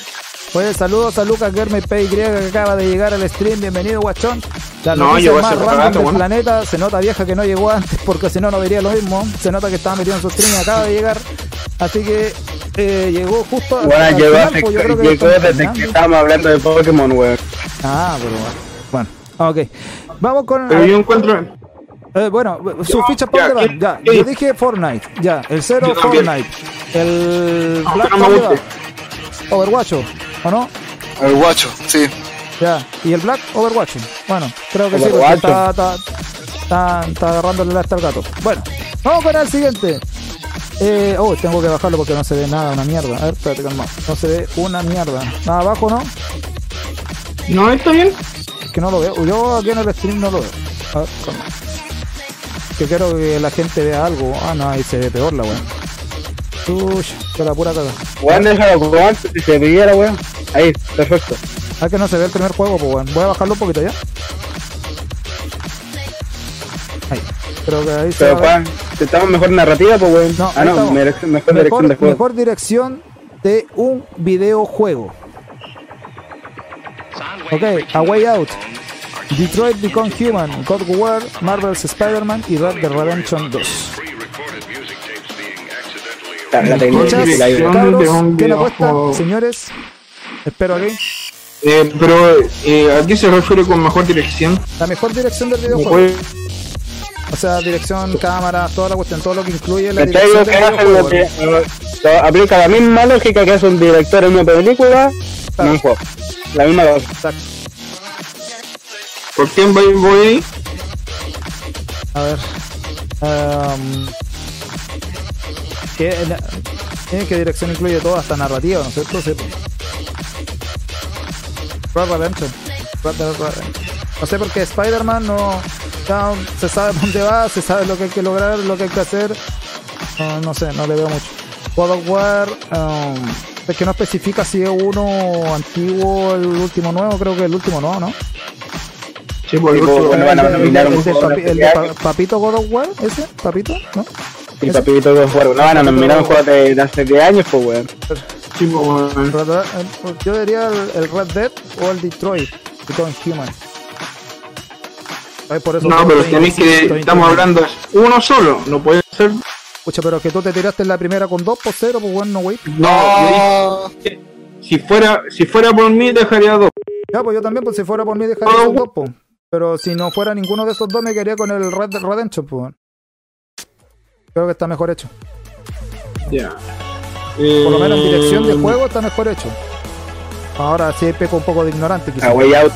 Oye, saludos a Lucas Germe PY que acaba de llegar al stream. Bienvenido, guachón. La No, noticia llegó más hace random rato, del bueno. planeta. Se nota vieja que no llegó antes porque si no, no diría lo mismo. Se nota que estaba metido en su stream y acaba de llegar. Así que eh, llegó justo Bueno, llegó, final, hace- pues yo creo que llegó desde que estábamos hablando de Pokémon, weón. Ah, pero bueno. Bueno, ok. Vamos con. pero yo encuentro eh, bueno, sus Ya, fichas ya, para dónde ¿qué- van. Ya, qué yo dije Fortnite. Ya, el cero. Fortnite. El Black no. Overwatch, ¿o no? Overwatch, sí. Ya, y el Black Overwatch. Bueno, creo que sí, está, está, está, está agarrándole hasta el gato. Bueno, vamos con el siguiente. Eh, oh, tengo que bajarlo porque no se ve nada, una mierda. A ver, espérate, calma. No se ve una mierda. Nada abajo, ¿no? no está bien Es que no lo veo. Yo aquí en el stream no lo veo. A ver, calma. Que quiero que la gente vea algo. Ah, no, ahí se ve peor la weón. Uy, que la pura caga. Weón, déjalo si se pidiera, weón. Ahí, perfecto. Ah, que no se ve el primer juego, pues weón. Voy a bajarlo un poquito ya. Ahí. Creo que ahí se Pero. Juan, estamos mejor narrativa, pues, weón. No, ah, no, mejor, dirección de juego. mejor dirección de un videojuego. Ok, A Way Out, Detroit Become Human, God of War, Marvel's Spider-Man y Red Dead Redemption 2. La, la la videojuego. Señores, espero aquí. Eh, pero eh, ¿a qué se refiere con mejor dirección? La mejor dirección del ¿Me videojuego. O sea, dirección, cámara, toda la cuestión, todo lo que incluye la dirección que hacen lo videojuego. que lo- aplica la misma lógica que hace un director en una película, en un juego. La misma lógica. Exacto. ¿Por quién voy, voy? A ver. Um, ¿qué, eh, ¿Qué dirección incluye todo? Hasta narrativa, ¿no es cierto? Sí. Red Redemption. Red Dead Redemption. No sé por qué Spider-Man no. ya se sabe [LAUGHS] dónde va, se sabe lo que hay que lograr, lo que hay que hacer. No, no sé, no le veo mucho. God of War. um, es que no especifica si es uno antiguo o el último nuevo. Creo que el último nuevo, ¿no? Sí, por Sí, el último. bueno, van a El nominar un el juego Papi- el de Pa-. Papito God of War, ese, Papito, ¿no? Y Ese. papito de juego. No van a nominar un juego de, de hace 10 años, pues, weón. Sí, pues, yo diría el, el Red Dead o el Detroit, Become Human. Ay, por eso No, pero tenéis que. Estamos hablando uno solo, no puede ser. Pucha, pero que tú te tiraste en la primera con 2 por 0, pues bueno, no, güey. No, si fuera, si fuera por mí, dejaría dos. Ya, pues yo también, pues si fuera por mí dejaría esos dos, pues. Pero si no fuera ninguno de esos dos, me quedaría con el Red Redemption, pues. Creo que está mejor hecho. Ya. Por lo menos en dirección de Eh, juego está mejor hecho. Ahora sí peco un poco de ignorante, A quizás. Way Out.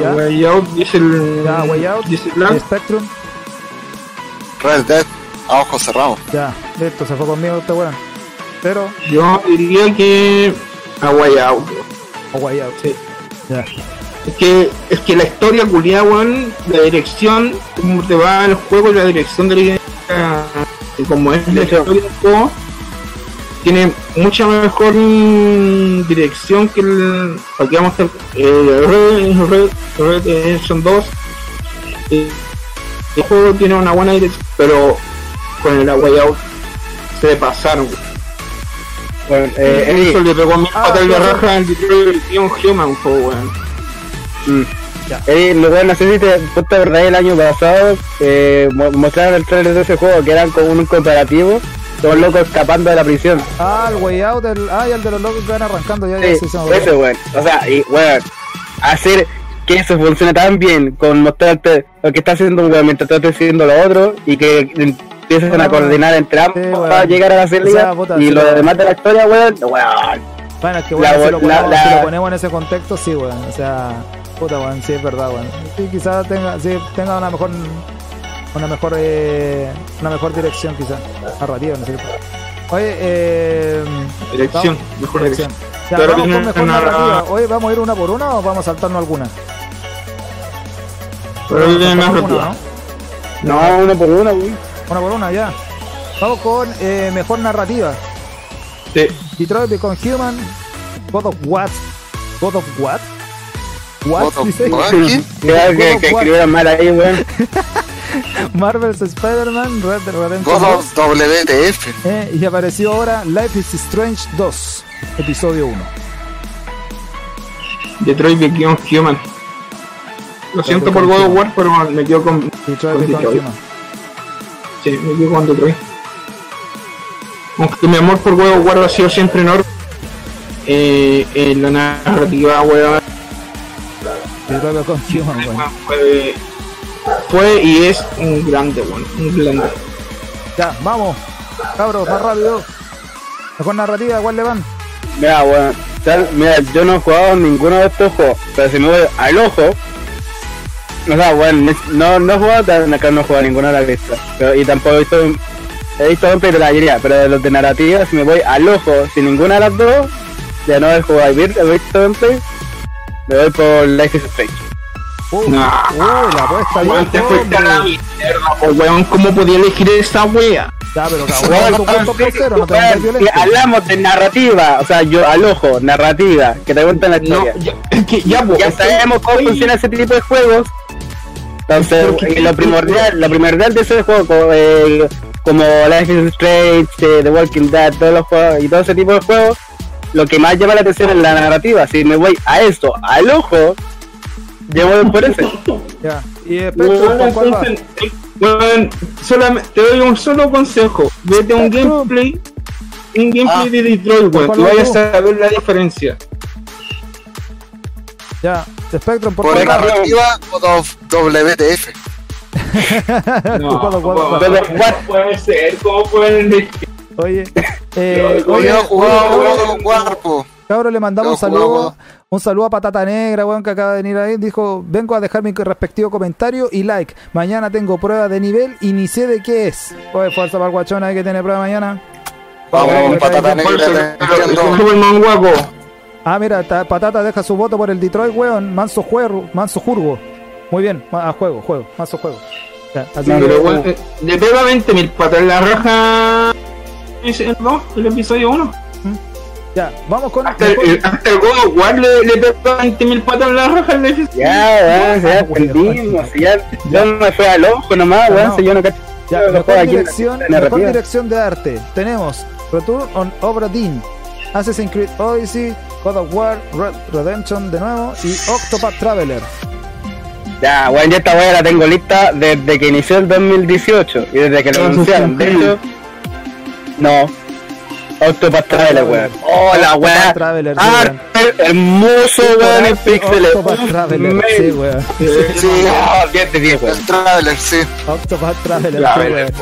Ya. Way Out dice el. Ya, Way Out. Dice Black. Spectrum, Red Dead, a ojos cerrados. ya, listo, se fue conmigo este weón. Pero, Yo diría que a Way Out. o Way Out. Sí. Ya. Es que, es que la historia culiada, weón, la dirección, como te va el juego y la dirección de la como es la hecho- historia del juego, tiene mucha mejor mm, dirección que el. Aquí vamos a hacer. Eh, Red, Red, Red Redemption 2. eh, el juego tiene una buena dirección, pero con el Way Out se pasaron. Bueno, eh, Eso le pegó Ah, patas en la sí, sí. raja al Detroit Human, po, weón. mm. Ya. Eddie, lo bueno, no sé si te, acordás el año pasado, eh, mo- mostraron el trailer de ese juego que eran como un comparativo, todos locos escapando de la prisión. Ah, el Way Out, el, ah, y el de los locos que van arrancando ya, ya Sí, acordó. ese weón. O sea, y weón, hacer que eso funcione tan bien con mostrarte lo que está haciendo un weón mientras tú estás haciendo lo otro y que empiecen a Ah, coordinar entre ambos sí, para llegar a la serie O sea, puta, y lo demás de la historia, weón, weón. Bueno, es que La bueno, si, bo- lo la- ponemos, la- si lo ponemos en ese contexto, sí, weón. O sea, puta, weón, sí es verdad, weón. Sí, quizás tenga, sí, tenga una mejor, una mejor, eh, una mejor dirección, quizás. Narrativa, no sé qué. Oye, eh. Dirección, vamos- mejor dirección. Ya, Pero vamos con mejor una- narrativa. Oye, ¿vamos a ir una por una o vamos a saltarnos alguna? Pero narrativa. ¿no? No, uno por weón. Una por una, ya. Vamos con eh, mejor narrativa. Sí. Detroit Become Human, God of What? God of What? What? Dice? Que, que mal ahí, weón. [LAUGHS] Marvel's Spider-Man, Red Dead Redemption God 2, of WTF. eh, y apareció ahora Life is Strange 2, episodio 1. Detroit Become Human. Lo siento por God of War, pero me quedo con. Detroit Con Detroit. Human. Sí, me quedo con Detroit. Aunque mi amor por God of War ha sido siempre enorme. Eh, eh, la narrativa, weón, Become Human, weón. fue, fue y es un grande, weón. Un grande. Ya, vamos. Cabros, más rápido. Mejor narrativa, ¿cuál le van? Mira, weón. tal- Mira, yo no he jugado ninguno de estos juegos, pero si me voy al ojo, o sea, bueno, no, no he jugado, tan- acá no he jugado ninguno de la lista, pero, y tampoco he visto, he visto gameplay de la mayoría, pero de los de narrativa, si me voy al ojo, sin ninguna de las dos, ya no he jugado, he visto he visto gameplay, me voy por Life is Strange. Uh, No. uy, la apuesta Weón, bien, te fuiste a la hombre. mierda, po, weón. ¿Cómo podía elegir esa wea? Ya, pero cabrón, cero, no te hablamos de narrativa, o sea, yo al ojo, narrativa, que te cuentan la No, historia. ya, es que ya, po, ya estoy- sabemos cómo estoy- funciona ese tipo de juegos. Entonces, lo primordial, lo primordial de ese juego, como, eh, como Life is Strange, eh, The Walking Dead, todos los juegos y todo ese tipo de juegos, lo que más llama la atención es la narrativa. Si me voy a eso, al ojo, yo voy por ese. Ya. Y weón, solamente te doy un solo consejo. Vete a un gameplay. Un gameplay Ah. de Detroit, weón. ¿Cuál Y vas vayas a ver la diferencia. Ya, Spectrum, por Por narrativa, of WTF. [LAUGHS] No, ¿cómo puede ser? ¿Cómo pueden decir? Oye, eh, jugado. Cabro, le mandamos un saludo, un saludo a Patata Negra, weón, que acaba de venir ahí. Dijo, vengo a dejar mi respectivo comentario y like. Mañana tengo prueba de nivel y ni sé de qué es. Oye, fuerza para el guachón ahí que tiene prueba mañana. Vamos, patata negra. Ah, mira, ta- Patata deja su voto por el Detroit, weón. Manso juego, manso jurgo. Muy bien, ah, juego, juego, manso juego. Ya, así que- Pero bueno, eh, le pega 20 mil patas en la raja. ¿Ese el episodio 1? ya, vamos con. Hasta el, el- hasta el God of War le, le pega 20 mil patas en la raja al. Ya, weón, ya aprendimos. si Ya, yo me fui al ojo nomás, No, weón, no. si yo no cacho. Ya, mejor aquí en la- dirección, en la mejor dirección de arte. Tenemos Return on Obra Dinn, Assassin's Creed Odyssey, God of War, Red Redemption de nuevo y Octopath Traveler. Ya, weón, ya esta weá la tengo lista desde que inició el 2018 y desde que lo anunciaron. De sí. hecho, no. Octopath Traveler, weón. Oh, la Octopath weá. Traveler, sí, Ah, weón. hermoso, weón, en píxeles. Octopath Traveler, sí, weón. Sí, Ah, 10 de 10, weón. el trailer, sí. Octopath Traveler, sí, ver, weón.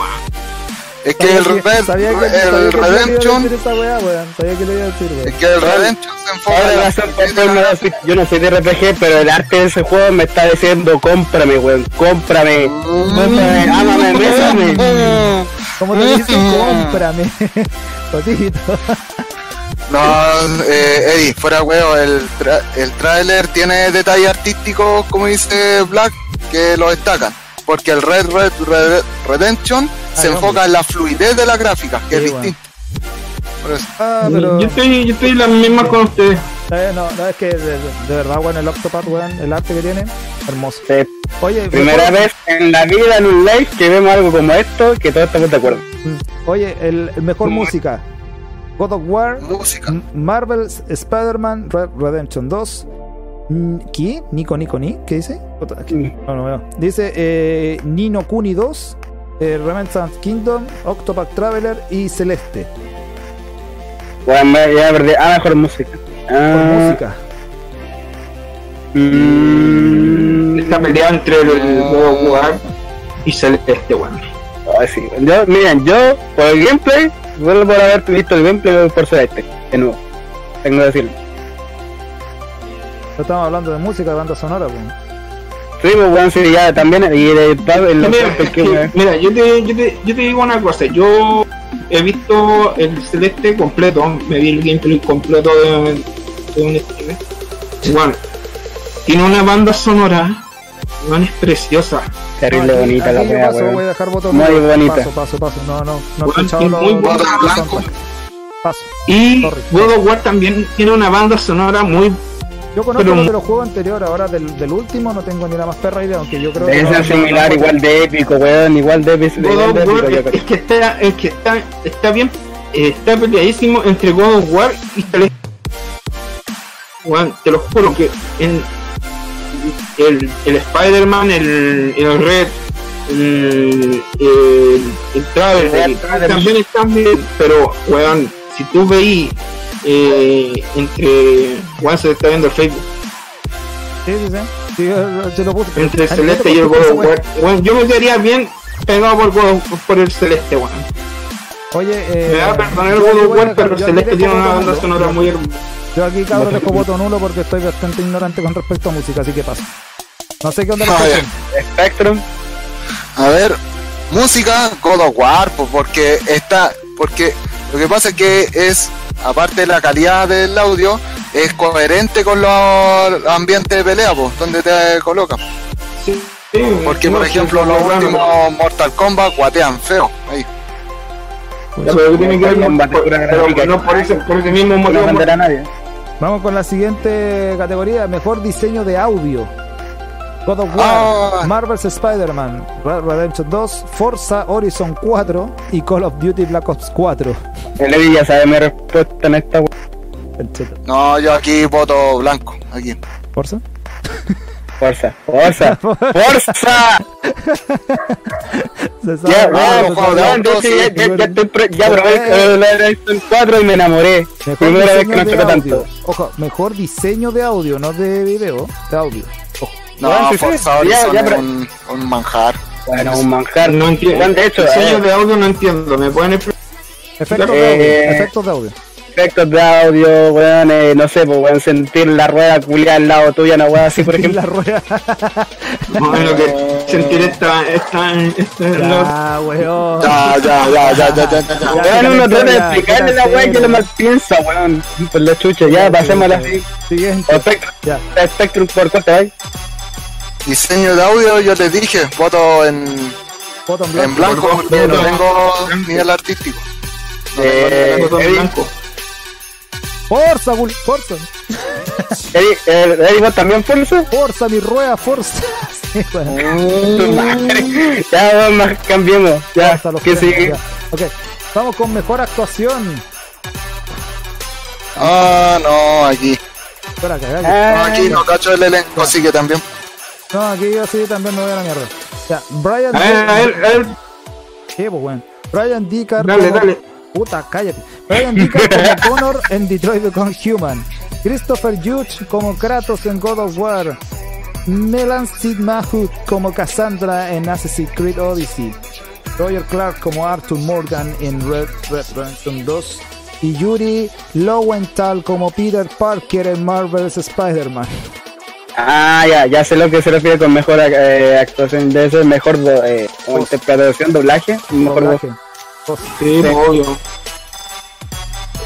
Es que el, el que le iba a Redemption, decir esa weá, weón. Sabía que le iba a decir, weón. es que el Redemption se enfoca yo no soy de RPG, pero el arte de ese juego me está diciendo cómprame, weón, cómprame, cómprame, ámame, bésame. Como te dicen, [LAUGHS] cómprame. [LAUGHS] Patito. No, eh, Eddie, fuera huevo, el, tra- el tráiler tiene detalles artísticos, como dice Black, que lo destacan. Porque el Red Red, Red- Redemption se Ay, enfoca en la fluidez de la gráfica, que Sí, es bueno. distinto. Por eso. Ah, pero. Yo estoy, yo estoy en la misma con ustedes. Eh, no, no, es que de, de verdad, weón, el Octopath, weón, el arte que tiene, hermoso. Sí. Oye, Primera mejor- vez en la vida en un live que vemos algo como esto, que todos estamos de acuerdo. Mm. Oye, el, el mejor Mm. música. God of War, Música. Marvel's Spider-Man Red Redemption 2. Mm, ¿Qué? ¿Nico, Nico, Ni? ¿Qué dice? No, no veo. Dice eh, Nino Kuni 2, eh, Renaissance Kingdom, Octopath Traveler y Celeste. Bueno, me- ya perdí. Ah, mejor música. Ah, música. mm, Esta pelea entre el of War y Celeste, weón. ay, sí. Yo, miren, yo, por el gameplay, vuelvo por haber visto el gameplay por Celeste, de nuevo. Tengo que decirlo. Estamos hablando de música, de banda sonora, weón. Sí, pues bueno, sí, ya también. Y de Mira, gameplays es que mira, yo, te, yo, te, yo te digo una cosa, yo he visto el Celeste completo, me vi el gameplay completo de, de un streamer. Bueno, tiene una banda sonora, bueno, es preciosa. terrible No, aquí- bonita la aquí paso, weón. Voy a dejar voto Muy nulo. bonita. Paso, paso, paso. No, no, no he Bueno, escuchado es muy los- soundtracks. Paso. Y Sorry. God of War también tiene una banda sonora muy Yo conozco Pero- los de los juegos anteriores, ahora del, del último no tengo ni la más perra idea, aunque yo creo Debe no- ser no- similar, no- igual de épico, weón. Igual de, épico, igual de épico, es, es que está, es que está, está bien, eh, está peleadísimo entre God of War y Celeste. Te lo juro que en el, el Spider-Man, el, el Red, el, el, el Traveler, El Traveler. también están bien, pero weón, si tú veís eh, entre Juan se está viendo el Facebook Sí, sí, sí. Sí, yo- yo lo puse. entre Ay, Celeste y el God of. War, weón, yo me quedaría bien pegado por, God of- por el Celeste, weón. Oye, eh. Me da a perdonar el God of War, pero aquí Celeste tiene una banda sonora muy hermosa. Yo aquí, cabrón, dejo voto nulo porque estoy bastante ignorante con respecto a música, así que paso. No sé qué onda la. Spectrum. A ver, música God of War, pues, porque está, porque lo que pasa es que es, aparte de la calidad del audio, es coherente con los ambientes de pelea, pues, donde te colocan. Sí, sí, Porque, no, por ejemplo, sí, los últimos Mortal Kombat guatean feo. Ahí. Ya, pero tiene que ver Con con- bandera pero gráfica. no por ese, por ese mismo No motivo. mandará a nadie. Vamos con la siguiente categoría: Mejor diseño de audio. God of War, Ah. Marvel's Spider-Man, Red Redemption 2, Forza Horizon 4 y Call of Duty Black Ops 4. El Eddie ya sabe mi respuesta en esta. No, yo aquí voto blanco. Aquí. ¿Forza? Fuerza, fuerza, [LAUGHS] fuerza. [LAUGHS] Se sabe, Ya, sabe. entonces ya, ya, ya estoy pro- ya probé el PlayStation 4 y me enamoré. Mejor Primera vez que diseño me de choca audio. tanto. Ojo, mejor diseño de audio, no de video, de audio. Ojo. No, Bueno, sí, sí. Forza Ya, ya, es pero- un, un manjar. Bueno, un manjar. No entiendo. De hecho, diseño eh, de audio no entiendo. ¿Me pueden explicar? Efectos Eh, de audio, efectos de audio. efectos de audio, weón, eh, no sé, pues weón, sentir la rueda culiada al lado tuya, una weá así, por ejemplo. la rueda. [LAUGHS] Bueno, que sentir esta, esta, esta, no, Ya, weón. Ya, ya, ya, ya, ya, ya, ya. Weón, uno trata de explicarle la weá que lo mal piensa, weón. Por la chucha, ya, pasémosla así. Siguiente. Spectrum, Ya. Spectrum por corte, ¿vale? Diseño de audio, yo les dije, voto en, Voto en en blanco. blanco porque no tengo nivel artístico. No Eh, Eddie. blanco. Forza, Gul, Forza. [LAUGHS] Eddie, eh, Eddie, ¿vos también fuerza? Forza, mi rueda, Forza. [LAUGHS] Sí, madre. [LAUGHS] Ya, más cambiemos. Ya, Hasta los ¿qué tres, sigue? ya. Ok, vamos con mejor actuación. Ah, no, aquí. Espera, que aquí. No, Ah, aquí no cacho el elenco, así que también. No, aquí yo sí también me voy a la mierda. Ya, Brian. A ver, a ver, a ver. ¿Qué, pues, weón? Brian Dicker. Dale, como- dale. Puta, cállate. Brian Dicker como [LAUGHS] Connor en Detroit Become Human. Christopher Judge como Kratos en God of War. Melan Sid Mahut como Cassandra en Assassin's Creed Odyssey. Roger Clark como Arthur Morgan en Red Red Redemption 2. Y Yuri Lowenthal como Peter Parker en Marvel's Spider-Man. Ah, ya, ya sé lo que se refiere con mejor eh, actuación. Debe ser mejor do- eh, como interpretación, doblaje. Mejor Doblaje. Sí, obvio.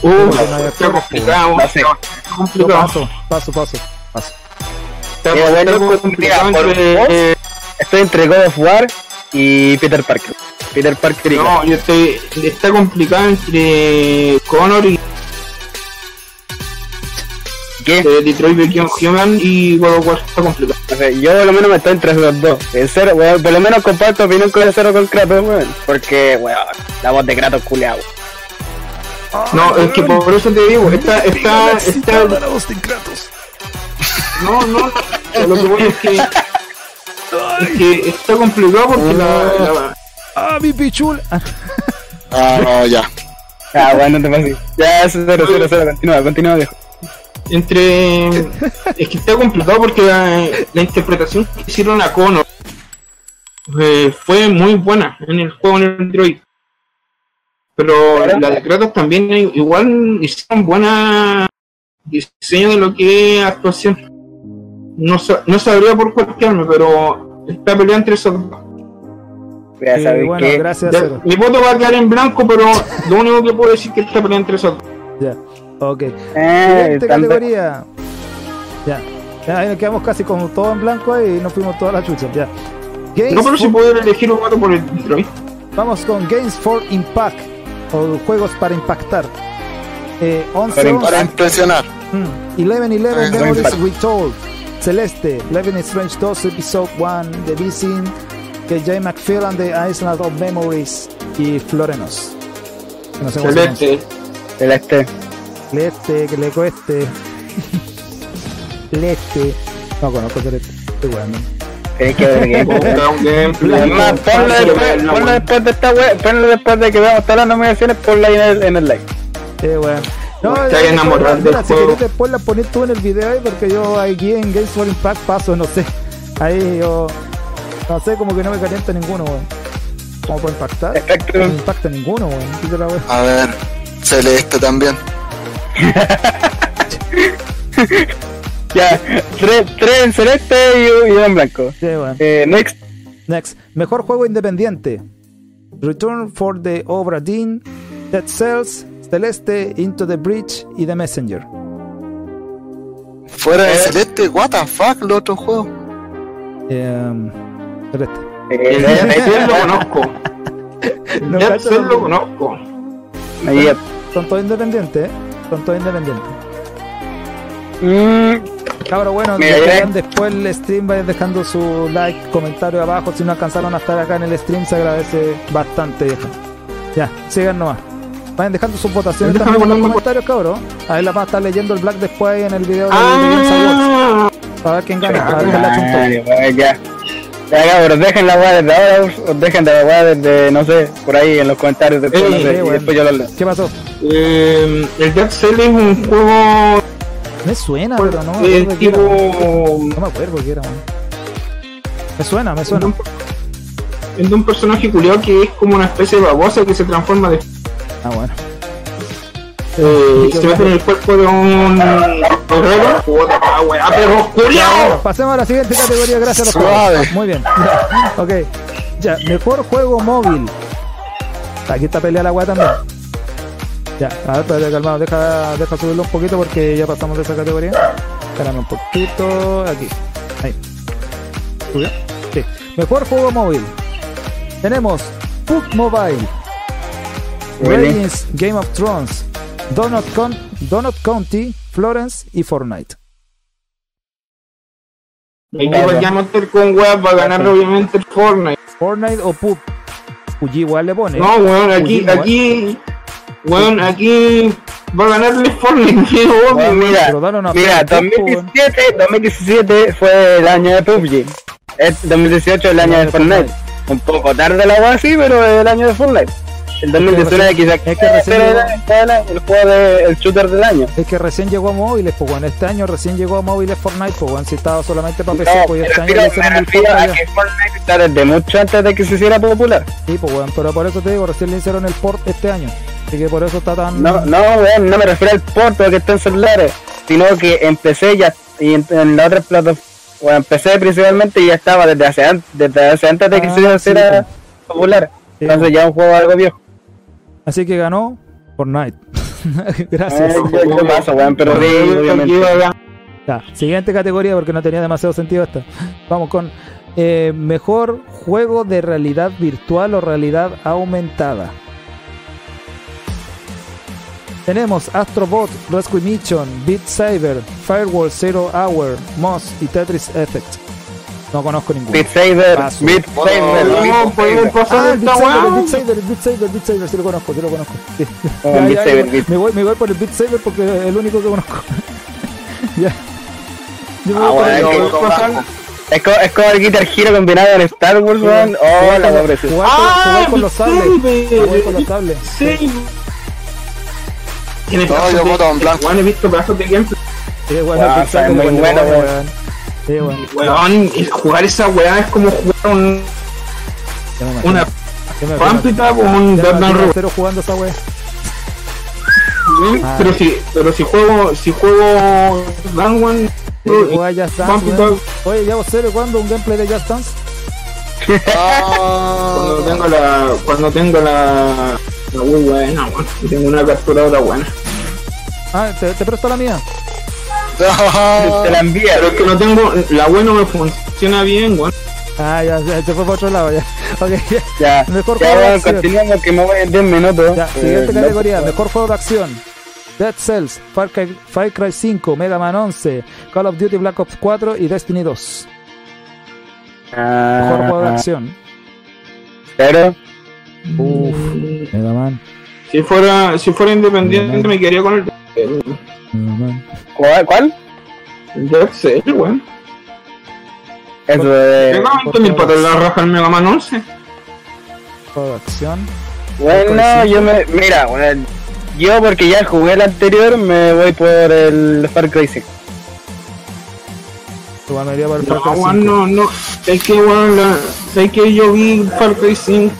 Uh, está complicado, No sé. está complicado. paso, paso, paso, paso. Está, Mira, bueno, está pues, complicado por entre- vos, eh, Estoy entre God of War y Peter Parker. Peter Parker y No, yo estoy. Está complicado entre Connor y ¿Qué? eh, Detroit Become Human y God of War. Está complicado. No sé, yo por lo menos me estoy entre esos dos. El cero, weón, por lo menos comparto opinión con el cero con Kratos, weón. Porque, weón, la voz de Kratos culeado. No, es que por eso te digo, está. está, está la voz de Kratos. no, no, no, lo que voy es que. Es que está complicado porque la, la- Ah, mi pichul. Ah, Ah, no, ya. Ah, bueno, no te pases. Ya, cero, cero, cero, continúa, continúa, viejo. Entre es que está complicado porque la, la interpretación que hicieron a Connor eh, fue muy buena en el juego en el Detroit pero la de Kratos también eh, igual hicieron buena diseño de lo que es actuación. No, no sabría por cuál quedarme pero está peleando entre esos dos. Ya sí, sabes bueno, que. gracias, Ya, mi voto va a quedar en blanco pero lo único que puedo decir es que está peleando entre esos dos. Ya, ok. Eh, Siguiente tanto- categoría. Ya. ya, ahí nos quedamos casi como todo en blanco ahí y nos fuimos toda la chucha. Ya. Games no pero si puedo elegir un voto por el Detroit Vamos con Games for Impact o juegos para impactar. Eh, 11, Para 11, Para impresionar. mm, 11 11 Ah, Memories Impact. Retold. Celeste, 11 Strange 2 Episode 1, The Visin, que J. McPherson de Island of Memories y Florenos. No sé. Celeste Celeste. Celeste, que le cueste. Celeste. No conozco Celeste. Estoy weando. Tenés que ver [LAUGHS] ponlo después, bueno. de esta web, ponlo después de que veamos todas las nominaciones, ponlo ahí en el, en el like. Qué weón. No, enamorado del si querés después la pones tú en el video ahí porque yo aquí en Games for Impact paso, no sé. Ahí yo no sé, como que no me calienta ninguno, weón. ¿Cómo puedo impactar? Exacto. No me impacta ninguno, weón. A ver, Celeste también. Ya, tres, tres en celeste y, y uno en blanco. Sí. Eh, next, Next. Mejor juego independiente. Return for the Obra Dinn, Dead Cells, Celeste, Into the Breach y The Messenger. Fuera de Eh. Celeste, what the fuck, el otro juego. Eh, Celeste. eh, [LAUGHS] eh, Dead lo conozco. Dead cacho Cell lo- lo conozco. ahí, Son todos independientes, ¿eh? Son todos independientes. mm, Cabrón, bueno, después el stream, vayan dejando su like, comentario abajo. Si no alcanzaron a estar acá en el stream, se agradece bastante. vieja. Ya, sigan nomás. Vayan dejando sus votaciones Déjame también en los comentarios, cabrón. Ahí la van a estar leyendo el black después ahí en el video de, de. Ah, Para ver quién gana, para ver quién la chuntó. Ya. Cabros, dejen la weá desde ahora, o dejen de la weá desde, no sé, por ahí en los comentarios después, Eh, no sé, eh, y después yo lo leo. ¿Qué pasó? eh, el Dead Cell es un juego Me suena, pero no me eh, tipo. No me acuerdo qué era, weón. Me suena, me suena. es de un personaje culiado que es como una especie de babosa que se transforma de. Ah, bueno. Eh, y se mete en el cuerpo de un guerrero. Puta weá, pero culiao. Pasemos a la siguiente categoría, gracias a los Suave. juegos. Muy bien. [LAUGHS] ok. Ya, mejor juego móvil. Aquí está pelea la weá también. Ya, a ver, espérate, calmado, deja, deja subirlo un poquito porque ya pasamos de esa categoría. Espérame un poquito. Aquí. Ahí. ¿Subió? Sí. Mejor juego móvil. Tenemos PUBG Mobile? Radiance Game of Thrones, Donut, Con- Donut County, Florence y Fortnite. Hay que vaya a meter con weas para ganar obviamente el Fortnite. Fortnite o PUBG. PUBG igual le pone. No, weón, aquí, Igual. aquí, weón, aquí va a ganarle Fortnite, [LAUGHS] qué obvio, mira, mira, pena, tiempo, weón. 2017, 2017 fue el año de PUBG. Es 2018 el año de Fortnite. Un poco tarde la weá sí, pero es el año de Fortnite. El 2019 quizás es que recién era era el juego de, el shooter del año. Es que recién llegó a móviles, pues bueno, este año recién llegó a móviles Fortnite, pues bueno, si estaba solamente para No, PC, pues y me este año refiero, le hicieron el a que Fortnite está desde mucho antes de que se hiciera popular. Sí, pues bueno, pero por eso te digo, recién le hicieron el port este año. Así que por eso está tan. No, no, weón, no me refiero al port que está en celulares, sino que empecé ya y en, en la otra plataforma, empecé principalmente y ya estaba desde hace, an- desde hace antes de que Ah, se hiciera pues. popular. Sí, Entonces pues. ya un juego algo viejo. Así que ganó Fortnite. [LAUGHS] Gracias. Eh, weón, pero. Ya, siguiente categoría porque no tenía demasiado sentido esta. Vamos con eh, mejor juego de realidad virtual o realidad aumentada. Tenemos Astrobot, Rescue Mission, Beat Saber, Firewall Zero Hour, Moss y Tetris Effect. No conozco ninguno. Beat Saber, Paso. Beat Saber, No, Saber. pasar Ah, esta weá. Beat Saber, el Beat Saber, el Beat Saber, sí lo conozco, sí lo conozco. Sí. Oh, Ya, Beat ya, Saber, ya, Beat- me, voy, me voy por el Beat Saber porque es el único que conozco. [LAUGHS] ya. Yo me Ah, voy por el- bueno, Podemos que- pasar- Es como, es como el Guitar Hero combinado con Star Wars, weón. Oh, Jugar la preciosa. jugar Ah, con los sables. Jugar con los sables. Sí. Tiene No, yo de- voto en blanco. He visto pedazos de gameplay. Sí, bueno, Beat Saber es muy bueno, weón. Weón. Sí, bueno. Weón, el jugar esa weá es como jugar un, Ya me una Ya. Pampita con un Ya Batman jugando esa wea. Ah. Pero si, pero si juego, si juego Dan One, Pampita, weón. Oye, ya vos serio, ¿cuándo un gameplay de Just Dance? cuando Ah, tengo la, cuando tengo la, la buena, weón, y tengo una capturadora buena. Ah, te, te presto la mía. [LAUGHS] Te la envía. Pero es que no tengo, la buena no me funciona bien, weón. Ah, ya, ya, se fue para otro lado, ya. [LAUGHS] Ok, ya. Ya, Mejor ya juego de acción. que me voy en 10 minutos. Ya, siguiente Eh, categoría, no, mejor juego de acción. Dead Cells, Far Cry, Far Cry 5, Mega Man 11, Call of Duty Black Ops 4 y Destiny 2. Mejor juego de Ah, acción. Pero, Uf, Mega Man, Si fuera, si fuera independiente me quedaría con el. ¿Cuál? ¿Cuál? el Dead Cell, weón. Eso de. Tengo 20 mil patas la raja el Mega Man 11. Juego de acción. Bueno, yo me. Mira, bueno, yo porque ya jugué el anterior, me voy por el Far Cry 5. Igual me iría por el No, Far Cry weón, 5. no, no. Es que, weón, la, es que yo vi Far Cry 5.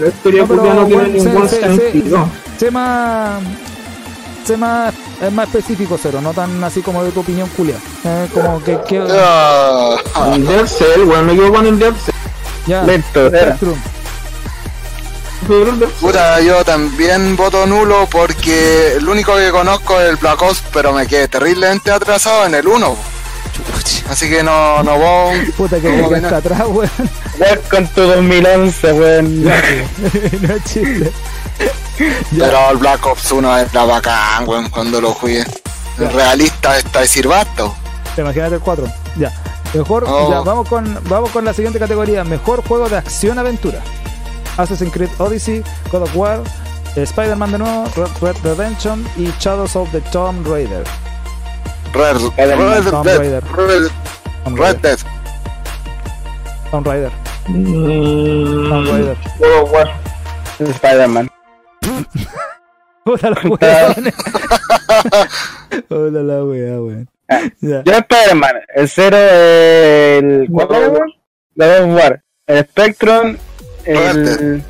La historia No, pero, no tiene sé- ningún sé- sé- sentido. Sé más. Sé más. Es más específico, cero, no tan así como de tu opinión, Julia. Eh, como que. que ah, El Dead Cell, weón, me quedo con el Dead Cell. ya. Lento, era. Spectrum. Puta, yo también voto nulo porque el único que conozco es el Black Ops, pero me quedé terriblemente atrasado en el 1. Así que no, no voy. Puta que ¿Cómo me que no? está atrás, weón. Con tu 2011, weón. [LAUGHS] no es chiste. [LAUGHS] Pero el Black Ops 1 era bacán, weón, cuando lo jugué. El realista está de Sirvato. Imagínate el 4. Ya. Mejor, Oh. ya, vamos con, vamos con la siguiente categoría. Mejor juego de acción aventura. Assassin's Creed Odyssey, God of War, eh, Spider-Man de nuevo, Red, Red Redemption y Shadows of the Tomb Raider. Red, Red, Tomb Raider. Red, Tomb Red Raider. Dead. Tomb Raider. Mm, Tomb Raider. God of War. Spider-Man. [LAUGHS] Puta la wea, weón. [LAUGHS] Hola la wea, weón. Ya. Yo Spider-Man. El 0, el. ¿Cuál War. El Spectrum. El.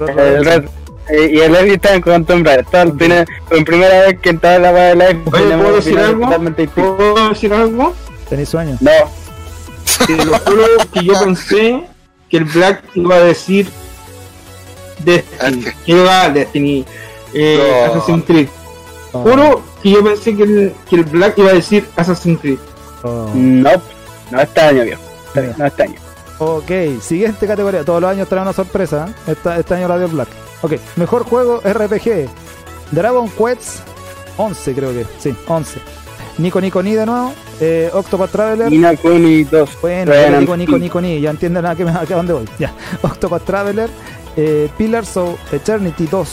El Red. eh, Y el Eddie está. Todo el cine, por primera vez que entraba la weá de live. ¿puedo decir algo? ¿Puedo decir algo? ¿Tenéis sueño? No, Te lo juro que yo pensé que el Black iba a decir Destiny. Es Que iba a Destiny. Eh, No. Assassin's Creed. Oh, Juro que yo pensé que el, que el Black iba a decir Assassin's Creed. oh. no. No este año, viejo. No este año. Ok, siguiente categoría. Todos los años trae una sorpresa. ¿eh? Esta- este año la dio Black. Ok, mejor juego RPG. Dragon Quest 11, creo que. Sí, 11. Nico Nico Ni de nuevo. Eh, Octopath Traveler. Nina Kuni 2. Bueno, Nico Nico. Nico Ni. Ya entienden a qué- a dónde voy. Ya. [LAUGHS] Octopath Traveler. Eh, Pillars of Eternity 2.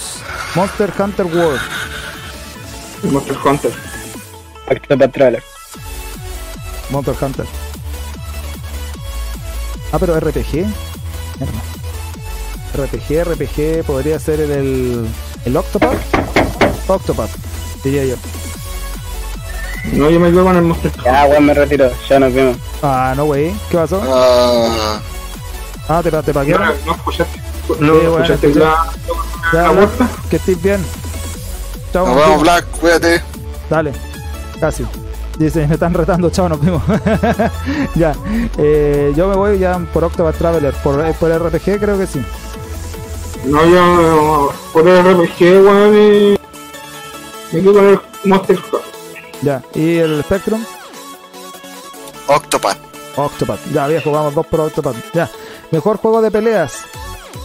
Monster Hunter World. Monster Hunter. Octopath Traveler. Monster Hunter. Ah, pero RPG. Mierda. RPG, RPG, podría ser el, el, el Octopath. Octopath, diría yo. No, yo me quedo con el Monster Hunter. Ya, weón, me retiro. Ya nos vemos. Ah, no, wey. ¿Qué pasó? Ah, Ah, te, te No, no escuchaste. Sí, No bueno, escuchaste escuché. la, Ya, la Black, que estés bien. Chao, nos vemos, vemos. Black, cuídate. Dale, casi. Dice, me están retando, chao, nos vimos. [LAUGHS] ya, eh, yo me voy ya por Octopath Traveler. Por, eh, por RPG creo que sí. No, yo por el RPG, weón, y Me quedo con el Monster. Ya, ¿y el Spectrum? Octopath. Octopath. Ya, viejo, vamos dos por Octopath. Ya. Mejor juego de peleas.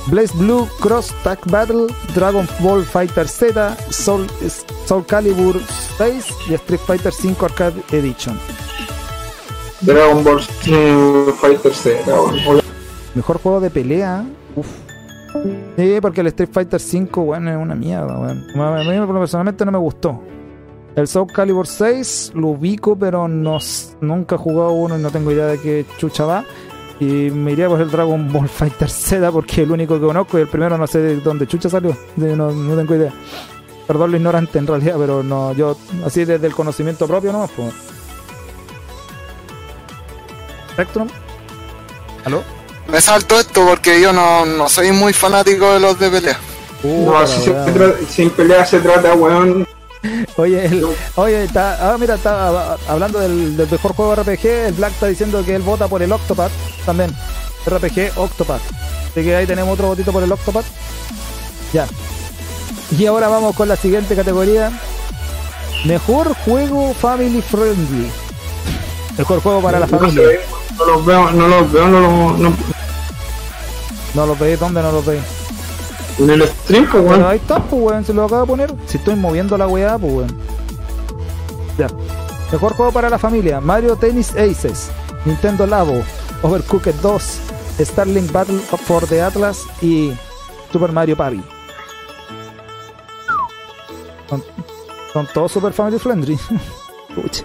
Blaze Blue Cross Tag Battle, Dragon Ball Fighter Z, Soul, Soul Calibur 6 y Street Fighter 5 Arcade Edition. Dragon Ball Fighter Z. Mejor juego de pelea. Uf. Sí, porque el Street Fighter 5, bueno, es una mierda, weón. A mí personalmente no me gustó. El Soul Calibur 6 lo ubico, pero no, nunca he jugado uno y no tengo idea de qué chucha va. Y me iría por el Dragon Ball Fighter Z porque es el único que conozco y el primero no sé de dónde chucha salió. No, no tengo idea. Perdón lo ignorante en realidad, pero no, yo así desde el conocimiento propio no pues. Spectrum. ¿Aló? Me salto esto porque yo no, no soy muy fanático de los de pelea. No, Puta si se sin pelea se trata, weón. Oye, el- oye, está, ah, mira, está ah, hablando del, del mejor juego RPG, el Black está diciendo que él vota por el Octopath también. RPG Octopath. Así que ahí tenemos otro votito por el Octopath. Ya. Y ahora vamos con la siguiente categoría. Mejor juego family friendly. Mejor juego para la familia. No los veo, no los veo, no los. No, No lo veis, ¿dónde no lo veis? En el stream, pues, weón. ahí está, pues weón, se lo acabo de poner. Si estoy moviendo la weá, pues weón. Ya. Mejor juego para la familia: Mario Tennis Aces, Nintendo Labo, Overcooked 2, Starlink Battle for the Atlas y Super Mario Party. Son, son todos super family friendly. [LAUGHS] Pucha.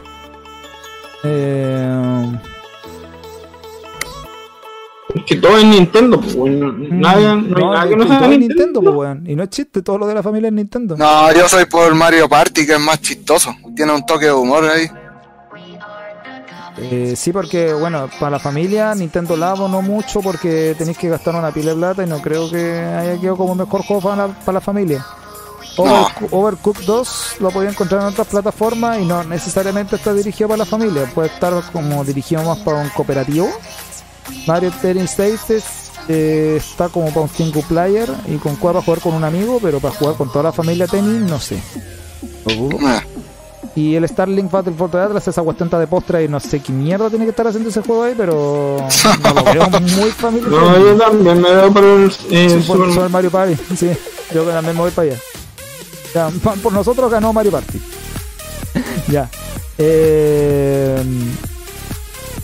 Eh, Es que todo es Nintendo, pues, weón. Nada, no, hay nada que no sea todo es Nintendo. Nintendo, pues weón. Y no es chiste, todo lo de la familia es Nintendo. No, yo soy por Mario Party, que es más chistoso. Tiene un toque de humor ahí. Eh, sí, porque, bueno, para la familia, Nintendo Labo no mucho porque tenéis que gastar una pila de plata y no creo que haya quedado como mejor juego para la, para la familia. Overco- Overcooked 2 lo podía encontrar en otras plataformas y no necesariamente está dirigido para la familia, puede estar como dirigido más para un cooperativo. Mario Tennis Aces eh, está como para un single player y con cuál para jugar con un amigo, pero para jugar con toda la familia tenis, no sé. Y el Starlink Battle for the Atlas, esa cuestión de postre y no sé qué mierda tiene que estar haciendo ese juego ahí, pero no lo veo muy familiar. [LAUGHS] No, yo también me veo por el eh, Sí, por, Super Mario Party, sí. Yo también me voy para allá. Ya, por nosotros ganó Mario Party. [LAUGHS] ya. Eh,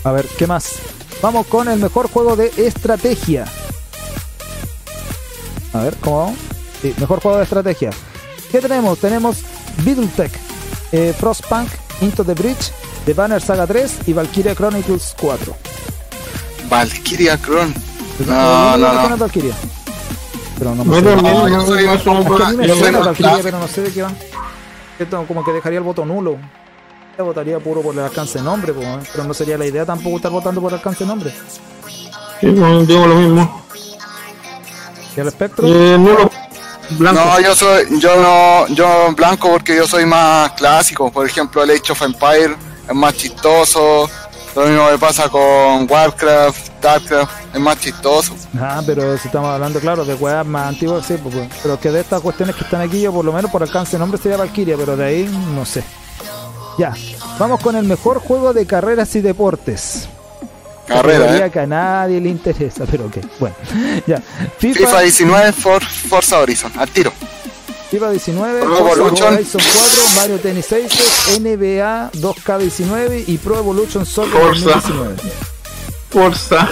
a ver, ¿qué más? Vamos con el mejor juego de estrategia. A ver, ¿cómo vamos? Sí, mejor juego de estrategia. ¿Qué tenemos? Tenemos Beatletech, eh, Frostpunk, Into the Bridge, The Banner Saga 3 y Valkyria Chronicles 4. Valkyria Cron. El No, no, no. suena es Valkyria. Pero no me Yo sé. también, No, yo no, soy- no, no, Es que a mí me Yo suena soy Valkyria, más pero no sé de qué va. Esto como que dejaría el voto nulo. Yo votaría puro por el alcance de nombre, po, ¿eh? pero no sería la idea tampoco estar votando por el alcance de nombre. Sí, digo lo mismo. ¿Y el espectro? Eh, no lo blanco. No, yo soy, yo no, yo blanco porque yo soy más clásico. Por ejemplo, el Age of Empire es más chistoso. Lo mismo me pasa con Warcraft, Starcraft, es más chistoso. Ah, pero si estamos hablando, claro, de weas más antiguas, sí, pues. pero que de estas cuestiones que están aquí, yo por lo menos por alcance de nombre sería Valkyria, pero de ahí no sé. Ya, vamos con el mejor juego de carreras y deportes. Carrera, ¿eh? que a nadie le interesa, pero ok, bueno. [LAUGHS] Ya, FIFA 19, For, Forza Horizon, al tiro. FIFA 19, Pro Forza Evolution. Horizon 4, Mario Tennis Aces, NBA 2K19 y Pro Evolution Soccer Forza. 2019. Forza.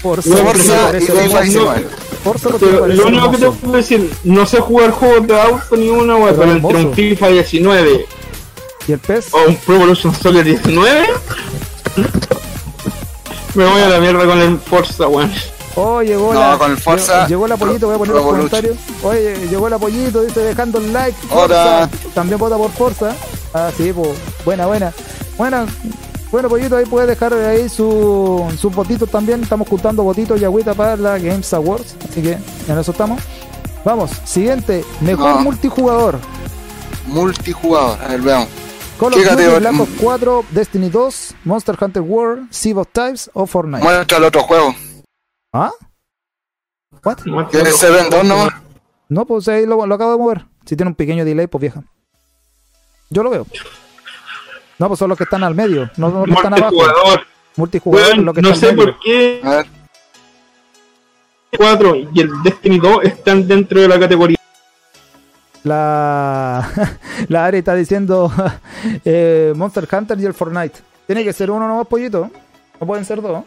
Forza, Forza y parece FIFA hermoso. 19. Forza porque me Pero parece lo único que te puedo decir, no sé jugar juegos de auto ni una wea, Pero pero entre un FIFA 19 ¿Y el PES? o un Pro Evolution Soccer 19, me voy a la mierda con el Forza, weón. Oh, llegó No, la. con el Forza, Llegó, llegó el apoyito, voy a poner los comentarios. Oye, llegó el apoyito, dice dejando el like. Hola. Forza. También vota por Forza. Ah, sí, pues. Buena, buena. Buena. Bueno, pollito, ahí puede dejar ahí su, sus votitos también. Estamos juntando votitos y agüita para la Games Awards. Así que en eso estamos. Vamos, siguiente. Mejor No. multijugador. Multijugador, a ver, veamos. Call of ¿Qué Duty? Black Ops 4, Destiny 2, Monster Hunter World, Sea of Types o Fortnite. Muestra el otro juego. ¿Ah? ¿What? ¿Quieres Seven 2 nomás? No, pues ahí lo, lo acabo de mover. Si tiene un pequeño delay, pues vieja. Yo lo veo. No, pues son los que están al medio, no los que están abajo. Multijugador. Multijugador, Weón, los que no están sé medio. por qué A ver, el 4 y el Destiny 2 están dentro de la categoría. La, [LAUGHS] la Ari está diciendo [LAUGHS] eh, Monster Hunter y el Fortnite. Tiene que ser uno nomás, pollito. No pueden ser dos.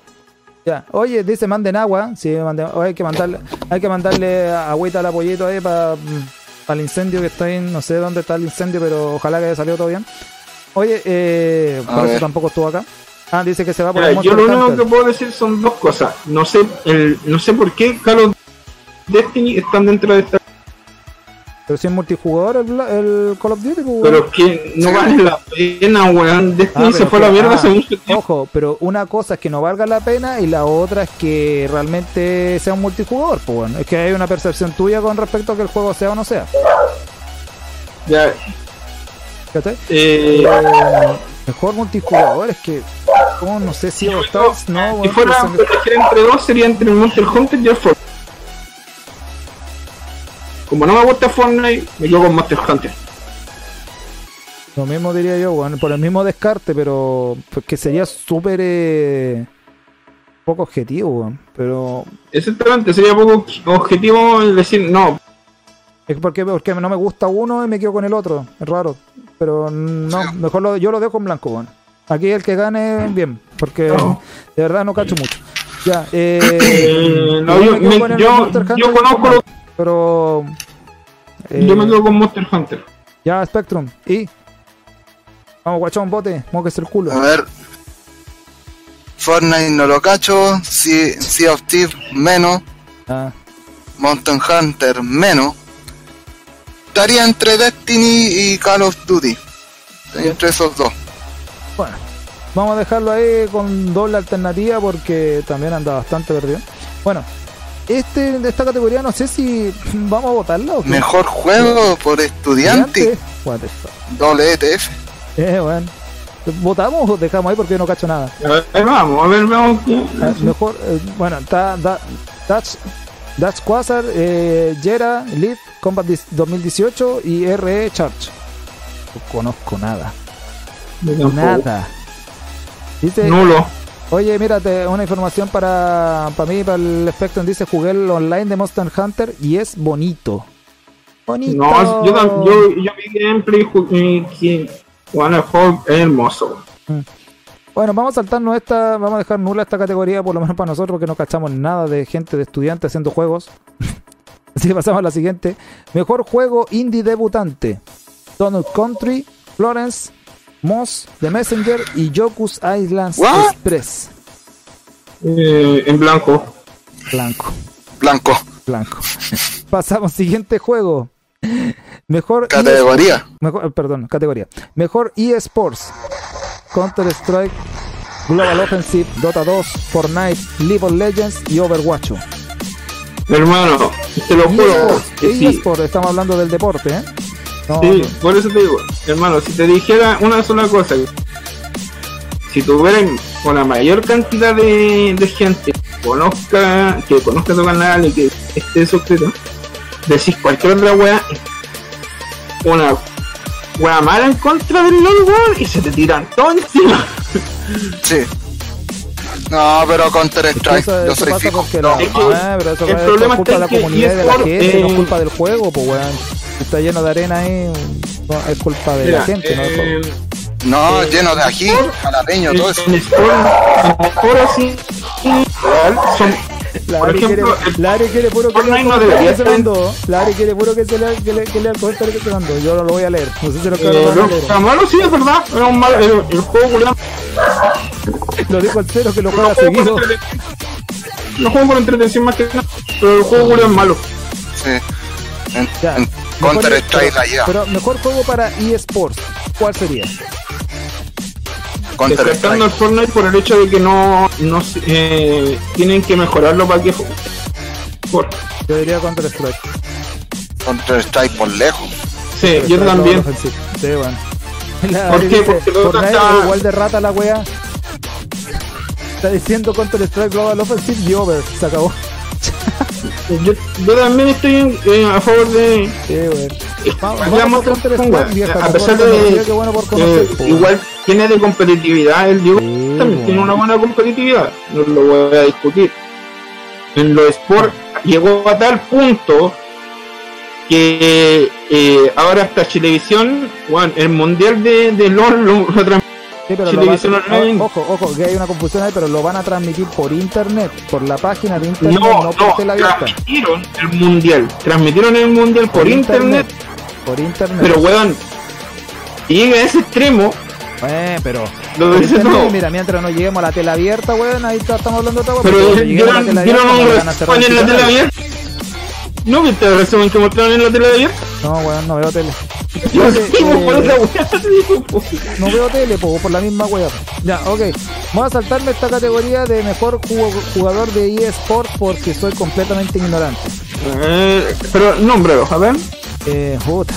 Ya. Oye, dice manden agua. Sí, manden- hay que mandarle, hay que mandarle agüita al apoyito ahí para el incendio que está ahí. No sé dónde está el incendio, pero ojalá que haya salido todo bien. Oye, eh, por eso tampoco estuvo acá. Ah, dice que se va por el yo lo único que puedo decir son dos cosas. No sé, el, no sé por qué Call of Destiny están dentro de esta. Pero si es multijugador el, el Call of Duty, pues, weón. Pero que no vale la pena, weón. Destiny Ah, se fue a la mierda ah, hace mucho tiempo. Ojo, pero una cosa es que no valga la pena y la otra es que realmente sea un multijugador. Pues bueno, es que hay una percepción tuya con respecto a que el juego sea o no sea. Ya, ¿Cachai? eh, Eh, mejor multijugador es que, como no sé si no, si bueno, fuera pero a elegir entre dos, sería entre el Monster Hunter y el Fortnite. Como no me gusta Fortnite, me quedo con Monster Hunter. lo mismo diría yo, bueno, por el mismo descarte, pero pues que sería súper eh, poco objetivo, weón. pero Exactamente, sería poco objetivo el decir, no, Es porque, porque no me gusta uno y me quedo con el otro. Es raro. Pero no, mejor lo, yo lo dejo en blanco, bueno. Aquí el que gane, bien. Porque No. de verdad no cacho mucho. Ya, eh. Eh, no, yo- me- yo- conozco Pero. eh, yo me quedo con Monster Hunter. Ya, Spectrum. Y. Vamos, guachón, bote. Móquese el culo. a ver. Fortnite no lo cacho, Sea, sea of Thieves menos, Ah, Mountain Hunter menos. Estaría entre Destiny y Call of Duty. Entre esos dos. bueno. Vamos a dejarlo ahí con doble alternativa porque también anda bastante perdido. Bueno. Este de esta categoría no sé si vamos a votarla o qué. Mejor juego por estudiante. What the fuck. Doble ETF. Eh, bueno. ¿Votamos o dejamos ahí porque no cacho nada? A ver, vamos, a ver, vamos. Eh, mejor, eh, bueno, está da, Dutch, Dutch Quasar, eh, Jera, Lead, Combat dis- 2018 y RE Charge. No conozco nada. Nada. Dice, Nulo. Oye, mírate, una información para, para mí, para el Spectrum. Dice, jugué el online de Monster Hunter y es bonito. Bonito. No, yo, yo, yo vi gameplay y bueno, el juego es hermoso. Bueno, vamos a saltarnos esta, vamos a dejar nula esta categoría, por lo menos para nosotros, porque no cachamos nada de gente de estudiantes haciendo juegos. [LAUGHS] Así que pasamos a la siguiente. Mejor juego indie debutante. Donut Country, Florence, Moss, The Messenger y Yoku's Islands What? Express. Eh, en blanco. Blanco, Blanco. blanco. [LAUGHS] Pasamos siguiente juego. Mejor Categoría. Mejor, perdón, categoría. Mejor eSports. Counter Strike, Global Offensive, Dota 2, Fortnite, League of Legends y Overwatch. Hermano, te lo juro. eSports, que sí, eSports, estamos hablando del deporte, ¿eh? No, sí, no. por eso te digo, hermano, si te dijera una sola cosa, si tuvieran con la mayor cantidad de, de gente que conozca, que conozca tu canal y que esté suscrito, decís cualquier otra wea, una wea mala en contra del LOL, weón, y se te tiran todo encima. [LAUGHS] Sí. No, pero Counter Es que Strike, eso, yo soy fijo. Es que Ah, pero eso el es problema culpa de la está en que comunidad y de la gente, no es culpa del juego, pues weón. Está lleno de arena ahí, no, es culpa de la Mira, gente, no del juego. eh, No, lleno de ají, jalapeño, todo eso. en Sport, así, real, son, La Ari quiere, ejemplo, el la Ari quiere puro que lea no que se mandó. La Ari quiere puro que, se lea, que, le, que lea el comentario que se mandó. Yo no lo voy a leer. No sé si lo eh, lo, leer. lo malo sí es verdad, era un mal, el, el juego Lo dijo el cero que lo juega juego seguido. lo juego por entretención más que nada, pero el juego es malo. Sí. En, Ya. en Counter Strike lleva. Pero mejor juego para eSports. ¿Cuál sería? Descartando el. Fortnite por el hecho de que no, no eh, tienen que mejorarlo para que por, Yo diría Counter Strike. Counter Strike por lejos. Sí, yo también. Sí, bueno. [LAUGHS] La ¿Por qué? Porque Fortnite está- es igual de rata la wea. Está diciendo Counter Strike Global Offensive y Over. Se acabó. Yo, yo también estoy en- eh, a favor de, Sí, vamos Mortal a pesar de eh, igual tiene de competitividad el Diego Sí, también tiene una buena competitividad no lo voy a discutir. En los sport llegó a tal punto que eh, ahora hasta Chilevisión bueno, el mundial de, de LOL lo, lo transmite Sí, pero lo van- ojo, ojo, que hay una confusión ahí, pero lo van a transmitir por internet, por la página de internet, no, no, por no, tele abierta. transmitieron el mundial transmitieron el mundial por, internet, Por internet. pero weón y llega a ese extremo Eh, pero. lo por dice internet, todo mira, mientras no lleguemos a la tela abierta, weón, ahí está- estamos hablando de otra weón. Pero cuando lleguemos a la dieron, tela dieron abierta, un nos van ¿No viste el resumen que mostraron en la tele abierta? No, weón, no veo tele. [LAUGHS] Yo por esa weá. [LAUGHS] No veo tele, po, por la misma wea. Ya, ok. Vamos a saltarme esta categoría de mejor ju- jugador de eSport porque soy completamente ignorante. Eh, pero nómbralos, a ver. Eh, puta.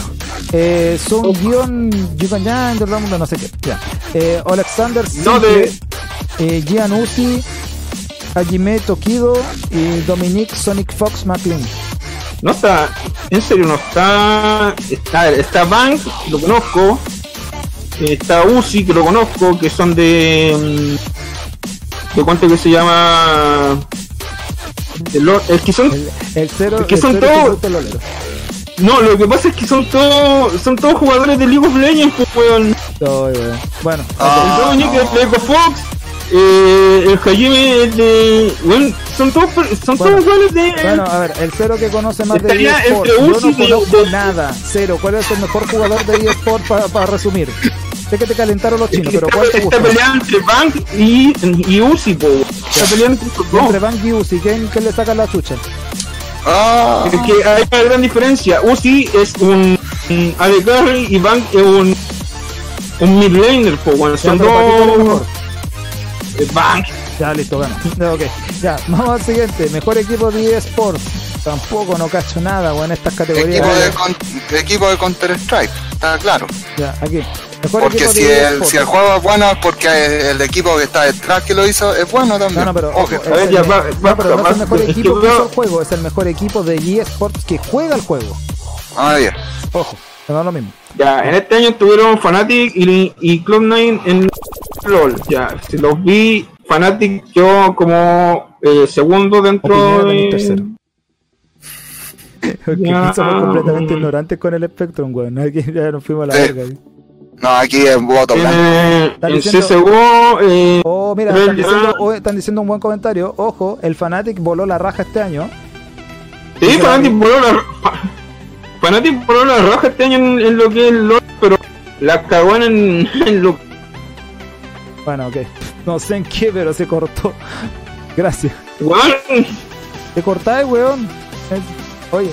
Eh, son guion Yukanyan, no sé qué. Ya. Eh, Alexander No Simple, de- eh, Gian Uzi, Hajime Tokido y Dominic Sonic Fox McLean. No está, en serio, no está. Está, está Bank, lo conozco. eh, Está Uzi, que lo conozco, que son de. mm, ¿De cuánto que se llama? es que son. El, el cero, Es que el son todos-. No, lo que pasa es que son todos. Son todos jugadores de League of Legends, pues, weón. Bueno, Ah, el Dominic no. es de Echo Fox. eh, el Hajime es de. Bueno, son todos, son Bueno, todos de. Bueno, a ver, el cero que conoce más de eSport. Yo no conozco de- nada. Cero. ¿Cuál es el mejor jugador de eSport para resumir? Sé que te calentaron los chinos, pero ¿cuál te gusta? peleando entre Bank y, y Uzi, po. Está peleando entre Van y Uzi, ¿quién, quién le saca la chucha? Ah, Es que hay una gran diferencia. Uzi es un, un AD carry y Bank es un, un mid laner, po. Bueno, son pero ¿para qué cuál es dos. eh, Bank. Ya, listo, gana. Ya, ok. Ya, vamos al siguiente. Mejor equipo de eSports. Tampoco no cacho nada, weón, en estas categorías. equipo de, con- equipo de Counter Strike, está claro. Ya, aquí. Mejor Porque si el, si el juego es bueno es porque el equipo que está detrás que lo hizo es bueno también. No, no, pero Ojo. es A ver, el ya, va- no, pero no es el mejor equipo que hizo el juego, es el mejor equipo de eSports que juega el juego. Ah, bien. Ojo, no es lo mismo. Ya, en este año tuvieron Fnatic y, y Cloud9 en LOL. Ya, si los vi, Fnatic yo como eh, segundo dentro de tercero. [LAUGHS] Porque Ya. somos completamente ignorantes con el Spectrum, weón. [LAUGHS] Aquí ya nos fuimos a la Sí. verga. No, aquí es voto En, blanco. eh, Están en diciendo- CSGO, eh, Oh, mira, están diciendo, oh, están diciendo un buen comentario. Ojo, el Fnatic voló la raja este año. sí, Dani. voló la... Fnatic voló la raja este año en, en lo que es LOL, pero la cagó en, en lo... Bueno, ok. No sé en qué, pero se cortó. [LAUGHS] Gracias. Te cortáis, weón. Eh, Oye,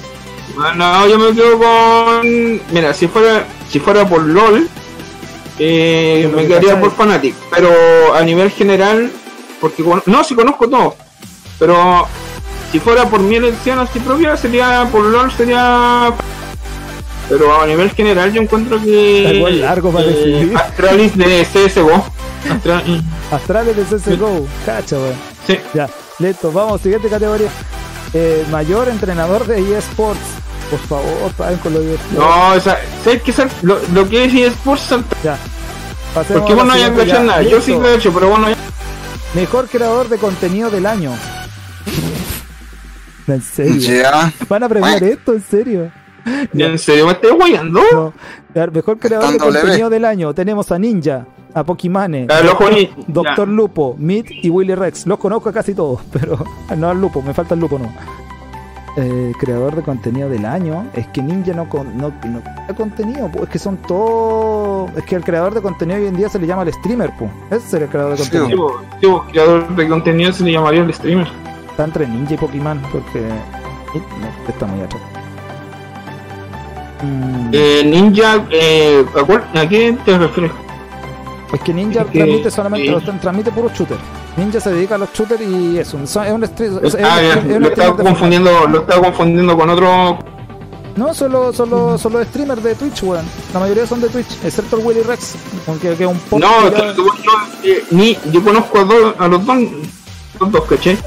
no, yo me quedo con... Mira, si fuera, si fuera por LOL, eh, me que quedaría por Fnatic, pero a nivel general, porque con- no, si conozco todo, pero si fuera por mi elección así propia, sería por LOL, sería... Pero a nivel general yo encuentro que... Está igual largo para decidir. Astralis de CSGO. Astra- Astrales de CSGO. Cacha, weón. sí. Ya, listo. Vamos, siguiente categoría. Eh, mayor entrenador de eSports. Por favor, paguen con los eSports. No, o sea, ¿sabes qué? Lo, lo que es eSports salta. Ya. Pasemos Porque vos no hayas ya. nada. Yo sí lo he hecho, pero vos no hayas- Mejor creador de contenido del año. En serio. ¿Van a premiar esto? ¿En serio? Ya. ¿En serio me estás guayando? No. Mejor creador de contenido del año. Tenemos a Ninja, a Pokimane, Doctor ya. Lupo, Mid y Willy Rex. Los conozco a casi todos, [LAUGHS] pero no al Lupo, me falta el Lupo, no. Eh, creador de contenido del año. Es que Ninja no, con, no, no crea contenido, po. es que son todos. Es que el creador de contenido hoy en día se le llama el streamer, po. ese es el creador de Sí, Sí, contenido. vos- sí, vos, creador de contenido se le llamaría el streamer. Está entre Ninja y Pokémon, porque. eh, No, está muy atrás. Mm, Eh, Ninja, eh, ¿a, cuál- ¿a qué te refieres? Es que Ninja Es que- transmite solamente, sea, transmite puro shooter. Ninja se dedica a los shooters y eso. Es un stream- es- ah, es lo streamer estaba de confundiendo, lo estaba confundiendo con otro. No, solo, solo, solo streamers de Twitch, weón. La mayoría son de Twitch, excepto el Willy Rex, aunque que es un port No, no, eh, ni, yo conozco a, dos, a los dos, los dos, ¿caché?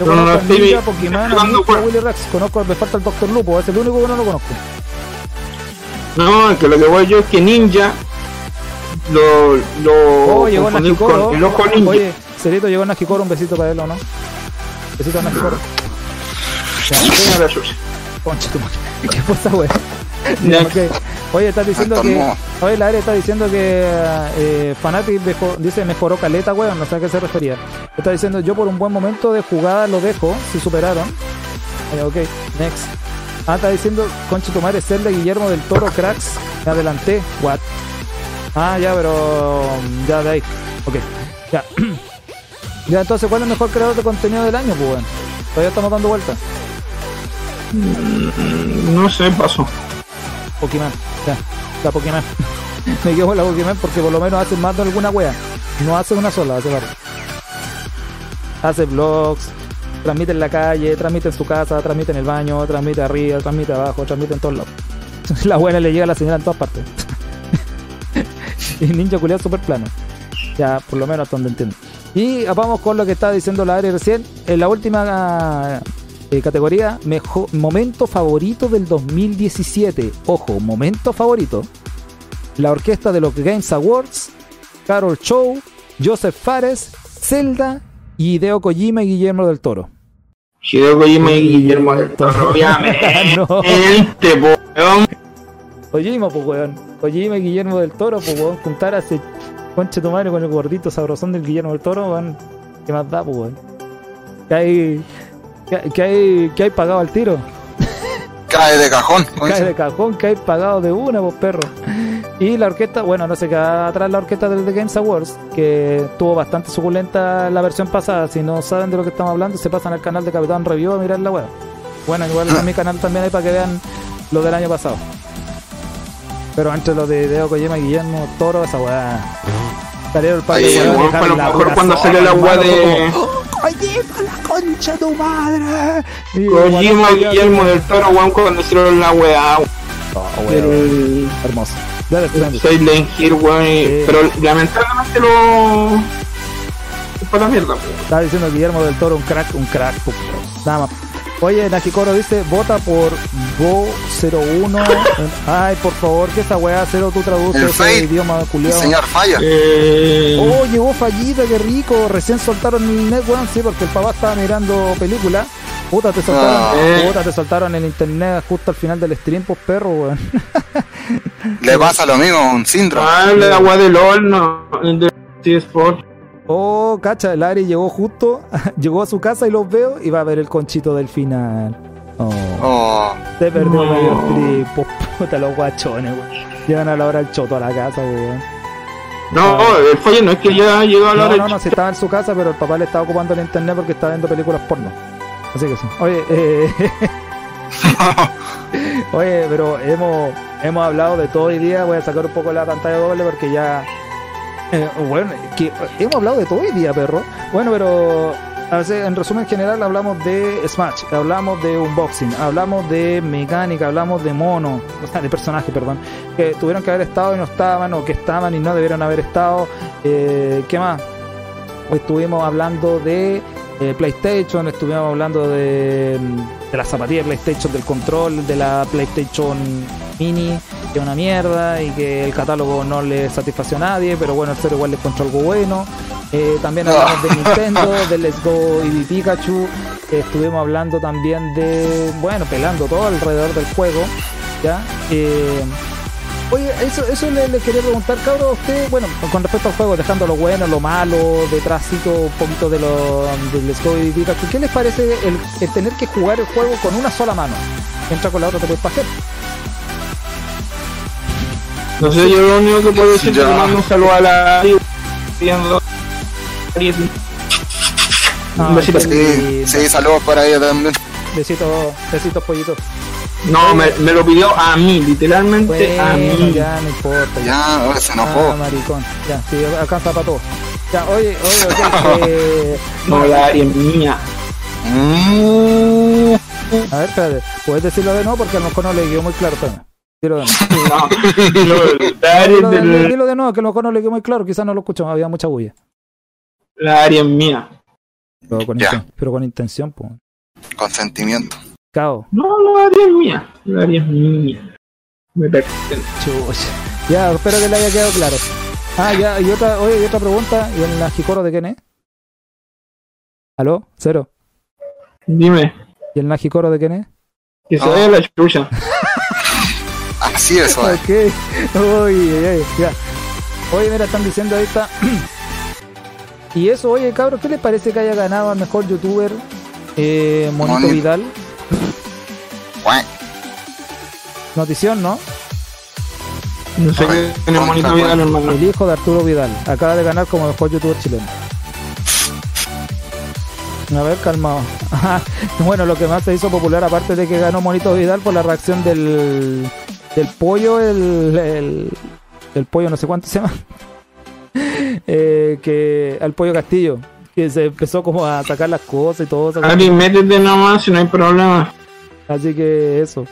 Yo no, no, conozco a estoy Ninja, Pokémon, a a Willy Rex. Conozco, me falta el Doctor Lupo, es el único que no lo conozco. No, que lo que voy yo es que Ninja lo, lo Oh, llegó con el ojo ninja. Oye, Cerito llegó Najikoro, un besito para él, ¿o no? Besito a. Concha tu madre. [LAUGHS] ¿Qué fue wea? Oye, estás diciendo que. Estornudo. Oye, la área está diciendo que eh, Fanatic dejó- dice mejoró caleta, weón. No sé a qué se refería. Está diciendo yo por un buen momento de jugada lo dejo, si superaron. Eh, ok, next. Ah, está diciendo concha tu madre, Zelda Guillermo del Toro, cracks. Me adelanté. What? Ah, ya, pero. Ya de ahí. Ok, ya. [CLEARS THROAT] ya, entonces, ¿cuál es el mejor creador de contenido del año, pues, weón? Todavía estamos dando vueltas. No sé, pasó. Pokémon, ya, la Pokémon. [LAUGHS] Me quedo con la Pokémon porque por lo menos hace más de alguna wea. No hace una sola, hace varias. Hace vlogs, transmite en la calle, transmite en su casa, transmite en el baño, transmite arriba, transmite abajo, transmite en todos lados. [LAUGHS] La buena le llega la señal en todas partes. [LAUGHS] y Ninja culiado super plano. Ya, por lo menos hasta donde entiendo. Y vamos con lo que estaba diciendo la área recién. En la última eh, categoría, mejor, momento favorito del 2017. Ojo, momento favorito. La orquesta de los Games Awards, Carol Show, Joseph Fares, Zelda y Hideo Kojima y Guillermo del Toro. Hideo Kojima y Guillermo del Toro, [LAUGHS] obviamente, No. Kojima, pues weón. Kojima y Guillermo del Toro, pues weón. Juntar a ese conche tu madre con el gordito sabrosón del Guillermo del Toro, weón. ¿Qué más da, pues weón? ¿Qué hay, qué hay, qué hay pagado al tiro? [LAUGHS] Cae de cajón. Cae de cajón, que hay pagado de una, pues perro. Y la orquesta, bueno, no sé qué atrás la orquesta del The Games Awards, que tuvo bastante suculenta la versión pasada. Si no saben de lo que estamos hablando, se pasan al canal de Capitán Review a mirar la web. Bueno, igual en mi canal también hay para que vean lo del año pasado. Pero entre los de Deo Kojima y Guillermo Toro, esa weá. Salieron el par de dejaron lo mejor cuando salió la weá de ¡Kojima, la concha de tu madre! Kojima Guillermo del Toro, weón, cuando hicieron la weá, Oh, hermoso. Después. Silent Hill, weón, pero lamentablemente lo... es para la mierda, weón. Estaba diciendo Guillermo del Toro, un crack, un crack. Nada más. Oye, Najikoro dice, vota por Go01. Ay, por favor, que esa weá cero tú traduces El ese Fate, idioma culiado. señor falla. Eh, Oh, llegó fallida, qué rico. Recién soltaron el net, weón, sí, porque el papá estaba mirando película. Puta, te soltaron, Ah. puta, te soltaron en internet justo al final del stream, pues perro, weón. Le pasa lo mismo, un síndrome. ah, la weá de LOL, no, de PS4. Oh, cacha, el Ari llegó justo, [LAUGHS] llegó a su casa y los veo y va a ver el conchito del final. Oh. Oh, Se perdió No. medio puta los guachones, weón. Llegan a la hora el choto a la casa, weón. No, el fallo no es que ya llegó a la No, hora no, no, si estaba en su casa, pero el papá le estaba ocupando el internet porque estaba viendo películas porno. Así que sí. Oye, eh, [LAUGHS] [LAUGHS] oye, pero hemos, hemos hablado de todo hoy día. Voy a sacar un poco la pantalla doble porque ya. [LAUGHS] eh, bueno, que hemos hablado de todo hoy día, perro. Bueno, pero a en resumen general hablamos de Smash, hablamos de unboxing, hablamos de mecánica, hablamos de mono, [LAUGHS] o sea, de personaje, perdón, que tuvieron que haber estado y no estaban, o que estaban y no debieron haber estado. Eh, ¿Qué más? Estuvimos hablando de eh, PlayStation, estuvimos hablando de, de las zapatillas de PlayStation, del control de la PlayStation Mini, que es una mierda y que el catálogo no le satisfació a nadie, pero bueno, el cero igual le encontró algo bueno. Eh, también hablamos de Nintendo, de Let's Go y de Pikachu. Eh, estuvimos hablando también de, bueno, pelando todo alrededor del juego. ¿ya? Eh, Oye, eso, eso le, le quería preguntar, cabrón, a usted, bueno, con respecto al juego, dejando lo bueno, lo malo, detrásito un poquito de lo del Let's Go y Pikachu, ¿qué les parece el, el tener que jugar el juego con una sola mano? Entra con la otra, te puedes pasar. No sé, yo lo único que puedo decir es que mando un saludo a la pidiendo Ah, sí, sí, saludos por ahí también. Besitos, besitos, pollitos. No, me, me lo pidió a mí, literalmente a Bueno, mí. ya no importa. Ya, ahora se Ah, enojó. maricón. Ya, sí, alcanza para todo. Ya, oye, oye, ok, [LAUGHS] eh, No, la área es mía. Mm, A ver, espérate. ¿Puedes decirlo de nuevo? Porque a lo mejor no le quedó muy claro. Espérame. Dilo de nuevo. [LAUGHS] No, no, la área Dilo es de, del- dilo de nuevo, que a lo mejor no le quedó muy claro. Quizás no lo escuchamos, había mucha bulla. la área es mía. Pero con, Ya. inten- pero con intención, pues. consentimiento. Cao. No, la área es mía. La área es mía. Me perdí. Chucha. Ya, espero que le haya quedado claro. Ah, ya, y otra, oye, y otra pregunta, ¿y el Najicoro de quién es? ¿Aló? Cero. Dime, ¿Y el Najicoro de quién es? que se No. vaya la chucha. [LAUGHS] Así es, oye. Ok. Ay, ya. Oye, mira, están diciendo ahí está. [CLEARS THROAT] y eso, oye, cabros, ¿qué les parece que haya ganado al mejor youtuber? Eh, Monito Monito. Vidal. Notición, ¿no? No sé qué tiene bonito Vidal, hermano. El hijo de Arturo Vidal. Acaba de ganar como mejor youtuber chileno. A ver, calmado. [LAUGHS] Bueno, lo que más se hizo popular, aparte de que ganó Monito Vidal por la reacción del, del pollo, el, el, el pollo no sé cuánto se llama, [LAUGHS] eh, que al pollo Castillo, que se empezó como a sacar las cosas y todo. Ari, métete nomás si no hay problema. Así que eso.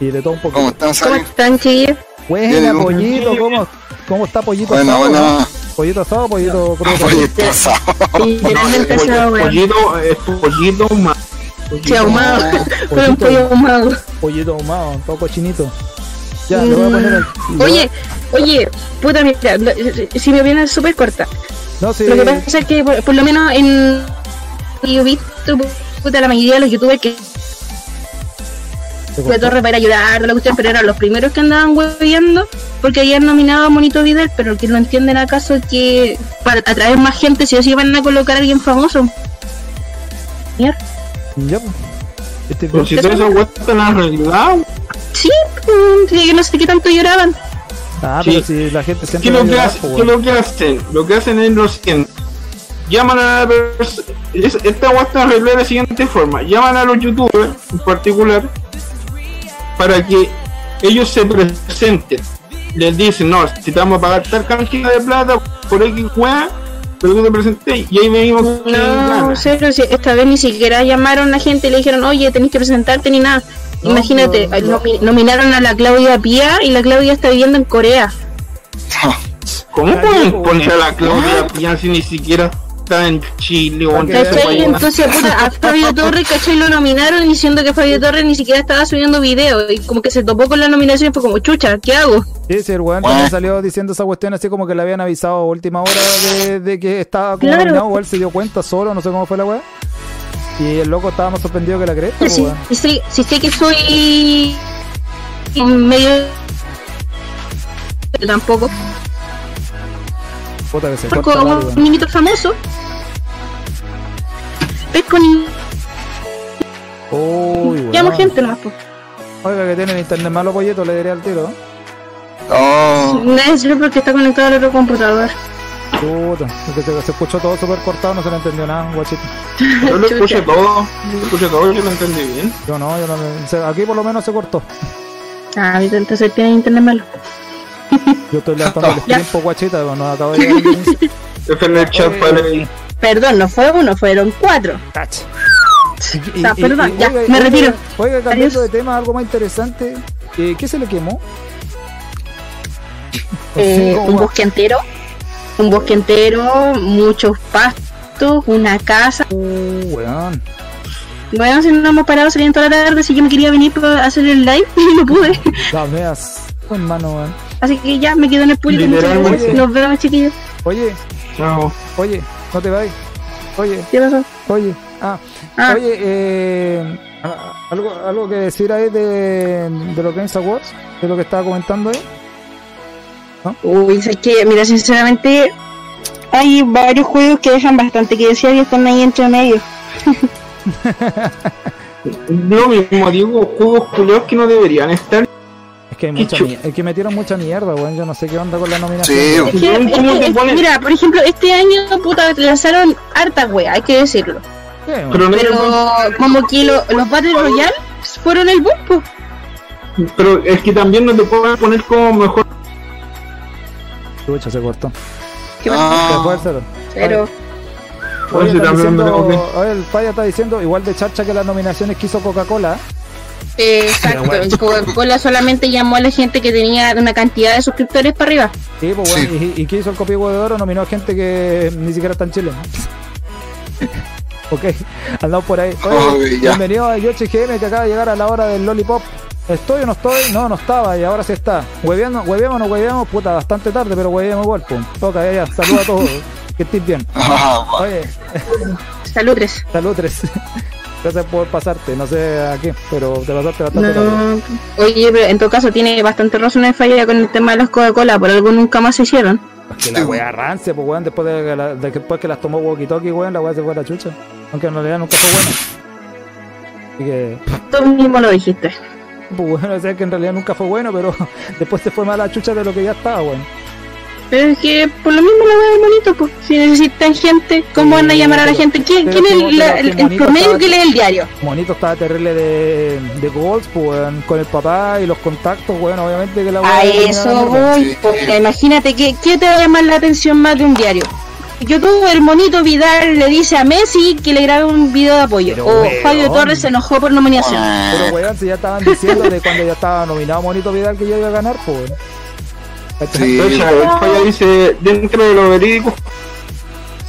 Y de todo un poco. ¿Cómo están, ¿Cómo están, chiquillos? Buena, Bien, ¿y pollito, ¿cómo, ¿cómo está pollito Bueno, asado? bueno. no? ¿Pollito asado pollito crudo? Pollito asado. Literalmente [LAUGHS] esa weón. pollito, es pollito humano. Sí, ahumado. [LAUGHS] Un pollo ahumado. pollito ahumado, todo cochinito. Ya, le voy a poner el. Oye, oye, puta, mira, si opinión es súper corta. no, sí. Lo que pasa es que, por, por lo menos en. Yo he visto, puta, la mayoría de los youtubers que de cortó. Torre para ayudar, la cuestión, pero eran los primeros que andaban hueviando porque habían nominado a Monito Vidal, pero que no entienden acaso es que para atraer más gente, si van a colocar a alguien famoso. Mierda. Ya, pues. Este Pero si todas esas weas están arregladas, Sí, pues, que no sé qué tanto lloraban. Ah, Sí. pero si la gente ¿qué siempre a lo que hacen? pues, ¿Qué lo que hacen? Lo que hacen es lo siguiente. Llaman a la persona. Esta wea está arreglada de la siguiente forma. Llaman a los youtubers en particular para que ellos se presenten. Les dicen, no, si te vamos a pagar tal cantidad de plata por X wea, pero tú te presentes y ahí venimos No, cero, si esta vez ni siquiera llamaron a la gente y le dijeron, oye, tenés que presentarte ni nada. No, Imagínate, pero- nomi- nominaron a la Claudia Pía y la Claudia está viviendo en Corea. [LAUGHS] ¿Cómo pueden po. poner a la Claudia Pian si ni siquiera está en Chile o en. Entonces, puta, a Fabio [LAUGHS] Torres, ¿cachai? Lo nominaron diciendo que Fabio Torres ni siquiera estaba subiendo video y como que se topó con la nominación y fue como, chucha, ¿qué hago? Sí, sí, el weón también salió diciendo esa cuestión así como que le habían avisado a última hora de, de que estaba como Claro. nominado, o él se dio cuenta solo, no sé cómo fue la weá. Y el loco estaba más sorprendido que la cresta, weón. si sé, si sé que soy medio... Tampoco. Puta que se Porque corta la un niñito famoso. Pesco ni... Uy, Llamo gente nomás, pues. Oiga, que tiene el internet malo, pollito, le diría al tiro. ¿no? Oh, No es cierto porque está conectado al otro computador. Puta, se, se escuchó todo súper cortado, no se le entendió nada, guachito. Yo lo [LAUGHS] escuché todo, lo escuché todo, yo lo entendí bien. Yo no, yo no Aquí por lo menos se cortó. Ah, entonces tiene internet malo. Yo estoy levantando el tiempo, guachita, pero no acabo de llegar en el chat para el- Perdón, no fue uno, fueron cuatro. Cach. O sea, perdón, ya, me oiga, retiro. Oiga, cambiando Adiós. de tema, algo más interesante. eh, ¿Qué se le quemó? Eh, [LAUGHS] ¿Cómo un bosque entero. Un bosque entero, muchos pastos, una casa. Uh, weón. Bueno, si no hemos parado saliendo toda la tarde, si yo me quería venir para hacer el live [LAUGHS] y no pude. Las veas, hermano, weón. Así que ya me quedo en el público. Muchas Literalmente. gracias. Nos vemos, chiquillos. Oye, Chao. oye, no te vayas. Oye, ¿Qué pasó? oye. Ah, Ah, oye, eh, algo, algo que decir ahí de, de los Games Awards, de lo que estaba comentando ahí. uy, es que, mira, sinceramente, hay varios juegos que dejan bastante que desear y están ahí entre medio. [LAUGHS] Lo mismo digo, juegos culiados que no deberían estar. Es que hay mucha es que metieron mucha mierda, weón. Yo no sé qué onda con la nominación. Sí. Es que, ¿Cómo es te que- es que, mira, por ejemplo, este año, puta, lanzaron hartas weas, hay que decirlo. Sí. Pero, como que lo- los Battle Royale fueron el boom, po. pero es que también no te pueden poner como mejor. Chucha, se cortó. ¿Qué ah. Pero, el Falla está diciendo igual de charcha que las nominaciones que hizo Coca-Cola. Eh, exacto, Coca-Cola solamente llamó a la gente que tenía una cantidad de suscriptores para arriba. Sí, pues, Sí. weón, y, y que hizo el Copihuevo de Oro nominó a gente que ni siquiera está en Chile. [LAUGHS] ok, andamos por ahí. Oye, ya. bienvenido a Yoshi GM que acaba de llegar a la hora del Lollipop. ¿Estoy o no estoy? No, no estaba y ahora sí está. Hueveamos o no hueveamos, puta, bastante tarde, pero hueveamos igual, pum. Toca, ya, ya. Saludos a todos. Que estés bien. [LAUGHS] Ah, bueno. Oye, Salud, tres. salud tres. Gracias por pasarte, no sé a qué, pero te pasaste bastante. No. Oye, pero en todo caso tiene bastante razón el falla con el tema de las Coca-Cola, por algo nunca más se hicieron. La wea rancia, pues weón, después de que, la- de después que las tomó Walkie Talkie, weón, la wea se fue a la chucha. Aunque en realidad nunca fue buena. Así que, Tú mismo lo dijiste. pues bueno, o sea que en realidad nunca fue bueno, pero [LAUGHS] después se fue más a la chucha de lo que ya estaba, weón. Pero es que por lo mismo la wea es bonito, pues. Si necesitan gente, ¿cómo van a llamar a la gente? ¿Quién, quién es la- el, el bonito promedio que lee el diario? Monito estaba terrible de, de goals, pues con el papá y los contactos, weón, obviamente que la wea A eso voy. Porque imagínate, ¿qué, ¿qué te va a llamar la atención más de un diario? YouTube, el monito Vidal le dice a Messi que le grabe un video de apoyo. Pero, o weón. Fabio Torres se enojó por nominación. Pero weón, si ya estaban diciendo de cuando ya estaba nominado Monito Vidal que yo iba a ganar, pues. Sí. Falla dice, dentro de lo verídico,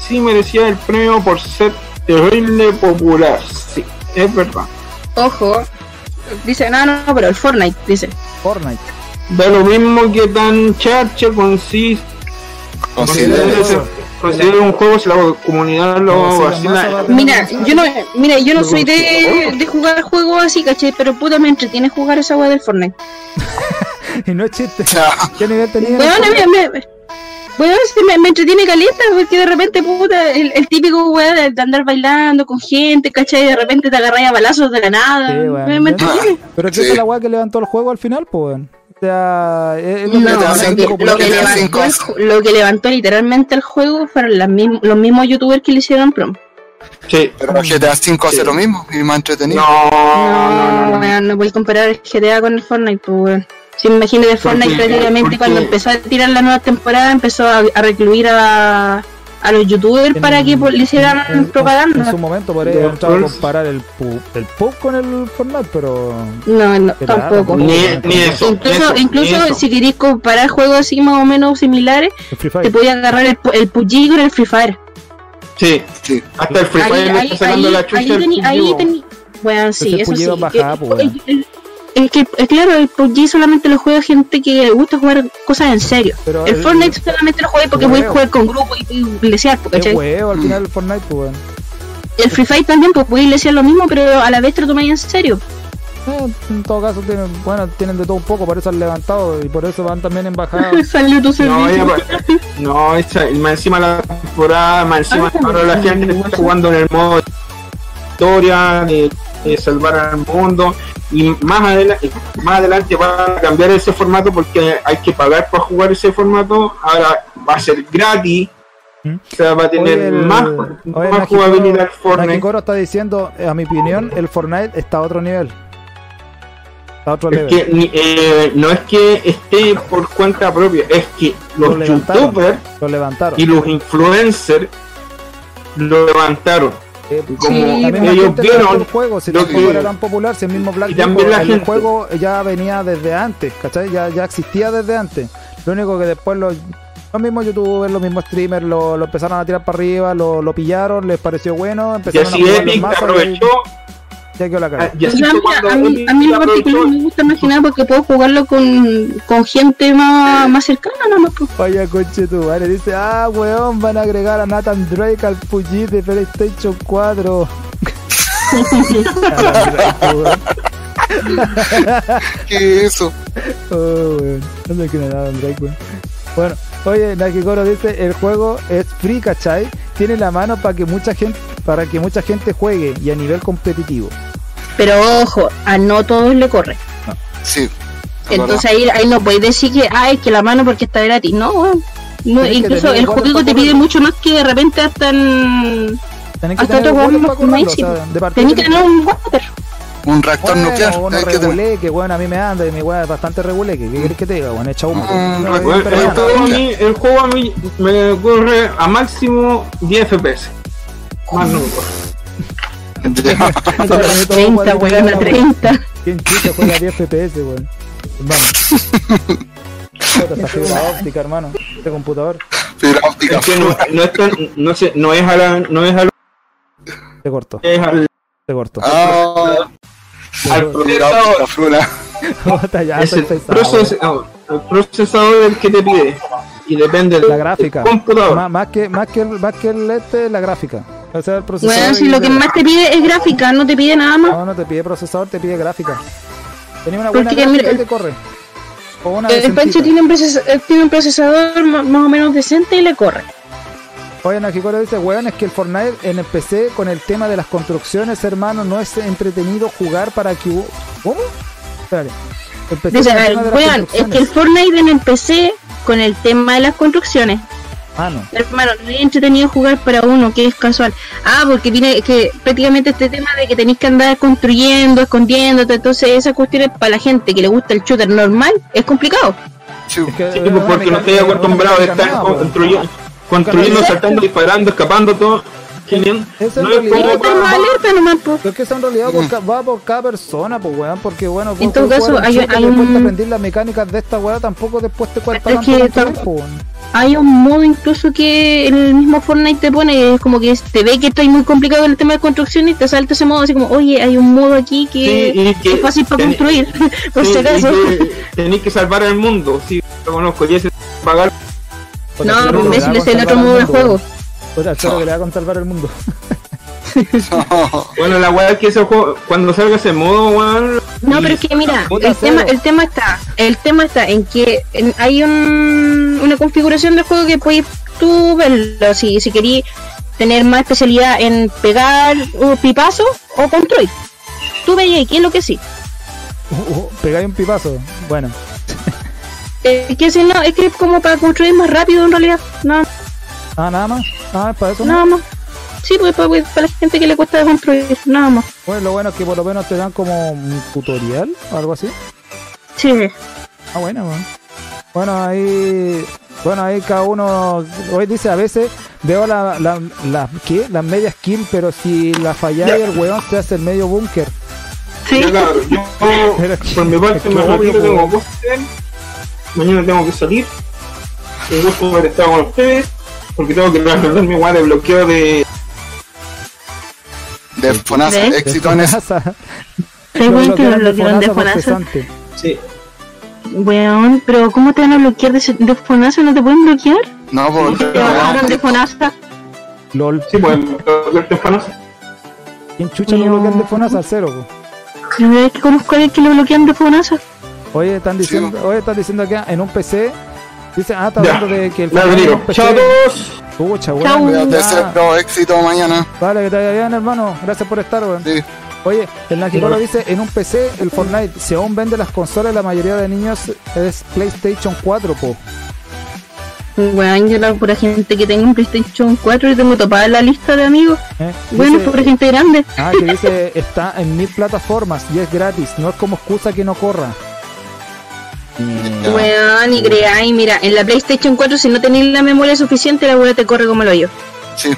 sí merecía el premio por ser terrible popular. Sí, es verdad. Ojo. Dice, no, no, pero el Fortnite, dice. Fortnite. Da lo mismo que tan chacha con sí Considero considera un juego si la comunidad lo vacila. masa va a- Mira, yo no, mira, yo no soy de, de jugar juegos así, ¿cachai? Pero puta me entretiene jugar esa weá del Fortnite. [LAUGHS] [LAUGHS] Y no es chiste. Ya. ¿Qué nivel tenía? Bueno, me, me, bueno, sí, me, me entretiene calienta, porque de repente, puta, el, el típico weá de, andar bailando con gente, ¿cachai? Y de repente te agarras a balazos de la nada. Sí, weón. me, me entretiene. Pero es que Sí. esa es la weá que levantó el juego al final, pues weón. O sea, es, es No, lo que lo levantó el, ju- lo que levantó literalmente el juego fueron las mism- los mismos youtubers que le hicieron prom. Sí. Pero GTA 5 hace lo mismo y más entretenido. No, No, no, no. weón, no voy a comparar el GTA con el Fortnite, pues weón. Si imagínate Fortnite prácticamente cuando empezó a tirar la nueva temporada empezó a, a recluir a, a los youtubers En- para que pues, le hicieran en- propaganda. En su momento podría haber trolls. comparar el pub, el pub con el Fortnite, pero. No, no, tampoco. nada, Ni, ni eso. Incluso, eso, incluso ni eso. si queréis comparar juegos así más o menos similares, te podía agarrar el, el PUBG con el Free Fire. Sí, Sí. hasta el Free Ahí, Fire le ahí, está sacando ahí, la chucha ahí ahí Bueno, sí, eso sí. va bajada, que- pues, weón. el- el- Es que, es claro, el PUBG solamente lo juega gente que le gusta jugar cosas en serio. Pero El el- Fortnite solamente lo juega porque puedes jugar con grupo y, Es ¿cachai? huevo al final el Fortnite, pues. El Free Fire también, pues puedes lesear lo mismo, pero a la vez te lo tomas en serio. Eh, en todo caso, tienen, bueno, tienen de todo un poco, por eso han levantado y por eso van también en bajada. [LAUGHS] Salió tu No, servicio. pues, no, esa, y más encima la temporada, más encima Ah, ahora la gente está jugando en el modo historia, de, de salvar al mundo, y más adelante, más adelante va a cambiar ese formato porque hay que pagar para jugar ese formato, ahora va a ser gratis, ¿Mm? o sea, va a tener el- más, más Nakikoro- jugabilidad el Fortnite. Nakikoro está diciendo, eh, a mi opinión, el Fortnite está a otro nivel. Está a otro Es level. que ni- eh, no es que esté por cuenta propia, es que Lo los youtubers Lo levantaron. y los influencers lo levantaron. Como Sí, ellos vieron el juego, si lo que- era tan popular, si el mismo Black Y también dijo, la el gente- juego ya venía desde antes, ¿cachai? Ya, ya existía desde antes. Lo único que después los, los mismos youtubers, los mismos streamers lo, lo empezaron a tirar para arriba, lo, lo pillaron, les pareció bueno, Y empezaron a así los Epic y aprovechó. Ya la cara. Y O así sea, fue mira, cuando a mí, Epic a mí en lo aprovechó. particular me gusta nada porque puedo jugarlo con, con gente más, más cercana, nomás. Vaya coche tu madre, dice, ah weón, van a agregar a Nathan Drake al PUBG de PlayStation 4. Nathan Drake, weón. ¿Qué es eso? [LAUGHS] Oh, weón. No sé quién es Nathan Drake, weón. Bueno, oye, Nakikoro dice, el juego es free, ¿cachai? Tiene la mano para que mucha gente, para que mucha gente juegue y a nivel competitivo. Pero ojo, a no todos le corre. Sí. es Entonces ahí, ahí no podéis decir que, ay, que la mano porque está gratis. No, weón. no que incluso el juego te pide mucho más que de repente hasta en... Tenés que Hasta tener juegos para más Tenés que tener un water. Un reactor Bueno, nuclear. hay que tener. reguleque, bueno, a mí me anda y mi weá es bastante reguleque. ¿Qué querés que te diga? Bueno, echa humo. Mm, No, Bueno, el, ya, juego a mí, el juego a mí me corre a máximo 10 FPS. Más no 30, no, weón, a no, 30. ¿Quién chucha juega 10 FPS, weón? Vamos. Puta, esta fibra óptica, hermano. Este computador Fibra óptica. Es que no, no es tan- no sé, no es a la, no es a lo- se cortó, es al, se cortó. Ah, al fibra óptica, fruna. [LAUGHS] Puta, ya Es el, procesador, el procesador el que te pide. Y depende del La gráfica. computador. Más, más que, más, que el, más que el este, la gráfica. O sea, el procesador. Bueno, si lo que más te pide es gráfica, no te pide nada más. No, no te pide procesador, te pide gráfica. Tenía una Porque, buena gráfica mira, y te corre. O una El. Pancho tiene un, eh, procesador más o menos decente y le corre. Oye, Najicoro dice, weón, es que el Fortnite en el PC con el tema de las construcciones, hermano, no es entretenido jugar para que... hu- ¿Cómo? Espérate. El PC Dice, el weón, es que el. Fortnite en el PC con el tema de las construcciones. Ah, no. Hermano, no es entretenido jugar para uno que es casual. Ah, porque tiene que prácticamente este tema de que tenéis que andar construyendo, escondiéndote, entonces esa cuestión es para la gente que le gusta el shooter normal, es complicado. Sí. Es que Sí, es pues, porque no estoy acostumbrado a estar construyendo, construyendo, Exacto. saltando, disparando, escapando, todo. Genial. No es realidad- como Está más alerta nomás, po. Pero es que eso en realidad ca- va por cada persona, pues weón, porque bueno, En todo caso, hay- hay y después un- te aprendís las mecánicas de esta weá, tampoco después te cuesta Es que tam- pues, Hay un modo incluso que el mismo Fortnite te pone, es como que te ve que está muy complicado en el tema de construcción y te salta ese modo así como, oye, hay un modo aquí que Sí, que- es fácil para construir, [LAUGHS] por si acaso. que Tenéis que salvar el mundo, sí, lo conozco. Y ese pagar. No, imbécil, es el otro modo de juego. Pues al choro que le va a conservar el mundo. [LAUGHS] Bueno, la weá es que ese juego, cuando salga ese modo, weón. No, pero es que mira, el tema, el tema está, el tema está en que en- hay un, una configuración de juego que puedes tú verlo, si, si querí tener más especialidad en pegar un pipazo o construir. Tú veías qué es lo que sí. Uh, uh, pegáis un pipazo. Bueno, Es que si no, es que es como para construir más rápido en realidad. No, ah, nada más. Ah, para eso. nada más. Sí, pues para, para la gente que le cuesta construir, nada más. Bueno, lo bueno es que por lo menos te dan como un tutorial o algo así. Sí. Ah, bueno, bueno. Bueno, ahí. Bueno, ahí cada uno. Hoy dice a veces veo la, la, la- ¿qué? las medias kill, pero si la falláis, el weón te hace el medio búnker. Sí. Ya, claro, [LAUGHS] yo Pero- por mi parte me retiro, pues. tengo que. Mañana tengo que salir. Un gusto haber estado con ustedes. Porque tengo que resolver mi weá de bloqueo de. De Fonasa, ¿Ves? éxito en. Fonasa. Lo bueno que lo bloquearon de bloquearon de Fonasa por Fonasa. Sí. Weón, pero ¿cómo te van a bloquear de, ese- de Fonasa? ¿No te pueden bloquear? No, porque Te bajaron de Fonasa. LOL. Sí, pues, bloquear teléfonos. ¿Quién chucha lo bloquean de Fonasa al cero? po? Primera vez que conozco a alguien que lo bloquean de Fonasa. Oye, están diciendo, oye, están diciendo que en un PC. Dice, ah, está hablando de que el Me PC. Chao a todos. Pucha, weón, éxito mañana. Vale, que te vaya bien, hermano. Gracias por estar, weón. Sí. Oye, el Nakikoro dice, en un PC, el Fortnite, si aún vende las consolas, la mayoría de niños es PlayStation 4, po. Weón, yo la pura gente que tengo un PlayStation 4 y tengo topada la lista de amigos. ¿eh? Bueno, Dice- pura gente grande. Ah, que dice, está en mil plataformas y es gratis, no es como excusa que no corra. Ya. Weón, y creáis, mira, en la PlayStation 4 si no tenéis la memoria suficiente, la weá te corre como el hoyo. Sí.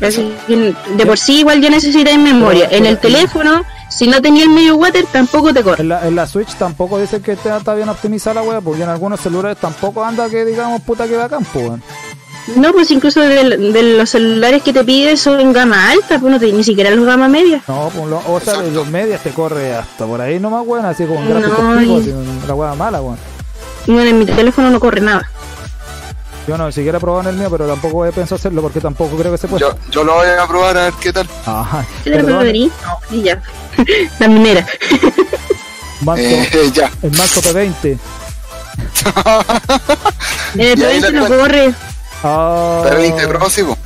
Así de por sí igual ya necesitáis memoria. En el teléfono, si no tenéis el medio water, tampoco te corre. En la, en la Switch tampoco dice que está, está bien optimizada la wea, porque en algunos celulares tampoco anda que digamos puta que bacán, po, weón. No, pues incluso de, de los celulares que te piden son gama alta, pues no te, ni siquiera los gama media. No, pues lo- o sea, Exacto. los medias te corre hasta por ahí nomás, weón, así con gráficos No, picos, y- así, la wea mala, weón. Y bueno, en mi teléfono no corre nada. Yo no siquiera he probado en el mío, pero tampoco he pensado hacerlo porque tampoco creo que se pueda. Yo, yo lo voy a probar a ver qué tal. Ajá. [LAUGHS] ¿Qué te lo y ya. [LAUGHS] la minera. [LAUGHS] Manto, Eh, ya. el Manto P20. En el Y ahí P20 le no corre. Ah, P20 Pro, sí, po.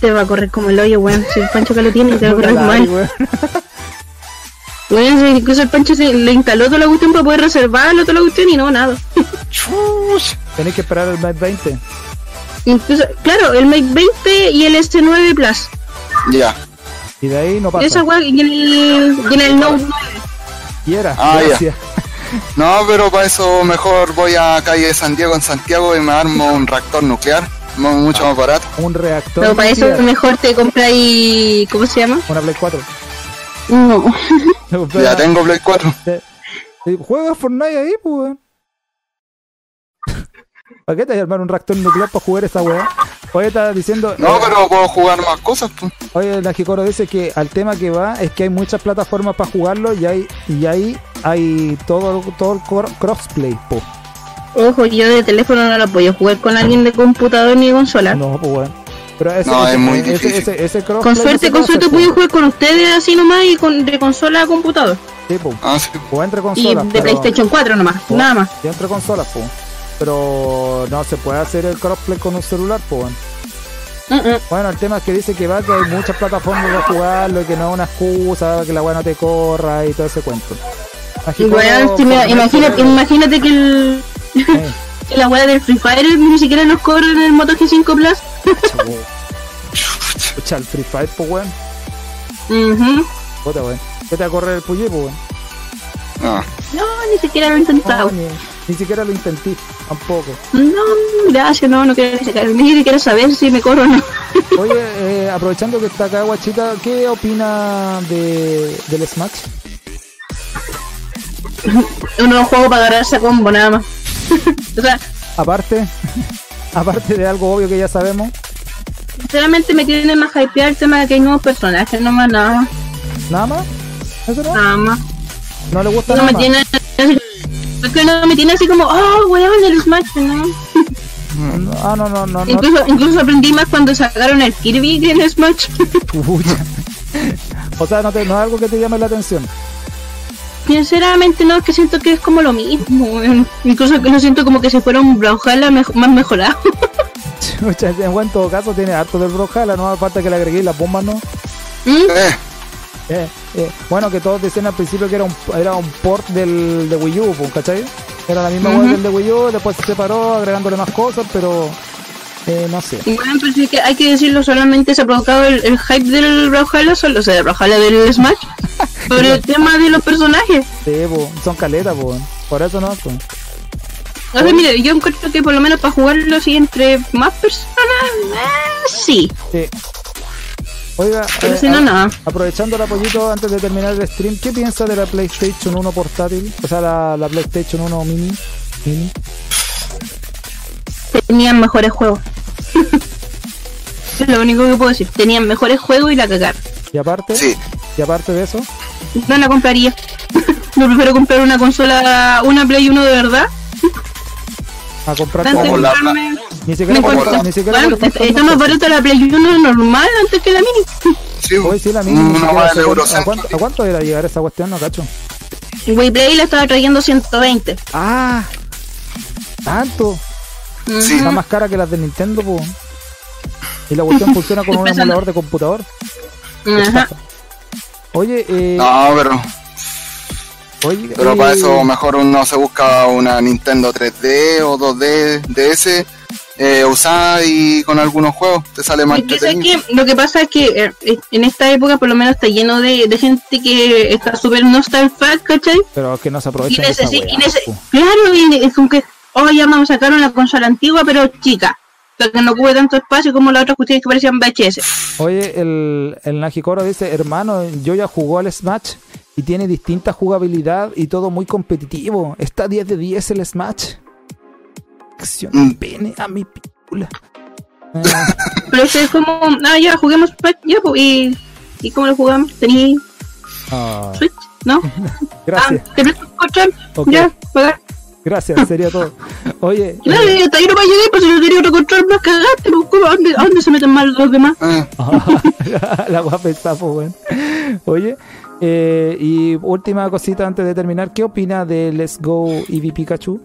Te va a correr como el hoyo, weón. Si el Pancho que lo tiene, te va a correr la- mal. weón. Weón, si incluso el Pancho se le instaló toda la cuestión para poder reservarlo, toda la cuestión y no, nada. Chush. Tenéis que esperar el Mate 20. Incluso, claro, el Mate 20 y el S9 Plus. Ya. Y de ahí no pasa. Esa weá, y en el, y en el Note 9. Y era. Ah, ya. gracias. No, pero para eso mejor voy a calle San Diego en Santiago y me armo un reactor nuclear. mu- Mucho más barato. Un reactor. Pero para eso mejor te compráis. ¿Cómo se llama? Una Play 4. No. [LAUGHS] Ya tengo Play 4. te- te- Juega Fortnite ahí, pues. [LAUGHS] ¿Para qué te vas a armar un reactor nuclear para jugar esa weá? Oye, está diciendo. No, eh, pero puedo jugar más cosas, pues. Oye, la Jicoro dice que al tema que va es que hay muchas plataformas para jugarlo y hay y ahí hay todo, todo el crossplay, po. Ojo, yo de teléfono no lo podía jugar con alguien de computador ni de consola. No, pues bueno. Pero ese, No, ese, es muy ese, difícil. ese, ese crossplay Con suerte, con suerte po. jugar con ustedes así nomás y con, de consola a computador. Sí, po. Ah, sí. O entre Y consolas. de pero- PlayStation 4 nomás, nada más. Y entre consolas, po. Pero no se puede hacer el crossplay con un celular, po. bueno. Mm. Bueno, el tema es que dice que va que hay muchas plataformas para jugarlo y que no es una excusa, que la weá no te corra y todo ese cuento. Y weón, si me- imagínate, imagínate que, el, que la weá del Free Fire ni siquiera nos cobra en el Moto G5 Plus. Escucha [LAUGHS] el Free Fire, pues weón. Ujú. Puta weón. ¿Qué te va a correr el puyé, pues weón? No. No, ni siquiera lo he intentado. No, ni, ni siquiera lo intenté, tampoco. No, gracias, no, no quiero ni siquiera saber si me corro o no. Oye, eh, aprovechando que está acá Guachita, ¿qué opina de, del Smash? [LAUGHS] Un nuevo juego para agarrarse a combo nada más. [LAUGHS] o sea, Aparte, [LAUGHS] aparte de algo obvio que ya sabemos, sinceramente me tiene más hypeado el tema de que hay nuevos personajes, no más nada más. nada más. ¿Eso no? Nada más. No le gusta No nada me más. tiene así, es que no me tiene así como, oh, weón, el Smash, ¿no? No, Ah, no, no, no. no. Incluso, incluso aprendí más cuando sacaron el Kirby en Smash. Pucha. O sea, no, te, no es algo que te llame la atención. Sinceramente no, es que siento que es como lo mismo. Incluso que lo siento como que si fuera un Brawlhalla mejo- más mejorado. [LAUGHS] Chucha, en buen todo caso tiene harto del Brawlhalla, no falta que le agregué las bombas, ¿no? ¿Mm? Eh, Eh, eh, bueno, que todos decían al principio que era un, era un port del, de Wii U, pues, ¿cachai? Era la misma web del de Wii U, después se separó agregándole más cosas, pero eh, no sé. Bueno, pero sí que hay que decirlo, solamente se ha provocado el, el hype del Brawlhalla, solo, o sea, del Brawlhalla del Smash, [LAUGHS] por el tema de los personajes. Sí, son caletas, po. por eso no. po. O sea, mire, yo encuentro que por lo menos para jugarlo así entre más personas, eh, sí. Sí. Oiga, Pero eh, si no, a- nada. aprovechando el apoyito antes de terminar el stream, ¿qué piensa de la PlayStation 1 portátil? O sea, la, la PlayStation 1 mini. mini. Tenían mejores juegos. es lo único que puedo decir. Tenían mejores juegos y la cagaron. Y aparte, sí. y aparte de eso, No la compraría. [LAUGHS] Yo prefiero comprar una consola, una Play 1 de verdad. a Antes de Como la- comprarme- ni siquiera por- importa. ni siquiera Bueno, por- está, está más barata la Play 1 normal antes que la mini. Sí, Hoy sí la mini. sé del cuánto- ¿a, cuánto, ¿A cuánto era llegar esa cuestión? No cacho. Play la estaba trayendo 120. Ah, tanto. Sí. Está más cara que las de Nintendo, po. Y la cuestión [LAUGHS] funciona con un emulador de computador. Ajá. Oye, eh, No, pero, oye, pero eh, para eso mejor uno se busca una Nintendo 3D o 2D DS eh, usada y con algunos juegos. Te sale más Es que. Lo que pasa es que eh, en esta época por lo menos está lleno de, de gente que está súper nostalgia, ¿cachai? pero que no se Y necesi- y nece- claro, y es como que, oh, ya vamos a sacar una consola antigua pero chica. Para que no ocupe tanto espacio como las otras cuestiones que parecían VHS. Oye, el, el Najicoro dice, hermano, yo ya jugó al Smash y tiene distinta jugabilidad y todo muy competitivo. Está 10 de 10 el Smash. Acción Mm. pene a mi pícula. Eh, [LAUGHS] Pero es como, ah, ya, juguemos, pues, ya, pues, y, ¿y cómo lo jugamos? ¿Tení ah, Switch? ¿No? [LAUGHS] gracias, Ah, ¿te presto el control? Ok. Ya, pagar. Gracias, sería todo. Oye, [LAUGHS] Claro, y hasta ahí no va a llegar, pues si no tenía otro control más cagaste, pues, ¿cómo? ¿A dónde, a dónde se meten mal los demás? Eh, [LAUGHS] la guapa está, pues, weón. Oye, eh, y última cosita antes de terminar, ¿qué opina de Let's Go Eevee Pikachu?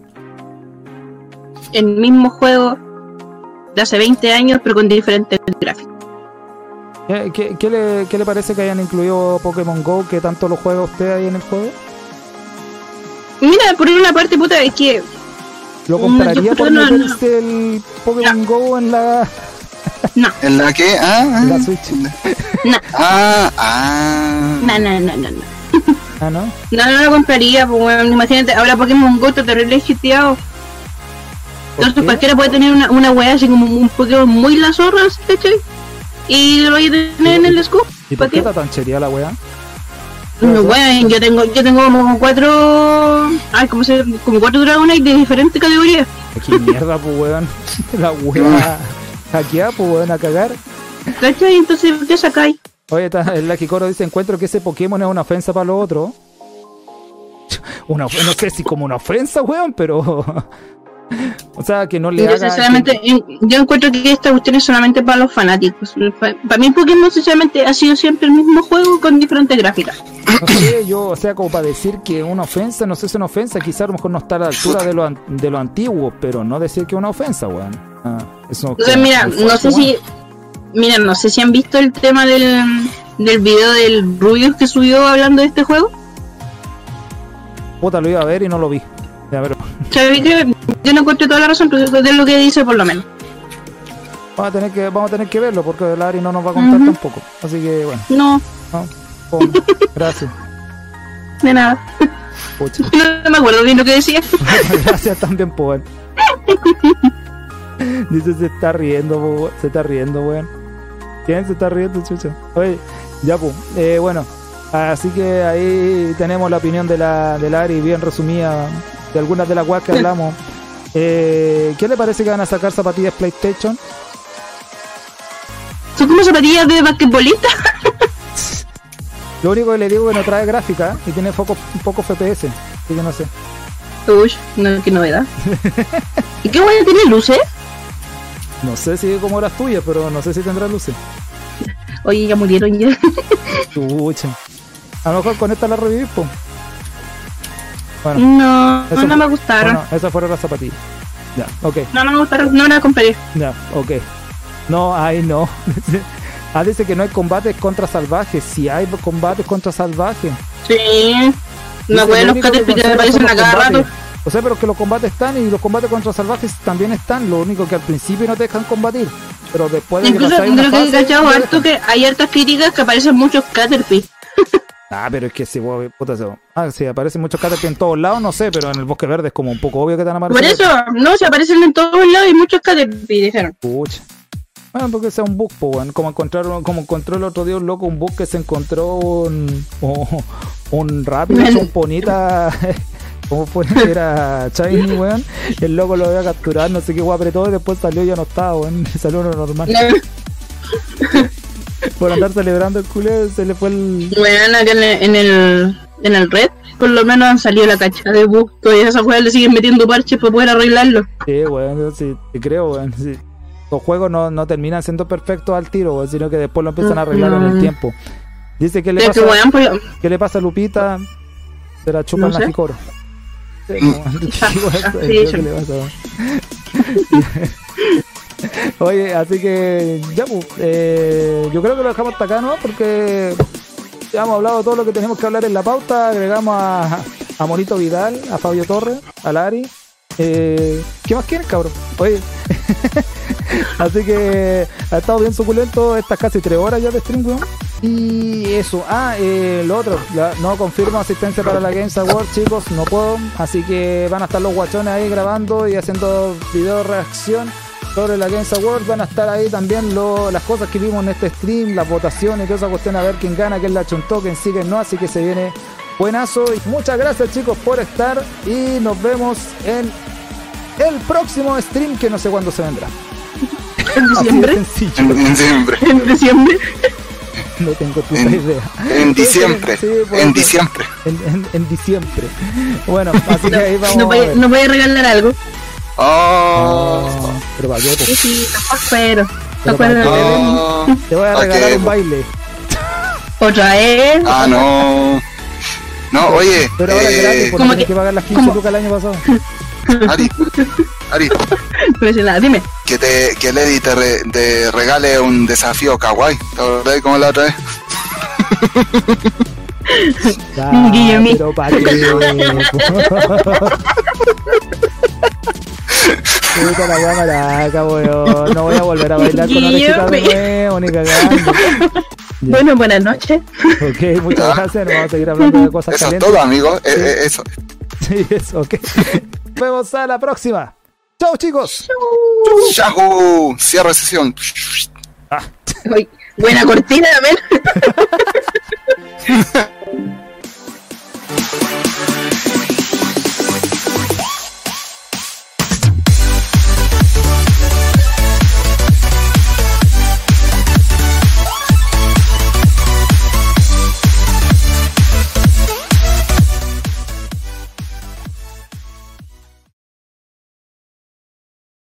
El mismo juego de hace 20 años, pero con diferentes gráficos. ¿Qué, qué- qué le, qué le parece que hayan incluido Pokémon Go, que tanto lo juega usted ahí en el juego? Mira, por una parte, puta, es que ¿Lo Mm, compraría por no, meterse el Pokémon Go en la, no, ¿En la que? Ah, en ah. la Switch? no, Ah, ah. no, no, no, no. no. Ah, ¿no? No, no lo compraría, pues bueno, imagínate, ahora Pokémon Go está terrible hiteado. ¿Por Entonces qué? cualquiera puede tener una, una wea así como un Pokémon muy la zorra, ¿cachai? Y lo voy a tener en el scoop. ¿Y ¿Para por qué qué? está tan chería la weá? No, bueno, yo tengo, yo tengo como cuatro, ay, ¿cómo se Como cuatro Dragonite de diferentes categorías. ¿Qué mierda, pues weón? [LAUGHS] La weá. Hackear, pues weón, a cagar. ¿Cachai? Entonces, ¿qué sacáis? Oye, está, el Lucky Coro dice, encuentro que ese Pokémon es una ofensa para los otros. [LAUGHS] Una, no sé si como una ofensa, weón, pero... o sea, que no le Yo, haga... sinceramente, en- yo encuentro que esta cuestión es solamente para los fanáticos. Pa- Para mí, Pokémon, sinceramente, ha sido siempre el mismo juego con diferentes gráficas. No sé, yo, o sea, como para decir que una ofensa, no sé si es una ofensa, quizá a lo mejor no está a la altura de lo, an- de lo antiguo, pero no decir que es una ofensa, weón. Ah, eso Entonces, como mira, no sé si. Mira, no sé si han visto el tema del, del video del Rubius que subió hablando de este juego. Puta, lo iba a ver y no lo vi. Ya, pero. Yo no encuentro toda la razón, pero es lo que dice por lo menos. vamos a tener que, vamos a tener que verlo porque el Ari no nos va a contar tampoco. Así que, bueno, No, no, [LAUGHS] gracias. de nada. Pucha. No me acuerdo bien lo que decía. [LAUGHS] Gracias también, po, weón. [LAUGHS] Dice, se está riendo, po, se está riendo, weón. ¿Quién se está riendo, chucha? Oye, ya, pues, eh, bueno. Así que ahí tenemos la opinión de la, de la Ari, bien resumida, de algunas de las weas que hablamos. Eh, ¿Qué le parece que van a sacar zapatillas PlayStation? Son como zapatillas de basquetbolista. [LAUGHS] Lo único que le digo es que no trae gráfica y tiene foco, un poco FPS, así que no sé. Uy, no, qué novedad. ¿Y qué guay tiene luces? No sé si como las tuyas, pero no sé si tendrá luces. Oye, ya murieron ya. Chucha. A lo mejor con esta la revivís, po. Bueno, No, Eso- no me gustaron. bueno, esas fueron las zapatillas. Ya, ok, No, no me gustaron. No la compré. ya, ok. No, ay, no. [LAUGHS] ah, dice que no hay combates contra salvajes. Si hay combates contra salvajes. Sí. Güey, lo los único que que aparecen a cada rato. O sea, pero que los combates están y los combates contra salvajes también están. Lo único que al principio no te dejan combatir. Pero después de que Incluso pasáis creo que he cachado harto que hay hartas críticas que aparecen muchos Caterpie. [LAUGHS] Ah, pero es que si vos, puta, se- Ah, sí, aparecen muchos Caterpie en todos lados, no sé, pero en el bosque verde es como un poco obvio que te van a Por eso, no, se aparecen en todos lados y muchos Caterpie, dijeron. Pucha. Bueno, porque sea un bug, weón. Como encontraron, como encontró el otro día un loco, un bug que se encontró un, un, un rápido, Bueno. un ponita, [LAUGHS] como fue, era Shiny, weón. El loco lo iba a capturar, no sé qué guay apretó y después salió y ya no estaba, weón. [LAUGHS] Salió uno normal. [LAUGHS] Por andar celebrando el culé, se le fue el. Bueno, acá en el, en el, en el red, por lo menos han salido la cacha de bug. Todavía esas juegas le siguen metiendo parches para poder arreglarlo. Sí, weón, sí, sí creo, weón. sí. Los juegos no, no terminan siendo perfectos al tiro, weón, sino que después lo empiezan a arreglar en el tiempo. Dice que le pasa. que, weón, pues, ¿Qué le pasa a Lupita? Se la chupan No la sé. [LAUGHS] Sí, como- [LAUGHS] igual, Sí, yo- que le pasa. [LAUGHS] [LAUGHS] Oye, así que ya, pues, eh, yo creo que lo dejamos hasta acá, ¿no? Porque ya hemos hablado todo lo que tenemos que hablar en la pauta. Agregamos a, a Monito Vidal, a Fabio Torres, a Lari. Eh, ¿Qué más quieren, cabrón? Oye, [LAUGHS] así que ha estado bien suculento estas casi tres horas ya de stream. Y eso, ah, eh, lo otro, la- no confirmo asistencia para la Games Awards, chicos, no puedo, así que van a estar los guachones ahí grabando y haciendo video reacción sobre la Games Awards, van a estar ahí también lo- las cosas que vimos en este stream, las votaciones y toda esa cuestión, a ver quién gana, quién la chuntó, quién sigue, no, así que se viene buenazo. Y muchas gracias chicos por estar y nos vemos en el próximo stream que no sé cuándo se vendrá. en diciembre. En diciembre. En diciembre. no tengo puta En- idea. En diciembre. Sí, En diciembre. En, en, en diciembre. Bueno, así que ahí vamos No a voy, ver. no voy a regalar algo. Oh. Oh, pero para qué, po? Sí, sí. Pero ¿Te acuerdas para de mí? Oh. Te voy a regalar un baile. Otra vez. Ah, no. No, oye. Pero ahora eh, gratis, porque ¿Cómo tienes que- que pagar las 15 cómo? lucas el año pasado. [LAUGHS] Ari, Ari, No dice nada, dime. que, te, que Lady te, re- te regale un desafío kawaii. ¿Te acordás como la otra vez? Ya, Guillermo. pero para qué. Puta la maraca, weón. No voy a volver a bailar con una chica de nuevo, ni cagando. [LAUGHS] Bueno, buenas noches. Ok, muchas ah, gracias. Nos vamos a seguir hablando de cosas Eso calientes. es todo, amigos. Eh, eh, eso. Sí, eso, ok. Nos [LAUGHS] vemos a la próxima. Chau, chicos. Chau. Chau. Cierra sesión. Ah. Buena cortina, amén. [LAUGHS]